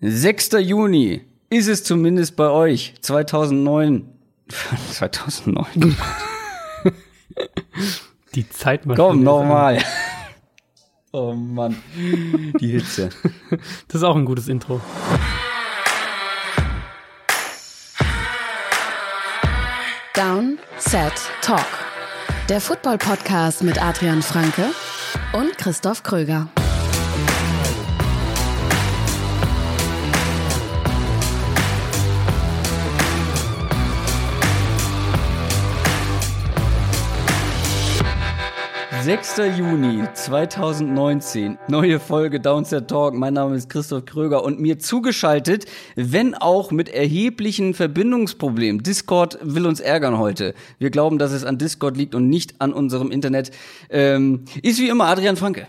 6. Juni ist es zumindest bei euch. 2009. 2009. Die Zeit Komm, nochmal. Oh Mann. Die Hitze. Das ist auch ein gutes Intro. Down, Set, Talk. Der Football-Podcast mit Adrian Franke und Christoph Kröger. 6. Juni 2019, neue Folge Downset Talk. Mein Name ist Christoph Kröger und mir zugeschaltet, wenn auch mit erheblichen Verbindungsproblemen. Discord will uns ärgern heute. Wir glauben, dass es an Discord liegt und nicht an unserem Internet. Ähm, ist wie immer Adrian Franke.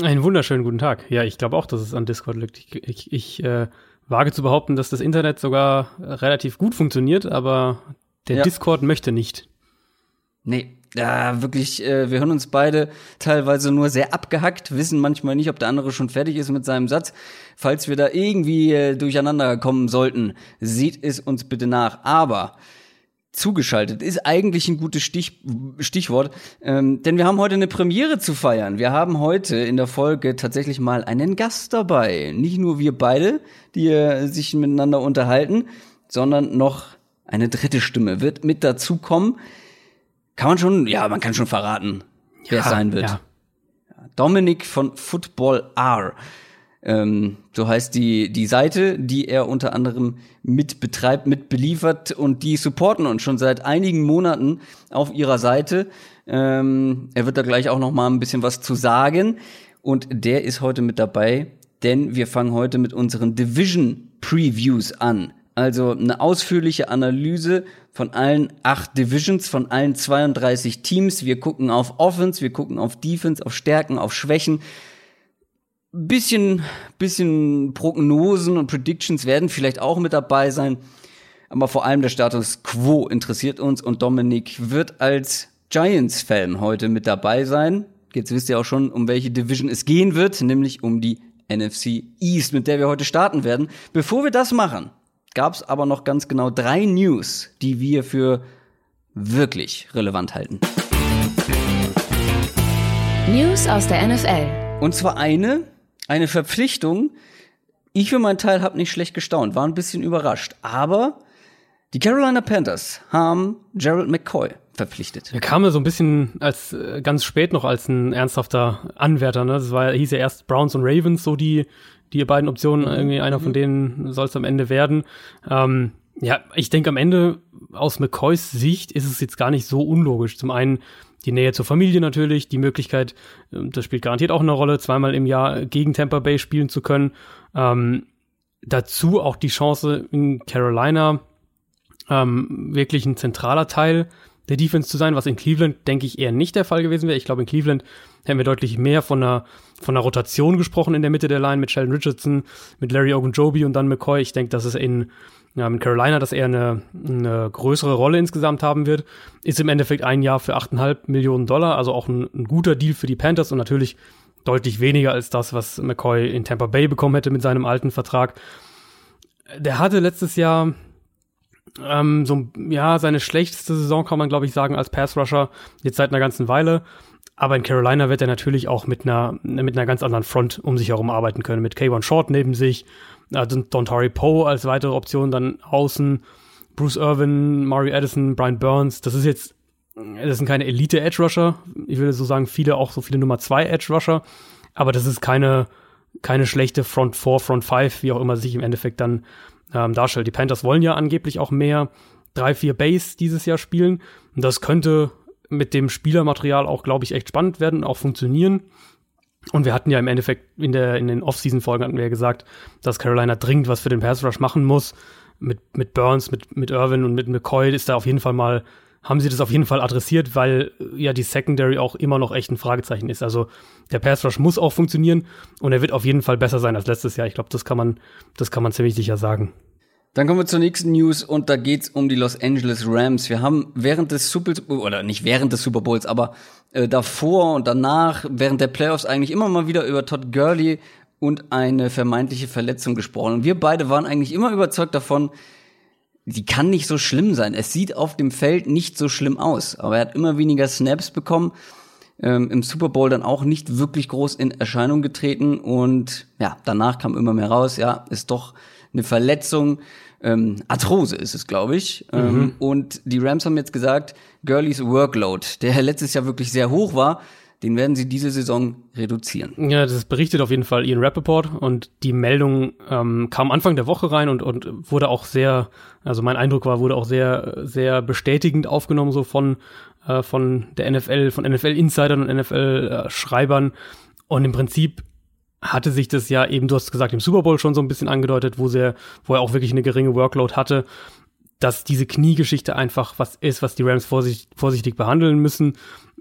Einen wunderschönen guten Tag. Ja, ich glaube auch, dass es an Discord liegt. Ich, ich, ich äh, wage zu behaupten, dass das Internet sogar relativ gut funktioniert, aber der ja. Discord möchte nicht. Nee, ja, wirklich, äh, wir hören uns beide teilweise nur sehr abgehackt, wissen manchmal nicht, ob der andere schon fertig ist mit seinem Satz. Falls wir da irgendwie äh, durcheinander kommen sollten, seht es uns bitte nach. Aber zugeschaltet ist eigentlich ein gutes Stich, Stichwort, ähm, denn wir haben heute eine Premiere zu feiern. Wir haben heute in der Folge tatsächlich mal einen Gast dabei. Nicht nur wir beide, die äh, sich miteinander unterhalten, sondern noch eine dritte Stimme wird mit dazukommen. Kann man schon, ja, man kann schon verraten, ja, wer es sein wird. Ja. Dominik von Football R. Ähm, so heißt die, die Seite, die er unter anderem mit betreibt, mit beliefert und die supporten uns schon seit einigen Monaten auf ihrer Seite. Ähm, er wird da gleich auch noch mal ein bisschen was zu sagen und der ist heute mit dabei, denn wir fangen heute mit unseren Division Previews an. Also eine ausführliche Analyse von allen acht Divisions, von allen 32 Teams. Wir gucken auf Offense, wir gucken auf Defense, auf Stärken, auf Schwächen. Bisschen, bisschen Prognosen und Predictions werden vielleicht auch mit dabei sein. Aber vor allem der Status Quo interessiert uns und Dominik wird als Giants-Fan heute mit dabei sein. Jetzt wisst ihr auch schon, um welche Division es gehen wird, nämlich um die NFC East, mit der wir heute starten werden. Bevor wir das machen, gab es aber noch ganz genau drei News, die wir für wirklich relevant halten. News aus der NFL. Und zwar eine, eine Verpflichtung. Ich für meinen Teil habe nicht schlecht gestaunt, war ein bisschen überrascht. Aber die Carolina Panthers haben Gerald McCoy verpflichtet. Er kam ja so ein bisschen als äh, ganz spät noch als ein ernsthafter Anwärter. Ne? Das war, hieß ja erst Browns und Ravens, so die die beiden Optionen, mhm. irgendwie einer von mhm. denen soll es am Ende werden. Ähm, ja, ich denke am Ende aus McCoys Sicht ist es jetzt gar nicht so unlogisch. Zum einen die Nähe zur Familie natürlich, die Möglichkeit, ähm, das spielt garantiert auch eine Rolle, zweimal im Jahr gegen Tampa Bay spielen zu können. Ähm, dazu auch die Chance in Carolina ähm, wirklich ein zentraler Teil der Defense zu sein, was in Cleveland, denke ich, eher nicht der Fall gewesen wäre. Ich glaube, in Cleveland hätten wir deutlich mehr von einer, von einer Rotation gesprochen in der Mitte der Line mit Sheldon Richardson, mit Larry Ogunjobi und dann McCoy. Ich denke, dass es in, ja, in Carolina, dass er eine, eine größere Rolle insgesamt haben wird. Ist im Endeffekt ein Jahr für 8,5 Millionen Dollar, also auch ein, ein guter Deal für die Panthers und natürlich deutlich weniger als das, was McCoy in Tampa Bay bekommen hätte mit seinem alten Vertrag. Der hatte letztes Jahr ähm, so, ja, seine schlechteste Saison kann man, glaube ich, sagen, als Pass-Rusher, jetzt seit einer ganzen Weile. Aber in Carolina wird er natürlich auch mit einer, mit einer ganz anderen Front um sich herum arbeiten können. Mit K1 Short neben sich, äh, Don Torrey Poe als weitere Option, dann außen, Bruce Irvin, Mario Addison, Brian Burns. Das ist jetzt, das sind keine Elite-Edge-Rusher. Ich würde so sagen, viele auch so viele Nummer 2 Edge-Rusher. Aber das ist keine, keine schlechte Front 4, Front 5, wie auch immer sich im Endeffekt dann ähm, darstellt. Die Panthers wollen ja angeblich auch mehr 3-4 Base dieses Jahr spielen. Und das könnte mit dem Spielermaterial auch, glaube ich, echt spannend werden, auch funktionieren. Und wir hatten ja im Endeffekt in, der, in den Off-Season-Folgen hatten wir ja gesagt, dass Carolina dringend was für den Pass Rush machen muss. Mit, mit Burns, mit, mit Irvin und mit McCoy ist da auf jeden Fall mal, haben sie das auf jeden Fall adressiert, weil ja die Secondary auch immer noch echt ein Fragezeichen ist. Also der Pass Rush muss auch funktionieren und er wird auf jeden Fall besser sein als letztes Jahr. Ich glaube, das kann man, das kann man ziemlich sicher sagen. Dann kommen wir zur nächsten News und da geht's um die Los Angeles Rams. Wir haben während des Super oder nicht während des Super Bowls, aber äh, davor und danach während der Playoffs eigentlich immer mal wieder über Todd Gurley und eine vermeintliche Verletzung gesprochen. Und wir beide waren eigentlich immer überzeugt davon, die kann nicht so schlimm sein. Es sieht auf dem Feld nicht so schlimm aus, aber er hat immer weniger Snaps bekommen. Ähm, Im Super Bowl dann auch nicht wirklich groß in Erscheinung getreten und ja, danach kam immer mehr raus, ja, ist doch eine Verletzung. Ähm, Arthrose ist es, glaube ich. Ähm, mhm. Ähm, und die Rams haben jetzt gesagt, Gurleys Workload, der letztes Jahr wirklich sehr hoch war, den werden sie diese Saison reduzieren. Ja, das berichtet auf jeden Fall Ian Rappaport und die Meldung ähm, kam Anfang der Woche rein und, und wurde auch sehr, also mein Eindruck war, wurde auch sehr, sehr bestätigend aufgenommen, so von, äh, von der NFL, von NFL-Insidern und NFL-Schreibern. Und im Prinzip hatte sich das ja eben, du hast gesagt, im Super Bowl schon so ein bisschen angedeutet, wo, sehr, wo er auch wirklich eine geringe Workload hatte, dass diese Kniegeschichte einfach was ist, was die Rams vorsichtig, vorsichtig behandeln müssen.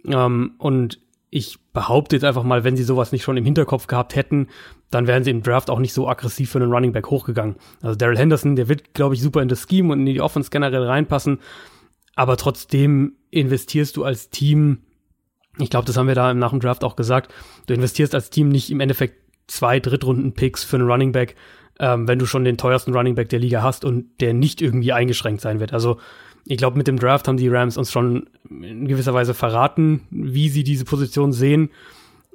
Ähm, und ich behaupte jetzt einfach mal, wenn sie sowas nicht schon im Hinterkopf gehabt hätten, dann wären sie im Draft auch nicht so aggressiv für einen Running Back hochgegangen. Also Daryl Henderson, der wird, glaube ich, super in das Scheme und in die Offense generell reinpassen. Aber trotzdem investierst du als Team, ich glaube, das haben wir da nach dem Draft auch gesagt, du investierst als Team nicht im Endeffekt zwei Drittrunden-Picks für einen Running Back, ähm, wenn du schon den teuersten Running Back der Liga hast und der nicht irgendwie eingeschränkt sein wird. Also ich glaube, mit dem Draft haben die Rams uns schon in gewisser Weise verraten, wie sie diese Position sehen.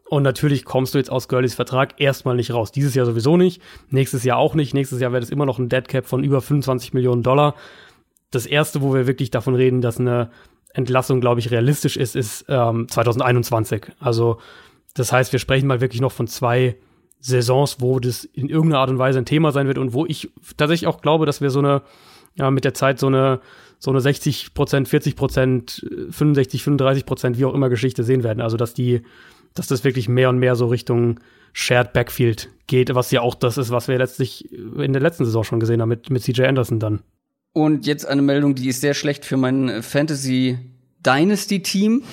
Und natürlich kommst du jetzt aus Gurleys Vertrag erstmal nicht raus. Dieses Jahr sowieso nicht, nächstes Jahr auch nicht. Nächstes Jahr wird es immer noch ein Deadcap von über 25 Millionen Dollar. Das erste, wo wir wirklich davon reden, dass eine Entlassung, glaube ich, realistisch ist, ist ähm, 2021. Also das heißt, wir sprechen mal wirklich noch von zwei Saisons, wo das in irgendeiner Art und Weise ein Thema sein wird und wo ich tatsächlich auch glaube, dass wir so eine, ja, mit der Zeit so eine so eine 60 Prozent, 40 Prozent, 65, 35 Prozent, wie auch immer Geschichte sehen werden. Also, dass die, dass das wirklich mehr und mehr so Richtung Shared Backfield geht, was ja auch das ist, was wir letztlich in der letzten Saison schon gesehen haben mit, mit CJ Anderson dann. Und jetzt eine Meldung, die ist sehr schlecht für mein Fantasy Dynasty Team.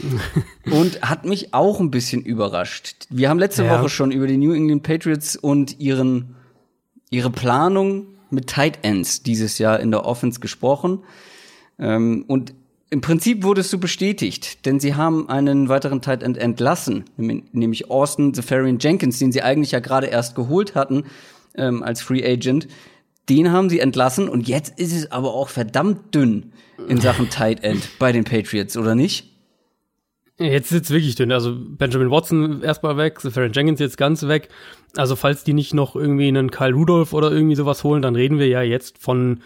und hat mich auch ein bisschen überrascht. Wir haben letzte ja. Woche schon über die New England Patriots und ihren, ihre Planung mit Tight Ends dieses Jahr in der Offense gesprochen. Ähm, und im Prinzip wurdest du bestätigt, denn sie haben einen weiteren Tight End entlassen, nämlich Austin Zafarian Jenkins, den sie eigentlich ja gerade erst geholt hatten ähm, als Free Agent. Den haben sie entlassen und jetzt ist es aber auch verdammt dünn in Sachen Tight End bei den Patriots, oder nicht? Jetzt es wirklich dünn. Also Benjamin Watson erstmal weg, Zafarian Jenkins jetzt ganz weg. Also falls die nicht noch irgendwie einen Kyle Rudolph oder irgendwie sowas holen, dann reden wir ja jetzt von,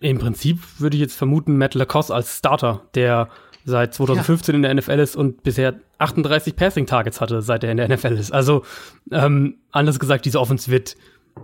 im Prinzip würde ich jetzt vermuten, Matt Lacoste als Starter, der seit 2015 ja. in der NFL ist und bisher 38 Passing Targets hatte, seit er in der NFL ist. Also ähm, anders gesagt, diese Offense wird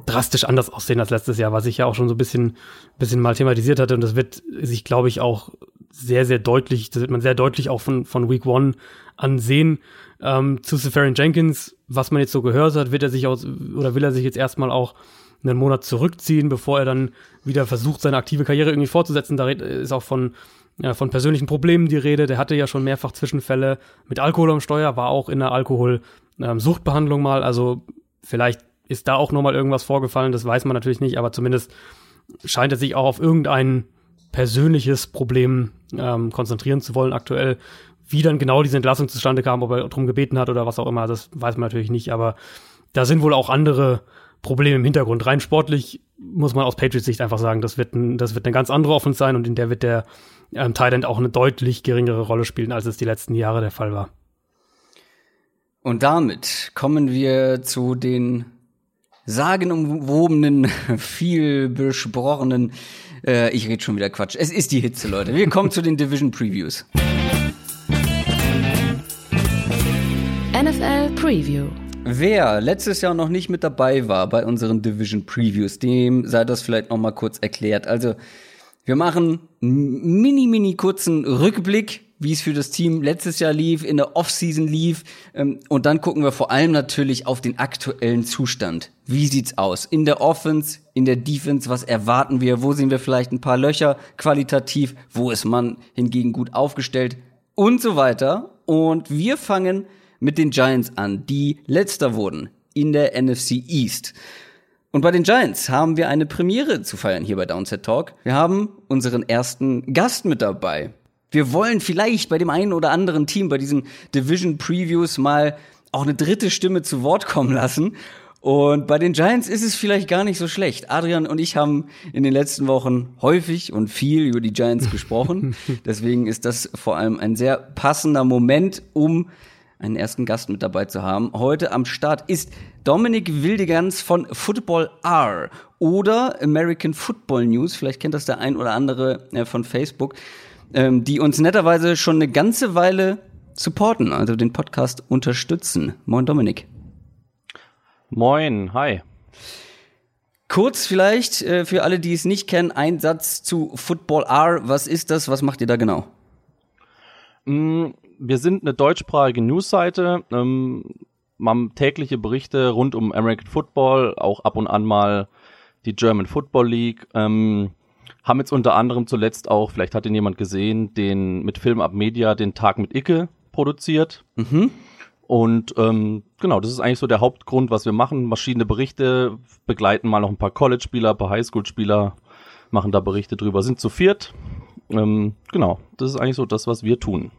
drastisch anders aussehen als letztes Jahr, was ich ja auch schon so ein bisschen, bisschen mal thematisiert hatte. Und das wird sich, glaube ich, auch sehr, sehr deutlich, das wird man sehr deutlich auch von, von Week One ansehen. Ähm, zu Safarian Jenkins, was man jetzt so gehört hat, wird er sich aus, oder will er sich jetzt erstmal auch einen Monat zurückziehen, bevor er dann wieder versucht, seine aktive Karriere irgendwie fortzusetzen. Da ist auch von, ja, von persönlichen Problemen die Rede. Der hatte ja schon mehrfach Zwischenfälle mit Alkohol am Steuer, war auch in der Alkoholsuchtbehandlung ähm, mal. Also vielleicht ist da auch nochmal irgendwas vorgefallen, das weiß man natürlich nicht, aber zumindest scheint er sich auch auf irgendein persönliches Problem ähm, konzentrieren zu wollen aktuell. Wie dann genau diese Entlassung zustande kam, ob er darum gebeten hat oder was auch immer, das weiß man natürlich nicht. Aber da sind wohl auch andere Probleme im Hintergrund. Rein sportlich muss man aus Patriots Sicht einfach sagen, das wird, ein, das wird eine ganz andere Offense sein und in der wird der ähm, Thailand auch eine deutlich geringere Rolle spielen, als es die letzten Jahre der Fall war. Und damit kommen wir zu den sagenumwobenen, viel besprochenen, äh, ich rede schon wieder Quatsch. Es ist die Hitze, Leute. Wir kommen zu den Division Previews. NFL Preview. Wer letztes Jahr noch nicht mit dabei war bei unseren Division Previews, dem sei das vielleicht noch mal kurz erklärt. Also, wir machen einen mini mini kurzen Rückblick, wie es für das Team letztes Jahr lief, in der Offseason lief ähm, und dann gucken wir vor allem natürlich auf den aktuellen Zustand. Wie sieht's aus in der Offense, in der Defense, was erwarten wir, wo sehen wir vielleicht ein paar Löcher qualitativ, wo ist man hingegen gut aufgestellt und so weiter und wir fangen mit den Giants an, die letzter wurden in der NFC East. Und bei den Giants haben wir eine Premiere zu feiern hier bei Downset Talk. Wir haben unseren ersten Gast mit dabei. Wir wollen vielleicht bei dem einen oder anderen Team bei diesen Division Previews mal auch eine dritte Stimme zu Wort kommen lassen. Und bei den Giants ist es vielleicht gar nicht so schlecht. Adrian und ich haben in den letzten Wochen häufig und viel über die Giants gesprochen. Deswegen ist das vor allem ein sehr passender Moment, um einen ersten Gast mit dabei zu haben. Heute am Start ist Dominik Wildigans von Football R oder American Football News. Vielleicht kennt das der ein oder andere äh, von Facebook, ähm, die uns netterweise schon eine ganze Weile supporten, also den Podcast unterstützen. Moin Dominik. Moin, hi. Kurz vielleicht äh, für alle, die es nicht kennen, ein Satz zu Football R. Was ist das? Was macht ihr da genau? Mm, wir sind eine deutschsprachige Newsseite, ähm, haben tägliche Berichte rund um American Football, auch ab und an mal die German Football League. Ähm, haben jetzt unter anderem zuletzt auch, vielleicht hat ihn jemand gesehen, den mit Film Up Media den Tag mit Icke produziert. Mhm. Und ähm, genau, das ist eigentlich so der Hauptgrund, was wir machen. Verschiedene Berichte, begleiten mal noch ein paar College-Spieler, ein paar Highschool-Spieler, machen da Berichte drüber, sind zu viert. Ähm, genau, das ist eigentlich so das, was wir tun.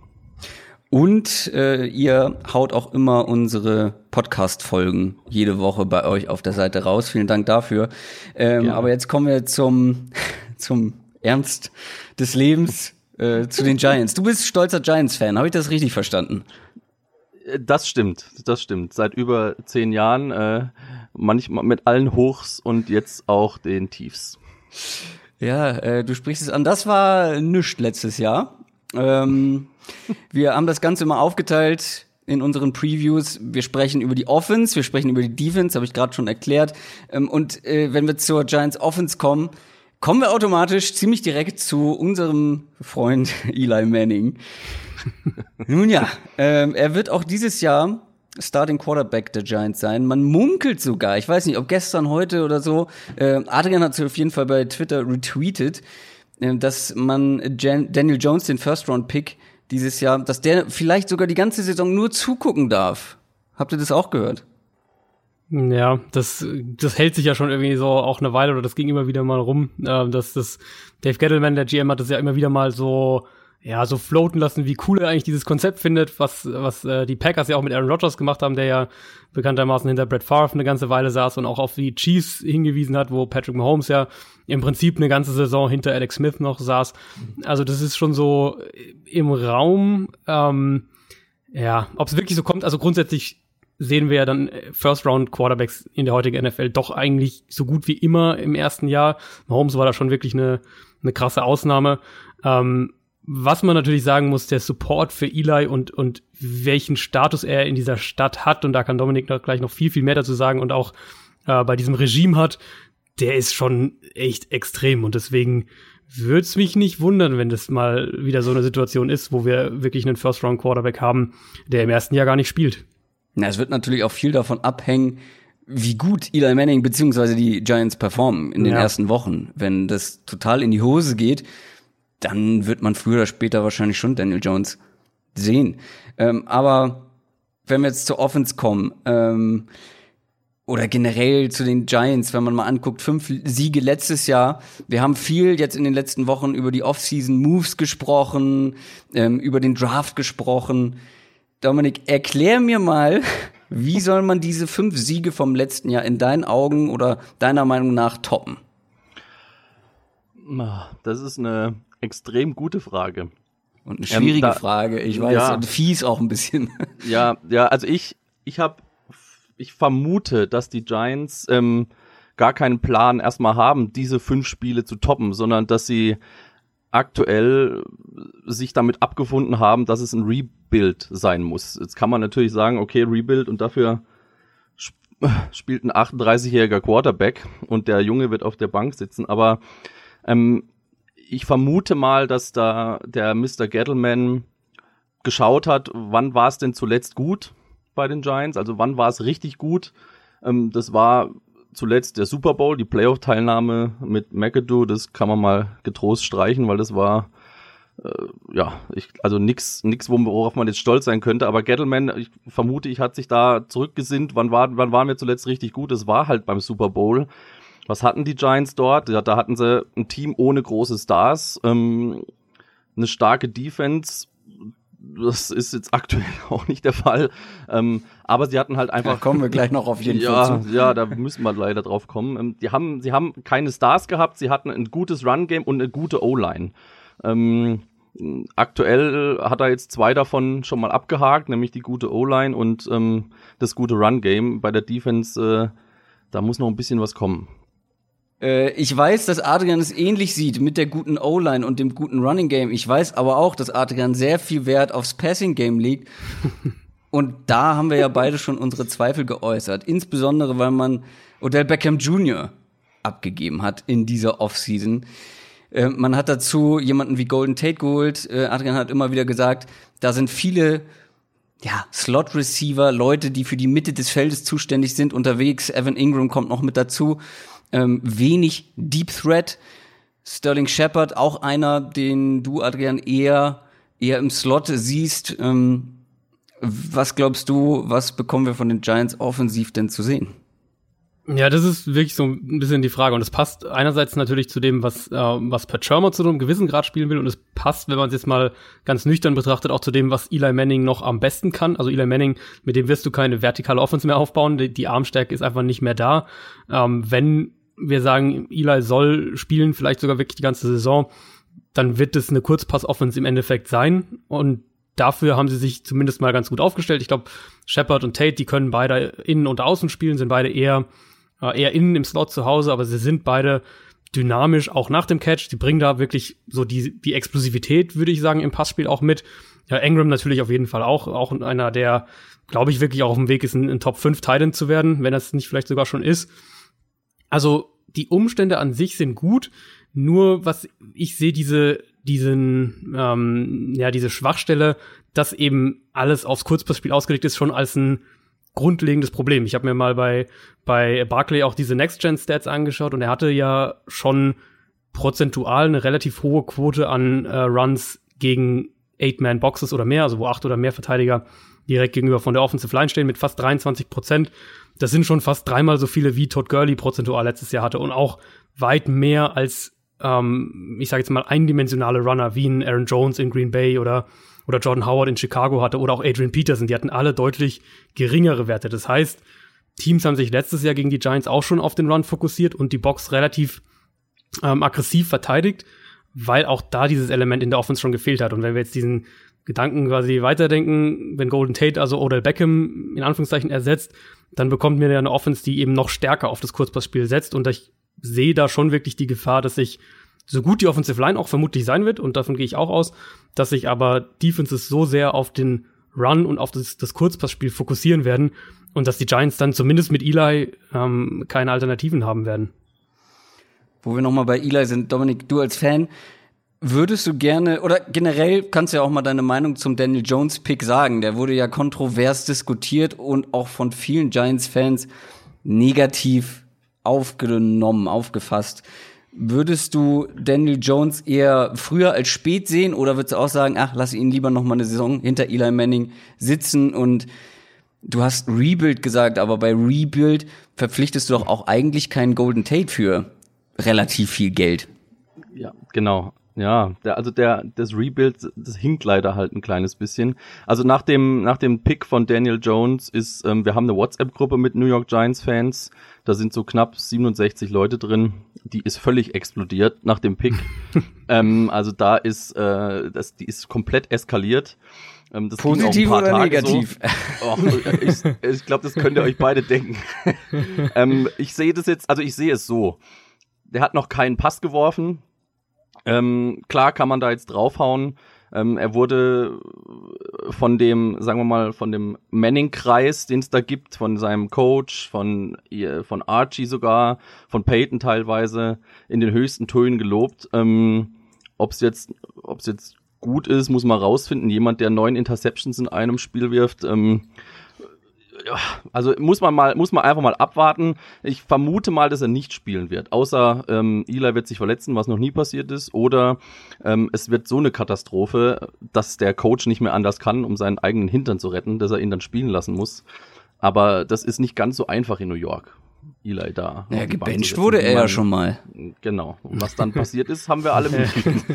Und äh, ihr haut auch immer unsere Podcast-Folgen jede Woche bei euch auf der Seite raus. Vielen Dank dafür. Ähm, aber jetzt kommen wir zum, zum Ernst des Lebens, äh, zu den Giants. Du bist stolzer Giants-Fan, habe ich das richtig verstanden? Äh, das stimmt, das stimmt. Seit über zehn Jahren, äh, manchmal mit allen Hochs und jetzt auch den Tiefs. Ja, äh, du sprichst es an. Das war nüscht letztes Jahr. Ähm, wir haben das Ganze immer aufgeteilt in unseren Previews. Wir sprechen über die Offense, wir sprechen über die Defense, habe ich gerade schon erklärt. Ähm, und äh, wenn wir zur Giants Offense kommen, kommen wir automatisch ziemlich direkt zu unserem Freund Eli Manning. Nun ja, ähm, er wird auch dieses Jahr Starting Quarterback der Giants sein. Man munkelt sogar, ich weiß nicht, ob gestern, heute oder so, äh, Adrian hat es auf jeden Fall bei Twitter retweetet, äh, dass man Jan Daniel Jones, den First-Round-Pick, dieses Jahr, dass der vielleicht sogar die ganze Saison nur zugucken darf. Habt ihr das auch gehört? Ja, das, das hält sich ja schon irgendwie so auch eine Weile oder das ging immer wieder mal rum. Äh, dass das Dave Gettleman, der GM, hat das ja immer wieder mal so ja, so floaten lassen, wie cool er eigentlich dieses Konzept findet, was, was äh, die Packers ja auch mit Aaron Rodgers gemacht haben, der ja bekanntermaßen hinter Brett Favre eine ganze Weile saß und auch auf die Chiefs hingewiesen hat, wo Patrick Mahomes ja im Prinzip eine ganze Saison hinter Alex Smith noch saß. Also das ist schon so im Raum, ähm, ja, ob es wirklich so kommt, also grundsätzlich sehen wir ja dann First-Round-Quarterbacks in der heutigen NFL doch eigentlich so gut wie immer im ersten Jahr. Mahomes war da schon wirklich eine, eine krasse Ausnahme. Ähm, was man natürlich sagen muss, der Support für Eli und, und welchen Status er in dieser Stadt hat, und da kann Dominik noch gleich noch viel, viel mehr dazu sagen und auch äh, bei diesem Regime hat, der ist schon echt extrem. Und deswegen würde es mich nicht wundern, wenn das mal wieder so eine Situation ist, wo wir wirklich einen First-Round-Quarterback haben, der im ersten Jahr gar nicht spielt. Na, es wird natürlich auch viel davon abhängen, wie gut Eli Manning beziehungsweise die Giants performen in den ja. ersten Wochen. Wenn das total in die Hose geht, dann wird man früher oder später wahrscheinlich schon Daniel Jones sehen. Ähm, aber wenn wir jetzt zur Offense kommen, ähm, oder generell zu den Giants, wenn man mal anguckt, fünf Siege letztes Jahr. Wir haben viel jetzt in den letzten Wochen über die Offseason-Moves gesprochen, ähm, über den Draft gesprochen. Dominik, erklär mir mal, wie soll man diese fünf Siege vom letzten Jahr in deinen Augen oder deiner Meinung nach toppen? Das ist eine extrem gute Frage. Und eine schwierige ähm, da, Frage, ich weiß, ja, und fies auch ein bisschen. Ja, ja, also ich, ich habe, ich vermute, dass die Giants ähm, gar keinen Plan erstmal haben, diese fünf Spiele zu toppen, sondern dass sie aktuell sich damit abgefunden haben, dass es ein Rebuild sein muss. Jetzt kann man natürlich sagen, okay, Rebuild und dafür sp spielt ein 38-jähriger Quarterback und der Junge wird auf der Bank sitzen, aber ähm, ich vermute mal, dass da der Mr. Gettleman geschaut hat, wann war es denn zuletzt gut bei den Giants, also wann war es richtig gut. Ähm, das war zuletzt der Super Bowl, die Playoff-Teilnahme mit McAdoo, das kann man mal getrost streichen, weil das war ja, ich, also nix, nix, worauf man jetzt stolz sein könnte. Aber Gettleman, ich vermute, ich hat sich da zurückgesinnt. Wann war, wann waren wir zuletzt richtig gut? Das war halt beim Super Bowl. Was hatten die Giants dort? Ja, da hatten sie ein Team ohne große Stars, ähm, eine starke Defense, das ist jetzt aktuell auch nicht der Fall. Ähm, aber sie hatten halt einfach. Da kommen wir gleich noch auf jeden ja, Fall. Zu. Ja, da müssen wir leider drauf kommen. Ähm, die haben, sie haben keine Stars gehabt, sie hatten ein gutes Run-Game und eine gute O-Line. Ähm, aktuell hat er jetzt zwei davon schon mal abgehakt, nämlich die gute O-Line und ähm, das gute Run-Game. Bei der Defense, äh, da muss noch ein bisschen was kommen. Äh, ich weiß, dass Adrian es ähnlich sieht mit der guten O-Line und dem guten Running Game. Ich weiß aber auch, dass Adrian sehr viel Wert aufs Passing Game legt. und da haben wir ja beide schon unsere Zweifel geäußert. Insbesondere, weil man Odell Beckham Jr. abgegeben hat in dieser Offseason. Äh, man hat dazu jemanden wie Golden Tate geholt. Äh, Adrian hat immer wieder gesagt, da sind viele ja, Slot-Receiver, Leute, die für die Mitte des Feldes zuständig sind, unterwegs. Evan Ingram kommt noch mit dazu ähm, wenig Deep Threat. Sterling Shepard, auch einer, den du, Adrian, eher, eher im Slot siehst. Ähm, was glaubst du, was bekommen wir von den Giants offensiv denn zu sehen? Ja, das ist wirklich so ein bisschen die Frage. Und es passt einerseits natürlich zu dem, was, äh, was Pat Shermer zu einem gewissen Grad spielen will. Und es passt, wenn man es jetzt mal ganz nüchtern betrachtet, auch zu dem, was Eli Manning noch am besten kann. Also Eli Manning, mit dem wirst du keine vertikale Offense mehr aufbauen. Die, die Armstärke ist einfach nicht mehr da. Ähm, wenn wir sagen, Eli soll spielen, vielleicht sogar wirklich die ganze Saison, dann wird es eine Kurzpass-Offense im Endeffekt sein. Und dafür haben sie sich zumindest mal ganz gut aufgestellt. Ich glaube, Shepard und Tate, die können beide innen und außen spielen, sind beide eher, äh, eher innen im Slot zu Hause, aber sie sind beide dynamisch, auch nach dem Catch. Die bringen da wirklich so die, die Explosivität, würde ich sagen, im Passspiel auch mit. Ja, Engram natürlich auf jeden Fall auch, auch einer, der, glaube ich, wirklich auch auf dem Weg ist, ein, ein Top 5 Titan zu werden, wenn das nicht vielleicht sogar schon ist. Also die Umstände an sich sind gut, nur was ich sehe, diese, diesen, ähm, ja, diese Schwachstelle, dass eben alles aufs Kurzpassspiel ausgelegt ist, schon als ein grundlegendes Problem. Ich habe mir mal bei, bei Barclay auch diese Next-Gen-Stats angeschaut und er hatte ja schon prozentual eine relativ hohe Quote an äh, Runs gegen Eight-Man-Boxes oder mehr, also wo acht oder mehr Verteidiger direkt gegenüber von der Offensive Line stehen mit fast 23 Prozent. Das sind schon fast dreimal so viele, wie Todd Gurley prozentual letztes Jahr hatte und auch weit mehr als, ähm, ich sage jetzt mal, eindimensionale Runner wie ein Aaron Jones in Green Bay oder, oder Jordan Howard in Chicago hatte oder auch Adrian Peterson. Die hatten alle deutlich geringere Werte. Das heißt, Teams haben sich letztes Jahr gegen die Giants auch schon auf den Run fokussiert und die Box relativ ähm, aggressiv verteidigt, weil auch da dieses Element in der Offense schon gefehlt hat. Und wenn wir jetzt diesen Gedanken quasi weiterdenken, wenn Golden Tate also Odell Beckham in Anführungszeichen ersetzt, dann bekommt mir ja eine Offense, die eben noch stärker auf das Kurzpassspiel setzt und ich sehe da schon wirklich die Gefahr, dass sich so gut die Offensive Line auch vermutlich sein wird und davon gehe ich auch aus, dass sich aber Defenses so sehr auf den Run und auf das, das Kurzpassspiel fokussieren werden und dass die Giants dann zumindest mit Eli ähm, keine Alternativen haben werden. Wo wir nochmal bei Eli sind, Dominik, du als Fan, Würdest du gerne, oder generell kannst du ja auch mal deine Meinung zum Daniel Jones Pick sagen. Der wurde ja kontrovers diskutiert und auch von vielen Giants-Fans negativ aufgenommen, aufgefasst. Würdest du Daniel Jones eher früher als spät sehen oder würdest du auch sagen, ach, lass ihn lieber noch mal eine Saison hinter Eli Manning sitzen und du hast Rebuild gesagt, aber bei Rebuild verpflichtest du doch auch eigentlich keinen Golden Tate für relativ viel Geld. Ja, genau. Ja, der, also der, das Rebuild, das hinkt leider halt ein kleines bisschen. Also nach dem, nach dem Pick von Daniel Jones ist, ähm, wir haben eine WhatsApp-Gruppe mit New York Giants Fans. Da sind so knapp 67 Leute drin. Die ist völlig explodiert nach dem Pick. ähm, also da ist, äh, das, die ist komplett eskaliert. Ähm, das Positiv oder Tage negativ? So. Oh, ich ich glaube, das könnt ihr euch beide denken. ähm, ich sehe das jetzt, also ich sehe es so. Der hat noch keinen Pass geworfen ähm, klar kann man da jetzt draufhauen. Ähm, er wurde von dem, sagen wir mal, von dem Manning-Kreis, den es da gibt, von seinem Coach, von, von Archie sogar, von Peyton teilweise, in den höchsten Tönen gelobt. Ähm, ob es jetzt, ob's jetzt gut ist, muss man rausfinden. Jemand, der neun Interceptions in einem Spiel wirft, ähm, also muss man mal, muss man einfach mal abwarten. Ich vermute mal, dass er nicht spielen wird. Außer ähm, Eli wird sich verletzen, was noch nie passiert ist, oder ähm, es wird so eine Katastrophe, dass der Coach nicht mehr anders kann, um seinen eigenen Hintern zu retten, dass er ihn dann spielen lassen muss. Aber das ist nicht ganz so einfach in New York. Eli da. Ja, gebencht wurde er ja schon mal. Genau. Und was dann passiert ist, haben wir alle mitgekriegt.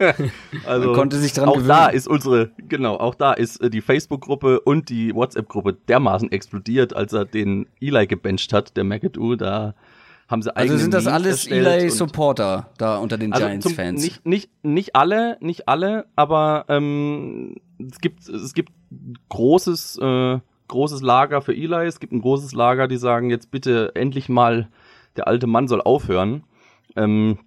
also Man konnte sich dran auch gewöhnen. da ist unsere, genau, auch da ist äh, die Facebook-Gruppe und die WhatsApp-Gruppe dermaßen explodiert, als er den Eli gebencht hat, der McAdoo, da haben sie Also eigene sind das Memes alles Eli-Supporter da unter den also Giants-Fans? nicht, nicht, nicht alle, nicht alle, aber ähm, es gibt, es gibt großes, äh, großes Lager für Eli, es gibt ein großes Lager, die sagen jetzt bitte endlich mal, der alte Mann soll aufhören. Ähm,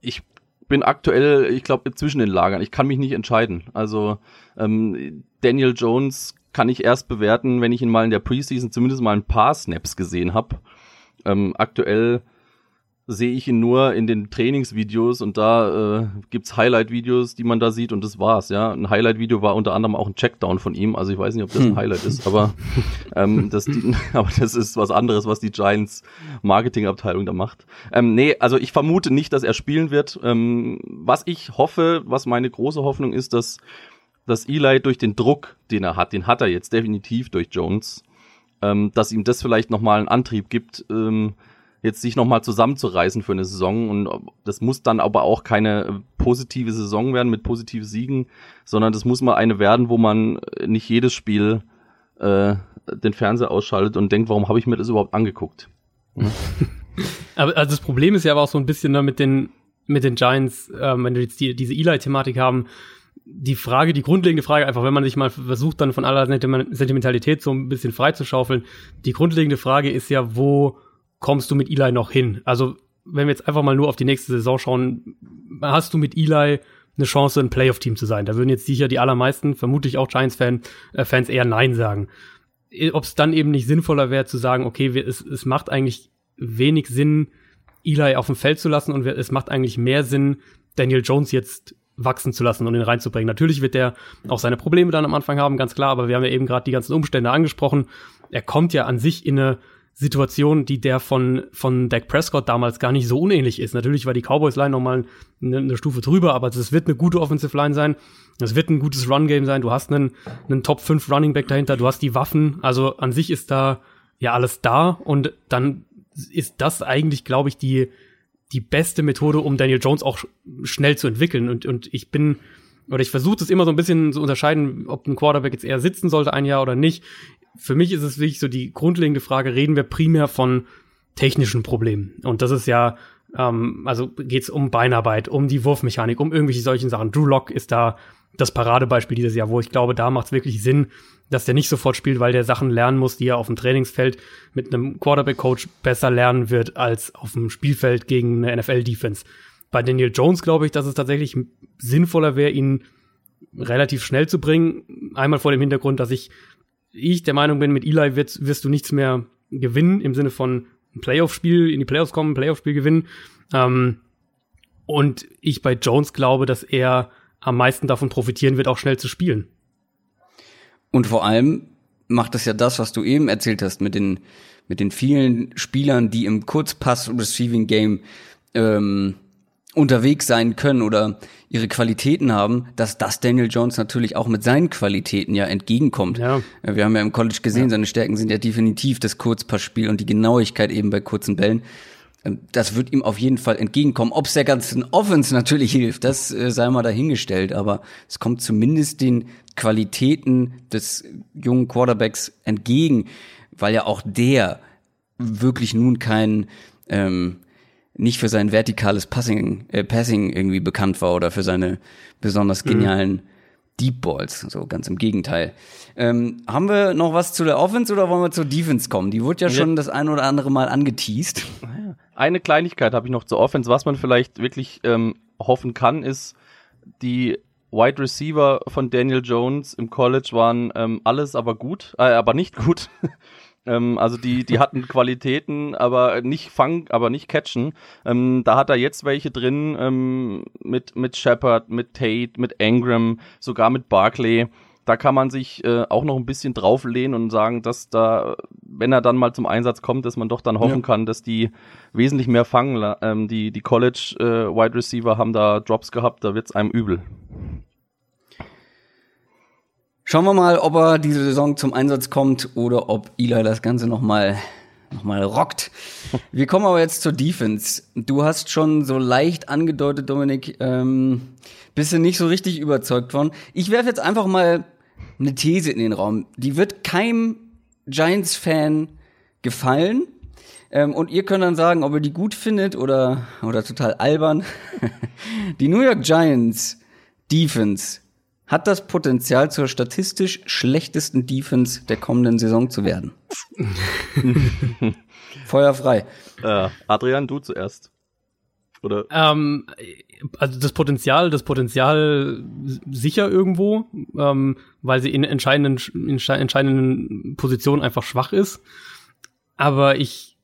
ich bin aktuell, ich glaube, zwischen den Lagern. Ich kann mich nicht entscheiden. Also ähm, Daniel Jones kann ich erst bewerten, wenn ich ihn mal in der Preseason zumindest mal ein paar Snaps gesehen habe. Ähm, aktuell sehe ich ihn nur in den Trainingsvideos und da äh, gibt's Highlight-Videos, die man da sieht und das war's, ja. Ein Highlight-Video war unter anderem auch ein Checkdown von ihm, also ich weiß nicht, ob das ein Highlight ist, aber ähm, das, die, aber das ist was anderes, was die Giants Marketingabteilung da macht. Ähm, nee, also ich vermute nicht, dass er spielen wird. Ähm, was ich hoffe, was meine große Hoffnung ist, dass, dass Eli durch den Druck, den er hat, den hat er jetzt definitiv durch Jones, ähm, dass ihm das vielleicht nochmal einen Antrieb gibt, ähm, jetzt sich nochmal zusammenzureißen für eine Saison. Und das muss dann aber auch keine äh, positive Saison werden mit positiven Siegen, sondern das muss mal eine werden, wo man nicht jedes Spiel äh, den Fernseher ausschaltet und denkt, warum habe ich mir das überhaupt angeguckt? Aber also das Problem ist ja aber auch so ein bisschen ne, mit den mit den Giants, ähm, wenn du jetzt die, diese Eli-Thematik haben, die Frage, die grundlegende Frage, einfach wenn man sich mal versucht, dann von aller Sentim- Sentimentalität so ein bisschen freizuschaufeln, die grundlegende Frage ist ja, wo kommst du mit Eli noch hin? Also wenn wir jetzt einfach mal nur auf die nächste Saison schauen, hast du mit Eli eine Chance, ein Playoff-Team zu sein? Da würden jetzt sicher die allermeisten, vermutlich auch Giants-Fans, äh, eher Nein sagen. Ob es dann eben nicht sinnvoller wäre zu sagen, okay, wir, es, es macht eigentlich wenig Sinn, Eli auf dem Feld zu lassen und wir, es macht eigentlich mehr Sinn, Daniel Jones jetzt wachsen zu lassen und ihn reinzubringen. Natürlich wird er auch seine Probleme dann am Anfang haben, ganz klar, aber wir haben ja eben gerade die ganzen Umstände angesprochen. Er kommt ja an sich in eine Situation, die der von, von Dak Prescott damals gar nicht so unähnlich ist. Natürlich war die Cowboys-Line nochmal eine, eine Stufe drüber, aber es wird eine gute Offensive Line sein. Es wird ein gutes Run-Game sein. Du hast einen, einen Top 5 Running Back dahinter. Du hast die Waffen. Also an sich ist da ja alles da und dann ist das eigentlich, glaube ich, die, die beste Methode, um Daniel Jones auch sch- schnell zu entwickeln. Und, und ich bin, oder ich versuche das immer so ein bisschen zu unterscheiden, ob ein Quarterback jetzt eher sitzen sollte ein Jahr oder nicht. Für mich ist es wirklich so die grundlegende Frage, reden wir primär von technischen Problemen. Und das ist ja, ähm, also geht es um Beinarbeit, um die Wurfmechanik, um irgendwelche solchen Sachen. Drew Lock ist da das Paradebeispiel dieses Jahr, wo ich glaube, da macht es wirklich Sinn, dass der nicht sofort spielt, weil der Sachen lernen muss, die er auf dem Trainingsfeld mit einem Quarterback-Coach besser lernen wird als auf dem Spielfeld gegen eine NFL-Defense. Bei Daniel Jones glaube ich, dass es tatsächlich sinnvoller wäre, ihn relativ schnell zu bringen. Einmal vor dem Hintergrund, dass ich, ich der Meinung bin, mit Eli wirst, wirst du nichts mehr gewinnen, im Sinne von ein Playoff-Spiel, in die Playoffs kommen, ein Playoff-Spiel gewinnen. Ähm, und ich bei Jones glaube, dass er am meisten davon profitieren wird, auch schnell zu spielen. Und vor allem macht es ja das, was du eben erzählt hast, mit den, mit den vielen Spielern, die im Kurzpass-Receiving-Game ähm, unterwegs sein können oder ihre Qualitäten haben, dass das Daniel Jones natürlich auch mit seinen Qualitäten ja entgegenkommt. Ja. Äh, Wir haben ja im College gesehen, seine Stärken sind ja definitiv das Kurzpassspiel und die Genauigkeit eben bei kurzen Bällen. Ähm, Das wird ihm auf jeden Fall entgegenkommen. Ob es der ganzen Offense natürlich hilft, das äh, sei mal dahingestellt, aber es kommt zumindest den Qualitäten des jungen Quarterbacks entgegen, weil ja auch der wirklich nun kein ähm, nicht für sein vertikales Passing, äh, Passing irgendwie bekannt war oder für seine besonders genialen Deep Balls. So ganz im Gegenteil. Ähm, haben wir noch was zu der Offense oder wollen wir zur Defense kommen? Die wurde ja schon das ein oder andere Mal angeteased. Eine Kleinigkeit habe ich noch zur Offense, was man vielleicht wirklich ähm, hoffen kann, ist, die Wide Receiver von Daniel Jones im College waren ähm, alles aber gut, äh, aber nicht gut. ähm, also die, die hatten Qualitäten, aber nicht fangen, aber nicht catchen. Ähm, da hat er jetzt welche drin ähm, mit mit Shepard, mit Tate, mit Ingram, sogar mit Barkley. Da kann man sich äh, auch noch ein bisschen drauflehnen und sagen, dass da, wenn er dann mal zum Einsatz kommt, dass man doch dann hoffen Ja. kann, dass die wesentlich mehr fangen. Ähm, die die College äh, Wide Receiver haben da Drops gehabt, da wird's einem übel. Schauen wir mal, ob er diese Saison zum Einsatz kommt oder ob Eli das Ganze nochmal nochmal rockt. Wir kommen aber jetzt zur Defense. Du hast schon so leicht angedeutet, Dominik, ähm, bist du nicht so richtig überzeugt von. Ich werfe jetzt einfach mal eine These in den Raum. Die wird keinem Giants-Fan gefallen. Ähm, und ihr könnt dann sagen, ob ihr die gut findet oder, oder total albern. die New York Giants Defense hat das Potenzial zur statistisch schlechtesten Defense der kommenden Saison zu werden. Feuer frei. Äh, Adrian, du zuerst. Oder? Ähm, also das Potenzial, das Potenzial sicher irgendwo, ähm, weil sie in entscheidenden, in entscheidenden Positionen einfach schwach ist. Aber ich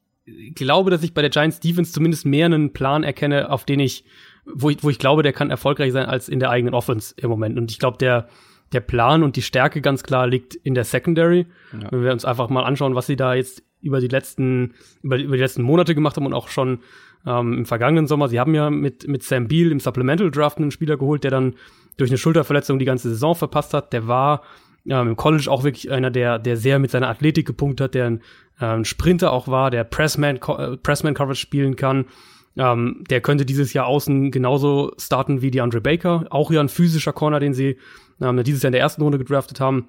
glaube, dass ich bei der Giants Defense zumindest mehr einen Plan erkenne, auf den ich, wo ich, wo ich glaube, der kann erfolgreich sein als in der eigenen Offense im Moment. Und ich glaube, der, der Plan und die Stärke ganz klar liegt in der Secondary. Ja. Wenn wir uns einfach mal anschauen, was sie da jetzt über die letzten, über, über die letzten Monate gemacht haben und auch schon ähm, im vergangenen Sommer. Sie haben ja mit, mit Sam Beal im Supplemental Draft einen Spieler geholt, der dann durch eine Schulterverletzung die ganze Saison verpasst hat. Der war ähm, im College auch wirklich einer, der, der sehr mit seiner Athletik gepunktet hat, der ein, äh, ein Sprinter auch war, der Pressman, äh, Pressman Coverage spielen kann. Ähm, der könnte dieses Jahr außen genauso starten wie die Andre Baker. Auch ja ein physischer Corner, den sie ähm, dieses Jahr in der ersten Runde gedraftet haben.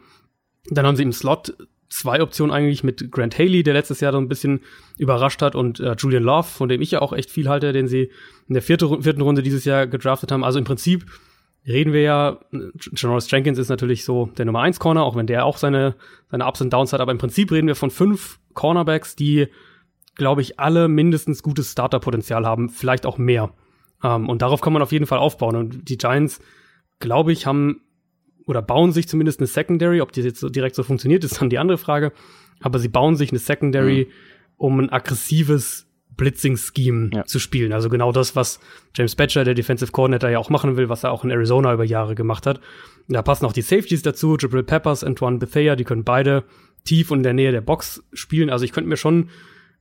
Dann haben sie im Slot zwei Optionen eigentlich mit Grant Haley, der letztes Jahr so ein bisschen überrascht hat, und äh, Julian Love, von dem ich ja auch echt viel halte, den sie in der vierte, vierten Runde dieses Jahr gedraftet haben. Also im Prinzip reden wir ja, Janoris Jenkins ist natürlich so der Nummer 1 Corner, auch wenn der auch seine, seine Ups und Downs hat, aber im Prinzip reden wir von fünf Cornerbacks, die, glaube ich, alle mindestens gutes Starterpotenzial haben, vielleicht auch mehr. Ähm, und darauf kann man auf jeden Fall aufbauen. Und die Giants, glaube ich, haben oder bauen sich zumindest eine Secondary. Ob die jetzt so direkt so funktioniert, ist dann die andere Frage. Aber sie bauen sich eine Secondary, mhm. um ein aggressives Blitzing-Scheme ja. zu spielen. Also genau das, was James Batcher, der Defensive Coordinator, ja auch machen will, was er auch in Arizona über Jahre gemacht hat. Da passen auch die Safeties dazu, Jabril Peppers, Antoine Bethea, die können beide tief und in der Nähe der Box spielen. Also ich könnte mir schon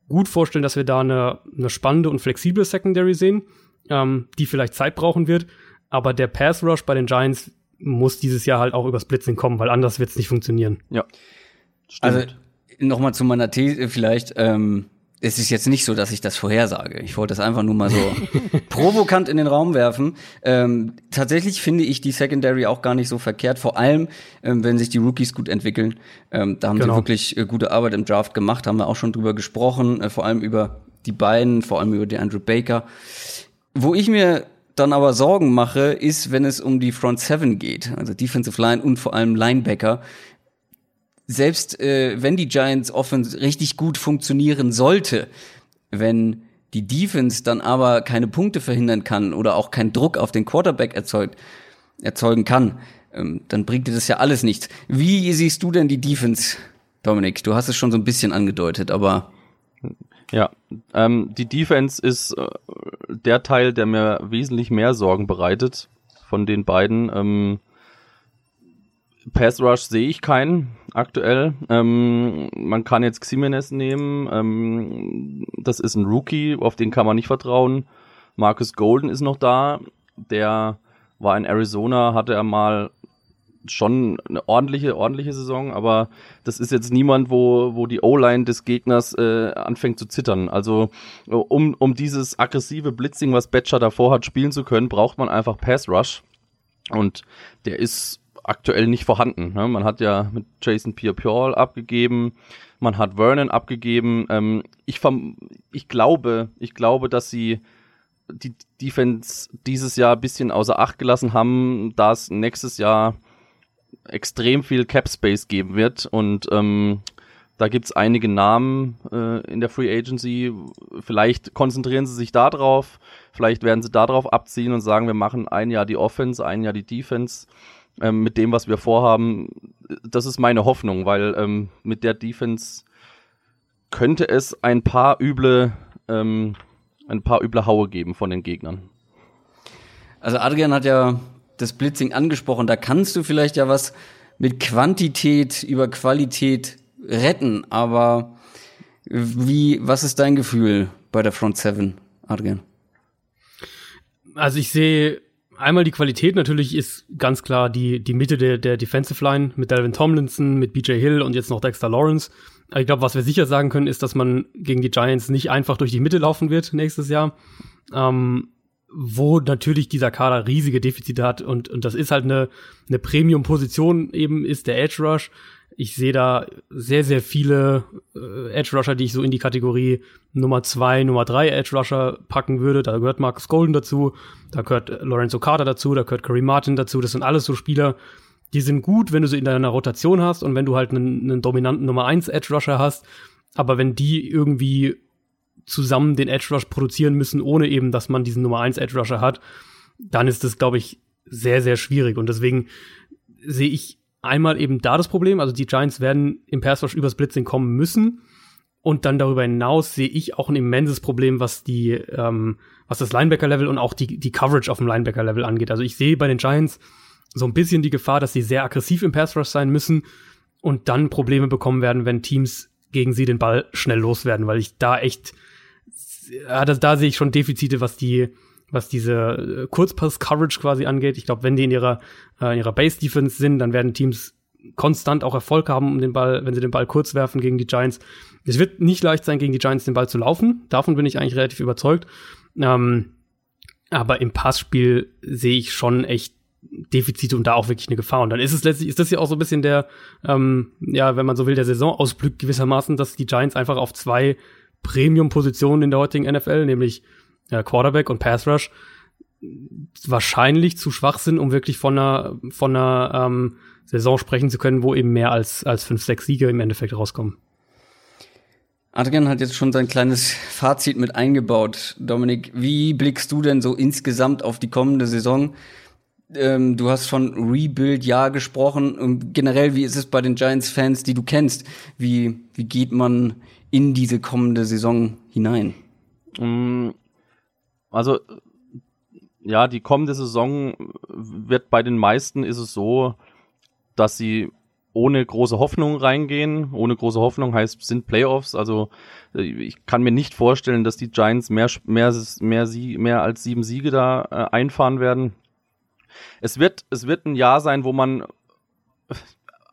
gut vorstellen, dass wir da eine, eine spannende und flexible Secondary sehen, ähm, die vielleicht Zeit brauchen wird. Aber der Pass Rush bei den Giants muss dieses Jahr halt auch übers Blitzing kommen, weil anders wird es nicht funktionieren. Ja. Stimmt. Also nochmal zu meiner These vielleicht. Ähm, es ist jetzt nicht so, dass ich das vorhersage. Ich wollte das einfach nur mal so provokant in den Raum werfen. Ähm, tatsächlich finde ich die Secondary auch gar nicht so verkehrt, vor allem, ähm, wenn sich die Rookies gut entwickeln. Ähm, da haben genau. sie wirklich äh, gute Arbeit im Draft gemacht, haben wir auch schon drüber gesprochen, äh, vor allem über die beiden, vor allem über die Andrew Baker. Wo ich mir dann aber Sorgen mache, ist, wenn es um die Front Seven geht, also Defensive Line und vor allem Linebacker. Selbst äh, wenn die Giants Offense richtig gut funktionieren sollte, wenn die Defense dann aber keine Punkte verhindern kann oder auch keinen Druck auf den Quarterback erzeugt, erzeugen kann, ähm, dann bringt dir das ja alles nichts. Wie siehst du denn die Defense, Dominik? Du hast es schon so ein bisschen angedeutet, aber ja, ähm, die Defense ist äh, der Teil, der mir wesentlich mehr Sorgen bereitet von den beiden. Ähm, Pass Rush sehe ich keinen aktuell. Ähm, man kann jetzt Ximenez nehmen. Ähm, das ist ein Rookie, auf den kann man nicht vertrauen. Marcus Golden ist noch da. Der war in Arizona, hatte er mal schon eine ordentliche, ordentliche Saison, aber das ist jetzt niemand, wo, wo die O-Line des Gegners äh, anfängt zu zittern. Also um, um dieses aggressive Blitzing, was Batcher davor hat, spielen zu können, braucht man einfach Pass Rush. Und der ist aktuell nicht vorhanden. Ne? Man hat ja mit Jason Pierre-Paul abgegeben, man hat Vernon abgegeben. Ähm, ich, ich glaube, ich glaube, dass sie die Defense dieses Jahr ein bisschen außer Acht gelassen haben, da es nächstes Jahr extrem viel Cap Space geben wird und ähm, da gibt's einige Namen äh, in der Free Agency. Vielleicht konzentrieren sie sich da drauf, vielleicht werden sie da drauf abziehen und sagen, wir machen ein Jahr die Offense, ein Jahr die Defense ähm, mit dem, was wir vorhaben. Das ist meine Hoffnung, weil ähm, mit der Defense könnte es ein paar üble, ähm, ein paar üble Haue geben von den Gegnern. Also Adrian hat ja das Blitzing angesprochen. Da kannst du vielleicht ja was mit Quantität über Qualität retten. Aber wie, was ist dein Gefühl bei der Front Seven, Adrian? Also ich sehe einmal die Qualität natürlich ist ganz klar die, die Mitte der, der Defensive Line mit Delvin Tomlinson, mit BJ Hill und jetzt noch Dexter Lawrence. Ich glaube, was wir sicher sagen können, ist, dass man gegen die Giants nicht einfach durch die Mitte laufen wird nächstes Jahr. Ähm, wo natürlich dieser Kader riesige Defizite hat und, und das ist halt eine, eine Premium-Position eben ist der Edge Rush. Ich sehe da sehr, sehr viele äh, Edge Rusher, die ich so in die Kategorie Nummer zwei, Nummer drei Edge Rusher packen würde. Da gehört Marcus Golden dazu, da gehört Lorenzo Carter dazu, da gehört Curry Martin dazu. Das sind alles so Spieler, die sind gut, wenn du sie in deiner Rotation hast und wenn du halt einen, einen dominanten Nummer eins Edge Rusher hast. Aber wenn die irgendwie zusammen den Edge Rush produzieren müssen, ohne eben, dass man diesen Nummer 1 Edge Rusher hat, dann ist das, glaube ich, sehr, sehr schwierig. Und deswegen sehe ich einmal eben da das Problem. Also die Giants werden im Pass Rush übers Blitzing kommen müssen. Und dann darüber hinaus sehe ich auch ein immenses Problem, was die, ähm, was das Linebacker-Level und auch die, die Coverage auf dem Linebacker-Level angeht. Also ich sehe bei den Giants so ein bisschen die Gefahr, dass sie sehr aggressiv im Pass Rush sein müssen und dann Probleme bekommen werden, wenn Teams gegen sie den Ball schnell loswerden, weil ich da echt ja, das, da sehe ich schon Defizite, was die, was diese äh, Kurzpass-Coverage quasi angeht. Ich glaube, wenn die in ihrer, äh, ihrer Base-Defense sind, dann werden Teams konstant auch Erfolg haben, um den Ball, wenn sie den Ball kurz werfen gegen die Giants. Es wird nicht leicht sein, gegen die Giants den Ball zu laufen. Davon bin ich eigentlich relativ überzeugt. Ähm, aber im Passspiel sehe ich schon echt Defizite und da auch wirklich eine Gefahr. Und dann ist es letztlich, ist das ja auch so ein bisschen der, ähm, ja, wenn man so will, der Saisonausblick gewissermaßen, dass die Giants einfach auf zwei Premium-Positionen in der heutigen NFL, nämlich äh, Quarterback und Pass Rush, wahrscheinlich zu schwach sind, um wirklich von einer, von einer ähm, Saison sprechen zu können, wo eben mehr als, als fünf, sechs Siege im Endeffekt rauskommen. Adrian hat jetzt schon sein kleines Fazit mit eingebaut. Dominik, wie blickst du denn so insgesamt auf die kommende Saison? Ähm, du hast von Rebuild-Jahr gesprochen. Und generell, wie ist es bei den Giants-Fans, die du kennst? Wie, wie geht man in diese kommende Saison hinein? Mm, also ja, die kommende Saison wird bei den meisten ist es so, dass sie ohne große Hoffnung reingehen. Ohne große Hoffnung heißt sind Playoffs. Also äh, ich kann mir nicht vorstellen, dass die Giants mehr mehr mehr, mehr, mehr als sieben Siege da äh, einfahren werden. Es wird es wird ein Jahr sein, wo man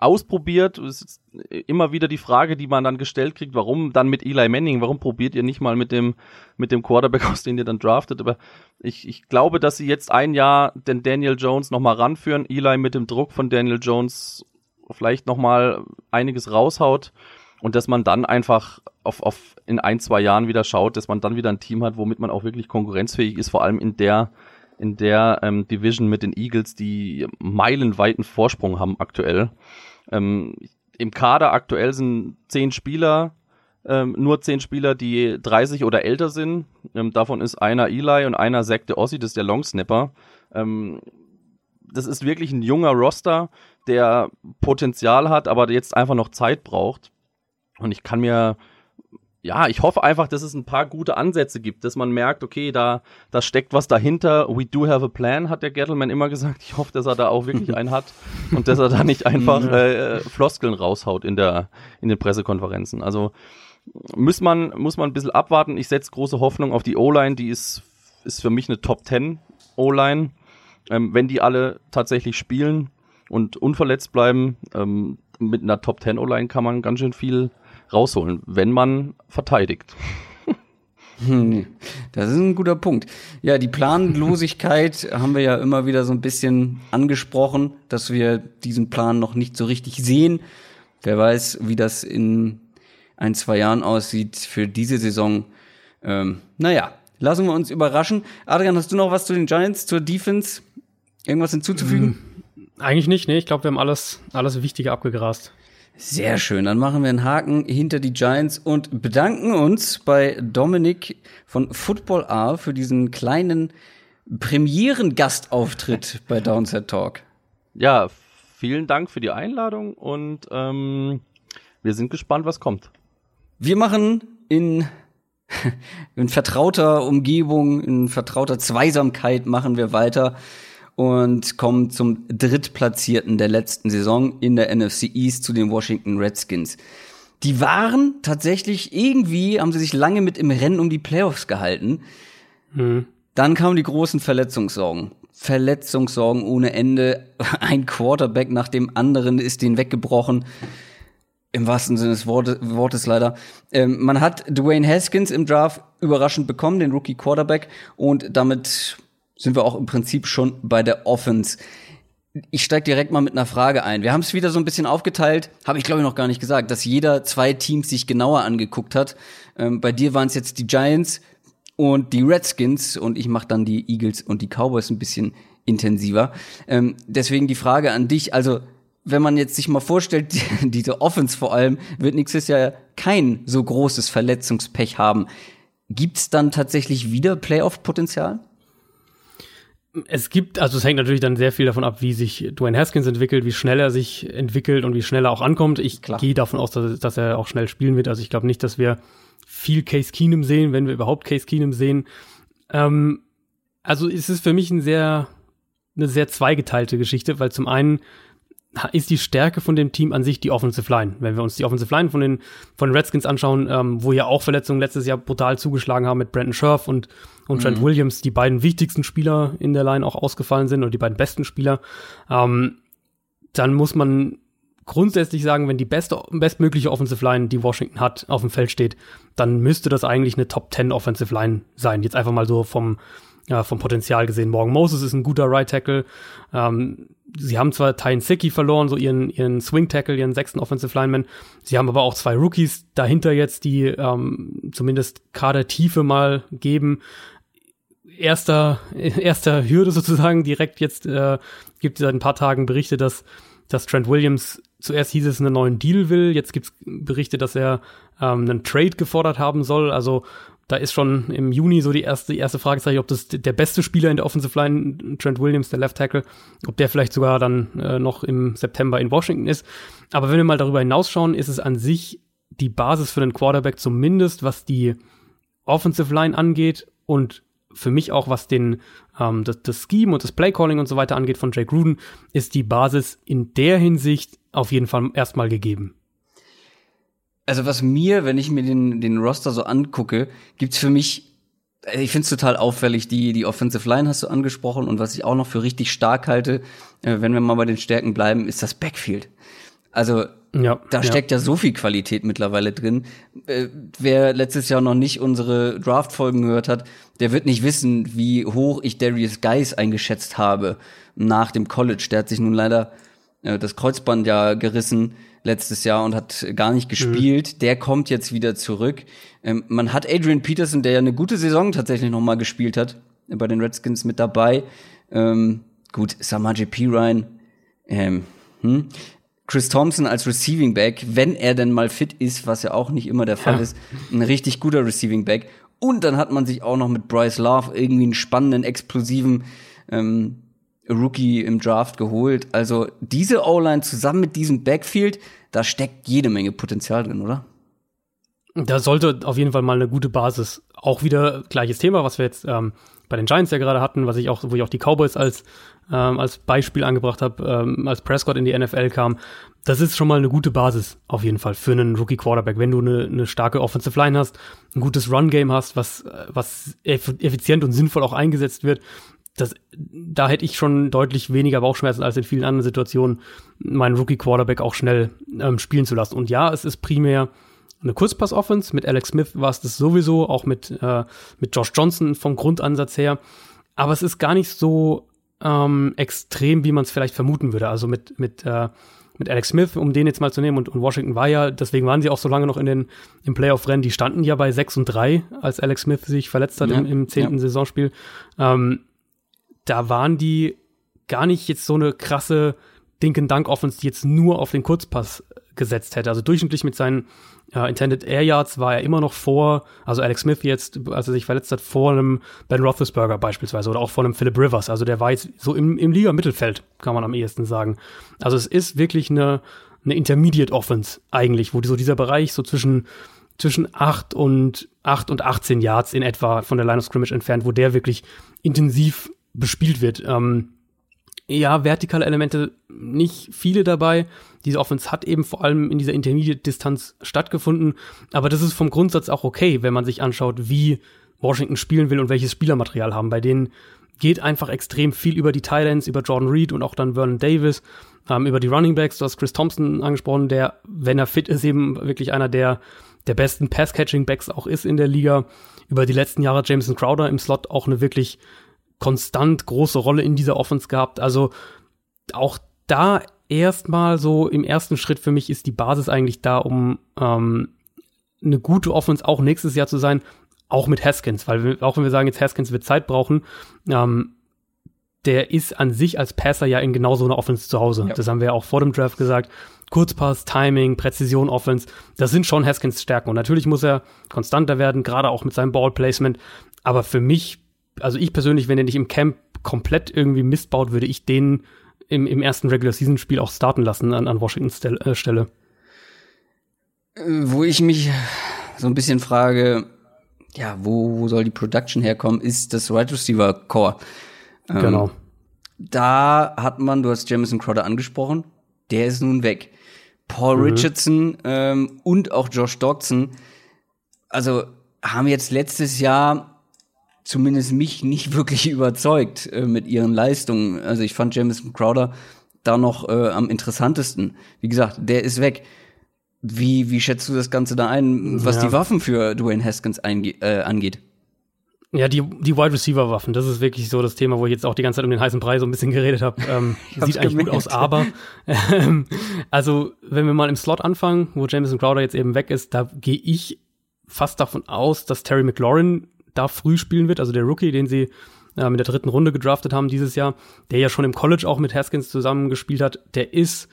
ausprobiert. Es ist immer wieder die Frage, die man dann gestellt kriegt, warum dann mit Eli Manning? Warum probiert ihr nicht mal mit dem, mit dem Quarterback aus, den ihr dann draftet? Aber ich, ich glaube, dass sie jetzt ein Jahr den Daniel Jones nochmal ranführen. Eli mit dem Druck von Daniel Jones vielleicht nochmal einiges raushaut und dass man dann einfach auf, auf in ein, zwei Jahren wieder schaut, dass man dann wieder ein Team hat, womit man auch wirklich konkurrenzfähig ist, vor allem in der in der ähm, Division mit den Eagles, die meilenweiten Vorsprung haben aktuell. Ähm, Im Kader aktuell sind zehn Spieler, ähm, nur zehn Spieler, die 30 oder älter sind. Ähm, davon ist einer Eli und einer Zack de Ossi, das ist der Longsnapper. Ähm, das ist wirklich ein junger Roster, der Potenzial hat, aber jetzt einfach noch Zeit braucht. Und ich kann mir ja, ich hoffe einfach, dass es ein paar gute Ansätze gibt, dass man merkt, okay, da, da steckt was dahinter. We do have a plan, hat der Gettleman immer gesagt. Ich hoffe, dass er da auch wirklich einen hat und dass er da nicht einfach äh, Floskeln raushaut in der, in den Pressekonferenzen. Also muss man, muss man ein bisschen abwarten. Ich setze große Hoffnung auf die O-Line, die ist, ist für mich eine Top 10 O-Line. Ähm, wenn die alle tatsächlich spielen und unverletzt bleiben, ähm, mit einer Top 10 O-Line kann man ganz schön viel rausholen, wenn man verteidigt. Hm, das ist ein guter Punkt. Ja, die Planlosigkeit haben wir ja immer wieder so ein bisschen angesprochen, dass wir diesen Plan noch nicht so richtig sehen. Wer weiß, wie das in ein, zwei Jahren aussieht für diese Saison. Ähm, naja, lassen wir uns überraschen. Adrian, hast du noch was zu den Giants, zur Defense? Irgendwas hinzuzufügen? Hm, eigentlich nicht, ne? Ich glaube, wir haben alles, alles Wichtige abgegrast. Sehr schön. Dann machen wir einen Haken hinter die Giants und bedanken uns bei Dominik von Football A für diesen kleinen Premieren-Gastauftritt bei Downset Talk. Ja, vielen Dank für die Einladung und ähm, wir sind gespannt, was kommt. Wir machen in, in vertrauter Umgebung, in vertrauter Zweisamkeit machen wir weiter und kommen zum Drittplatzierten der letzten Saison in der NFC East zu den Washington Redskins. Die waren tatsächlich irgendwie, haben sie sich lange mit im Rennen um die Playoffs gehalten. Hm. Dann kamen die großen Verletzungssorgen. Verletzungssorgen ohne Ende. Ein Quarterback nach dem anderen ist den weggebrochen. Im wahrsten Sinne des Wortes, Wortes leider. Ähm, man hat Dwayne Haskins im Draft überraschend bekommen, den Rookie Quarterback. Und damit sind wir auch im Prinzip schon bei der Offense. Ich steige direkt mal mit einer Frage ein. Wir haben es wieder so ein bisschen aufgeteilt, habe ich glaube ich noch gar nicht gesagt, dass jeder zwei Teams sich genauer angeguckt hat. Ähm, bei dir waren es jetzt die Giants und die Redskins und ich mache dann die Eagles und die Cowboys ein bisschen intensiver. Ähm, deswegen die Frage an dich, also wenn man jetzt sich mal vorstellt, diese Offense vor allem, wird nächstes Jahr kein so großes Verletzungspech haben. Gibt's dann tatsächlich wieder Playoff-Potenzial? Es gibt, also es hängt natürlich dann sehr viel davon ab, wie sich Dwayne Haskins entwickelt, wie schnell er sich entwickelt und wie schnell er auch ankommt. Ich gehe davon aus, dass, dass, er auch schnell spielen wird. Also ich glaube nicht, dass wir viel Case Keenum sehen, wenn wir überhaupt Case Keenum sehen. Ähm, also es ist für mich ein sehr, eine sehr zweigeteilte Geschichte, weil zum einen ist die Stärke von dem Team an sich die Offensive Line. Wenn wir uns die Offensive Line von den, von den Redskins anschauen, ähm, wo ja auch Verletzungen letztes Jahr brutal zugeschlagen haben mit Brandon Scherf und, und Trent mhm. Williams, die beiden wichtigsten Spieler in der Line auch ausgefallen sind oder die beiden besten Spieler, ähm, dann muss man grundsätzlich sagen, wenn die beste, bestmögliche Offensive Line, die Washington hat, auf dem Feld steht, dann müsste das eigentlich eine Top 10 Offensive Line sein. Jetzt einfach mal so vom, ja, vom Potenzial gesehen. Morgan Moses ist ein guter Right Tackle. Ähm, sie haben zwar Tyne Sicky verloren, so ihren, ihren Swing Tackle, ihren sechsten Offensive Lineman. Sie haben aber auch zwei Rookies dahinter jetzt, die ähm, zumindest Kadertiefe mal geben. Erster, erster Hürde sozusagen direkt jetzt äh, gibt es seit ein paar Tagen Berichte, dass, dass Trent Williams zuerst hieß es einen neuen Deal will, jetzt gibt es Berichte, dass er ähm, einen Trade gefordert haben soll. Also da ist schon im Juni so die erste, die erste Fragezeichen, ob das der beste Spieler in der Offensive Line, Trent Williams, der Left Tackle, ob der vielleicht sogar dann äh, noch im September in Washington ist. Aber wenn wir mal darüber hinausschauen, ist es an sich die Basis für den Quarterback zumindest, was die Offensive Line angeht und für mich auch, was den ähm, das, das Scheme und das Playcalling und so weiter angeht von Jake Gruden, ist die Basis in der Hinsicht auf jeden Fall erstmal gegeben. Also was mir, wenn ich mir den, den Roster so angucke, gibt's für mich, äh, ich find's total auffällig, die, die Offensive Line hast du angesprochen und was ich auch noch für richtig stark halte, äh, wenn wir mal bei den Stärken bleiben, ist das Backfield. Also ja, da steckt ja. ja so viel Qualität mittlerweile drin. Äh, wer letztes Jahr noch nicht unsere Draft-Folgen gehört hat, der wird nicht wissen, wie hoch ich Darius Geis eingeschätzt habe nach dem College. Der hat sich nun leider das Kreuzband ja gerissen letztes Jahr und hat gar nicht gespielt. Mhm. Der kommt jetzt wieder zurück. Ähm, man hat Adrian Peterson, der ja eine gute Saison tatsächlich noch mal gespielt hat, bei den Redskins mit dabei. Ähm, gut, Samaje Ryan. Ähm, hm? Chris Thompson als Receiving Back, wenn er denn mal fit ist, was ja auch nicht immer der Fall ja. ist, ein richtig guter Receiving Back. Und dann hat man sich auch noch mit Bryce Love irgendwie einen spannenden, explosiven ähm, Rookie im Draft geholt. Also diese O-Line zusammen mit diesem Backfield, da steckt jede Menge Potenzial drin, oder? Da sollte auf jeden Fall mal eine gute Basis. Auch wieder gleiches Thema, was wir jetzt ähm, bei den Giants ja gerade hatten, was ich auch, wo ich auch die Cowboys als ähm, als Beispiel angebracht habe, ähm, als Prescott in die NFL kam. Das ist schon mal eine gute Basis auf jeden Fall für einen Rookie Quarterback, wenn du eine, eine starke Offensive Line hast, ein gutes Run Game hast, was was effizient und sinnvoll auch eingesetzt wird das, da hätte ich schon deutlich weniger Bauchschmerzen als in vielen anderen Situationen, meinen Rookie-Quarterback auch schnell ähm, spielen zu lassen. Und ja, es ist primär eine Kurzpass-Offense. Mit Alex Smith war es das sowieso, auch mit, äh, mit Josh Johnson vom Grundansatz her. Aber es ist gar nicht so ähm, extrem, wie man es vielleicht vermuten würde. Also mit, mit, äh, mit Alex Smith, um den jetzt mal zu nehmen, und, und Washington war ja, deswegen waren sie auch so lange noch in den, im Playoff-Rennen, die standen ja bei 6 und 3, als Alex Smith sich verletzt hat ja, im, im 10. Ja. Saisonspiel. Ähm, da waren die gar nicht jetzt so eine krasse Dinken Dank Offense, die jetzt nur auf den Kurzpass gesetzt hätte. Also durchschnittlich mit seinen äh, Intended Air Yards war er immer noch vor, also Alex Smith jetzt, als er sich verletzt hat, vor einem Ben Roethlisberger beispielsweise oder auch vor einem Philip Rivers. Also der war jetzt so im, im Liga-Mittelfeld, kann man am ehesten sagen. Also es ist wirklich eine, eine Intermediate Offense eigentlich, wo so dieser Bereich so zwischen zwischen 8 und 8 und 18 Yards in etwa von der Line of Scrimmage entfernt, wo der wirklich intensiv bespielt wird. Ähm, ja, vertikale Elemente nicht viele dabei. Diese Offense hat eben vor allem in dieser Intermediate-Distanz stattgefunden. Aber das ist vom Grundsatz auch okay, wenn man sich anschaut, wie Washington spielen will und welches Spielermaterial haben. Bei denen geht einfach extrem viel über die Titans, über Jordan Reed und auch dann Vernon Davis, ähm, über die Running Backs. Du hast Chris Thompson angesprochen, der, wenn er fit ist, eben wirklich einer der, der besten Pass-Catching-Backs auch ist in der Liga. Über die letzten Jahre Jameson Crowder im Slot auch eine wirklich konstant große Rolle in dieser Offense gehabt. Also auch da erstmal so im ersten Schritt für mich ist die Basis eigentlich da, um ähm, eine gute Offense auch nächstes Jahr zu sein, auch mit Haskins, weil wir, auch wenn wir sagen, jetzt Haskins wird Zeit brauchen, ähm, der ist an sich als Passer ja in genau so einer Offense zu Hause. Ja. Das haben wir ja auch vor dem Draft gesagt. Kurzpass, Timing, Präzision, Offense, das sind schon Haskins Stärken. Und natürlich muss er konstanter werden, gerade auch mit seinem Ballplacement. Aber für mich, also ich persönlich, wenn er nicht im Camp komplett irgendwie Mist baut, würde ich den im, im ersten Regular Season Spiel auch starten lassen an, an Washingtons Stel äh, Stelle. Wo ich mich so ein bisschen frage, ja, wo, wo soll die Production herkommen, ist das Wide Receiver Core. Ähm, genau. Da hat man, du hast Jamison Crowder angesprochen, der ist nun weg. Paul mhm. Richardson ähm, und auch Josh Dodson, also haben jetzt letztes Jahr zumindest mich nicht wirklich überzeugt äh, mit ihren Leistungen. Also ich fand Jamison Crowder da noch äh, am interessantesten. Wie gesagt, der ist weg. Wie, wie schätzt du das Ganze da ein, was ja. die Waffen für Dwayne Haskins äh, angeht? Ja, die, die Wide Receiver Waffen, das ist wirklich so das Thema, wo ich jetzt auch die ganze Zeit um den heißen Brei so ein bisschen geredet habe. Ähm, sieht eigentlich gemerkt. gut aus, aber ähm, also wenn wir mal im Slot anfangen, wo Jameson Crowder jetzt eben weg ist, da gehe ich fast davon aus, dass Terry McLaurin da früh spielen wird, also der Rookie, den sie äh, mit der dritten Runde gedraftet haben dieses Jahr, der ja schon im College auch mit Haskins zusammengespielt hat, der ist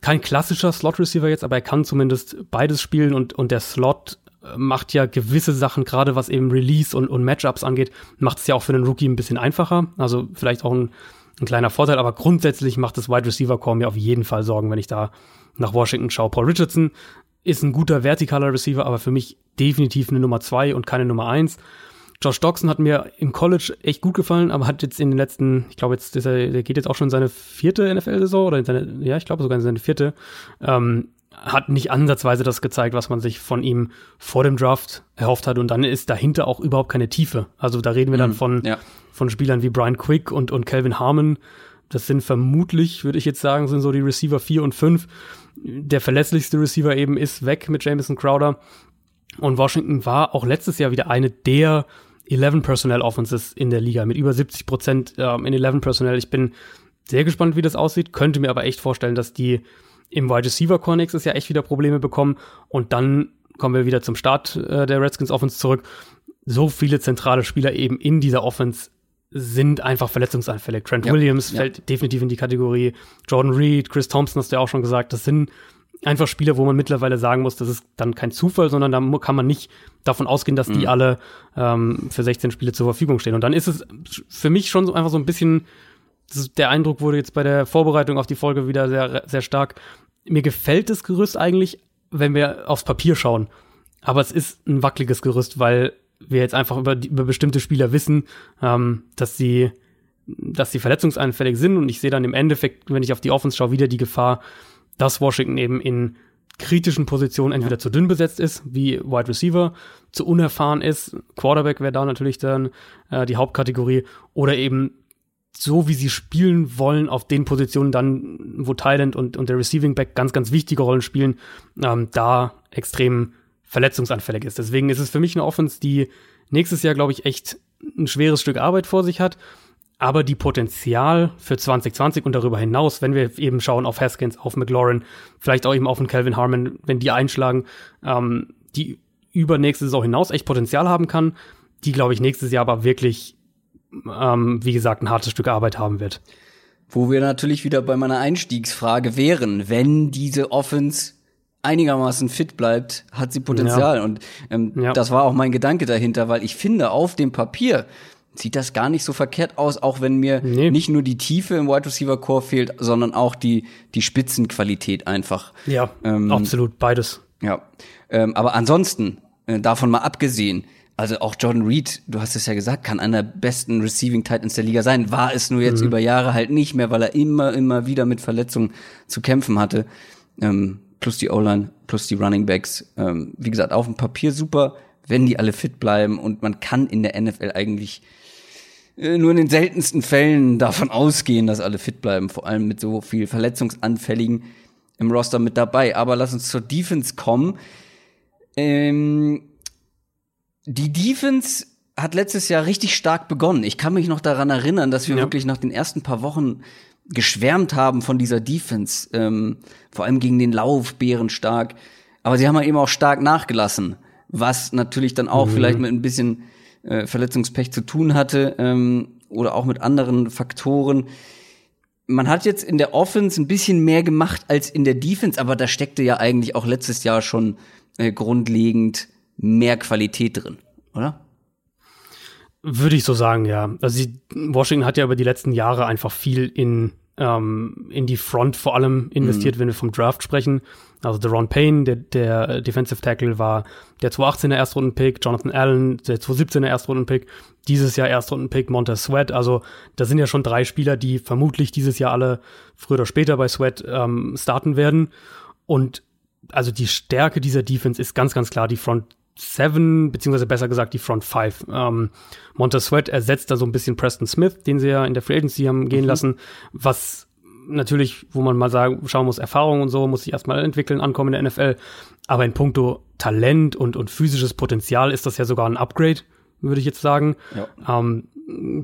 kein klassischer Slot-Receiver jetzt, aber er kann zumindest beides spielen und, und der Slot äh, macht ja gewisse Sachen, gerade was eben Release und, und Matchups angeht, macht es ja auch für den Rookie ein bisschen einfacher. Also vielleicht auch ein, ein kleiner Vorteil, aber grundsätzlich macht das Wide Receiver Core mir auf jeden Fall Sorgen, wenn ich da nach Washington schaue. Paul Richardson ist ein guter vertikaler Receiver, aber für mich definitiv eine Nummer zwei und keine Nummer eins. Josh Doxson hat mir im College echt gut gefallen, aber hat jetzt in den letzten, ich glaube jetzt, er, der geht jetzt auch schon seine vierte NFL-Saison oder in seine, ja, ich glaube sogar in seine vierte, ähm, hat nicht ansatzweise das gezeigt, was man sich von ihm vor dem Draft erhofft hat. Und dann ist dahinter auch überhaupt keine Tiefe. Also da reden wir dann mhm, von, ja. von Spielern wie Brian Quick und, und Calvin Harmon. Das sind vermutlich, würde ich jetzt sagen, sind so die Receiver 4 und 5. Der verlässlichste Receiver eben ist weg mit Jameson Crowder. Und Washington war auch letztes Jahr wieder eine der 11 Personnel Offenses in der Liga mit über 70 Prozent ähm, in 11 Personnel. Ich bin sehr gespannt, wie das aussieht, könnte mir aber echt vorstellen, dass die im Wide Receiver Core nächstes Jahr echt wieder Probleme bekommen und dann kommen wir wieder zum Start äh, der Redskins Offense zurück. So viele zentrale Spieler eben in dieser Offense sind einfach verletzungsanfällig. Trent ja, Williams ja. fällt definitiv in die Kategorie. Jordan Reed, Chris Thompson hast du ja auch schon gesagt. Das sind einfach Spieler, wo man mittlerweile sagen muss, das ist dann kein Zufall, sondern da kann man nicht davon ausgehen, dass die mhm. alle ähm, für 16 Spiele zur Verfügung stehen. Und dann ist es für mich schon so einfach so ein bisschen, der Eindruck wurde jetzt bei der Vorbereitung auf die Folge wieder sehr, sehr stark. Mir gefällt das Gerüst eigentlich, wenn wir aufs Papier schauen. Aber es ist ein wackeliges Gerüst, weil wir jetzt einfach über, die, über bestimmte Spieler wissen, ähm, dass sie dass sie verletzungsanfällig sind. Und ich sehe dann im Endeffekt, wenn ich auf die Offense schaue, wieder die Gefahr, dass Washington eben in kritischen Positionen entweder zu dünn besetzt ist, wie Wide Receiver, zu unerfahren ist, Quarterback wäre da natürlich dann äh, die Hauptkategorie, oder eben so wie sie spielen wollen, auf den Positionen dann, wo Thailand und, und der Receiving Back ganz, ganz wichtige Rollen spielen, ähm, da extrem verletzungsanfällig ist. Deswegen ist es für mich eine Offense, die nächstes Jahr, glaube ich, echt ein schweres Stück Arbeit vor sich hat aber die Potenzial für 2020 und darüber hinaus, wenn wir eben schauen auf Haskins, auf McLaurin, vielleicht auch eben auf einen Calvin Harmon, wenn die einschlagen, ähm, die über nächste Saison hinaus echt Potenzial haben kann, die, glaube ich, nächstes Jahr aber wirklich, ähm, wie gesagt, ein hartes Stück Arbeit haben wird. Wo wir natürlich wieder bei meiner Einstiegsfrage wären, wenn diese Offense einigermaßen fit bleibt, hat sie Potenzial. Ja. Und ähm, ja. das war auch mein Gedanke dahinter, weil ich finde, auf dem Papier sieht das gar nicht so verkehrt aus, auch wenn mir nee. nicht nur die Tiefe im Wide Receiver Core fehlt, sondern auch die, die Spitzenqualität einfach. Ja, ähm, absolut, beides. Ja, ähm, aber ansonsten, äh, davon mal abgesehen, also auch Jordan Reed, du hast es ja gesagt, kann einer der besten Receiving Titans der Liga sein, war es nur jetzt mhm. über Jahre halt nicht mehr, weil er immer, immer wieder mit Verletzungen zu kämpfen hatte. Ähm, plus die O-Line, plus die Running Backs. Ähm, wie gesagt, auf dem Papier super, wenn die alle fit bleiben und man kann in der NFL eigentlich äh, nur in den seltensten Fällen davon ausgehen, dass alle fit bleiben, vor allem mit so viel Verletzungsanfälligen im Roster mit dabei. Aber lass uns zur Defense kommen. Ähm, die Defense hat letztes Jahr richtig stark begonnen. Ich kann mich noch daran erinnern, dass wir ja. wirklich nach den ersten paar Wochen geschwärmt haben von dieser Defense, ähm, vor allem gegen den Lauf, bärenstark. Aber sie haben halt eben auch stark nachgelassen, was natürlich dann auch mhm. vielleicht mit ein bisschen äh, Verletzungspech zu tun hatte ähm, oder auch mit anderen Faktoren. Man hat jetzt in der Offense ein bisschen mehr gemacht als in der Defense, aber da steckte ja eigentlich auch letztes Jahr schon äh, grundlegend mehr Qualität drin, oder? Würde ich so sagen, ja. Also sie, Washington hat ja über die letzten Jahre einfach viel in ähm, in die Front vor allem investiert, mhm. wenn wir vom Draft sprechen. Also Deron Payne, der, der Defensive Tackle, war der 2018er Erstrunden-Pick, Jonathan Allen, der 2017er Erstrunden-Pick, dieses Jahr Erstrunden-Pick, Montez Sweat. Also da sind ja schon drei Spieler, die vermutlich dieses Jahr alle früher oder später bei Sweat ähm, starten werden. Und also die Stärke dieser Defense ist ganz, ganz klar die Front Seven, beziehungsweise besser gesagt die Front Five. Ähm, Montez Sweat ersetzt da so ein bisschen Preston Smith, den sie ja in der Free Agency haben gehen mhm. lassen, was natürlich, wo man mal sagen, schauen muss, Erfahrung und so, muss sich erstmal entwickeln, ankommen in der NFL. Aber in puncto Talent und, und physisches Potenzial ist das ja sogar ein Upgrade, würde ich jetzt sagen. Ja. Ähm,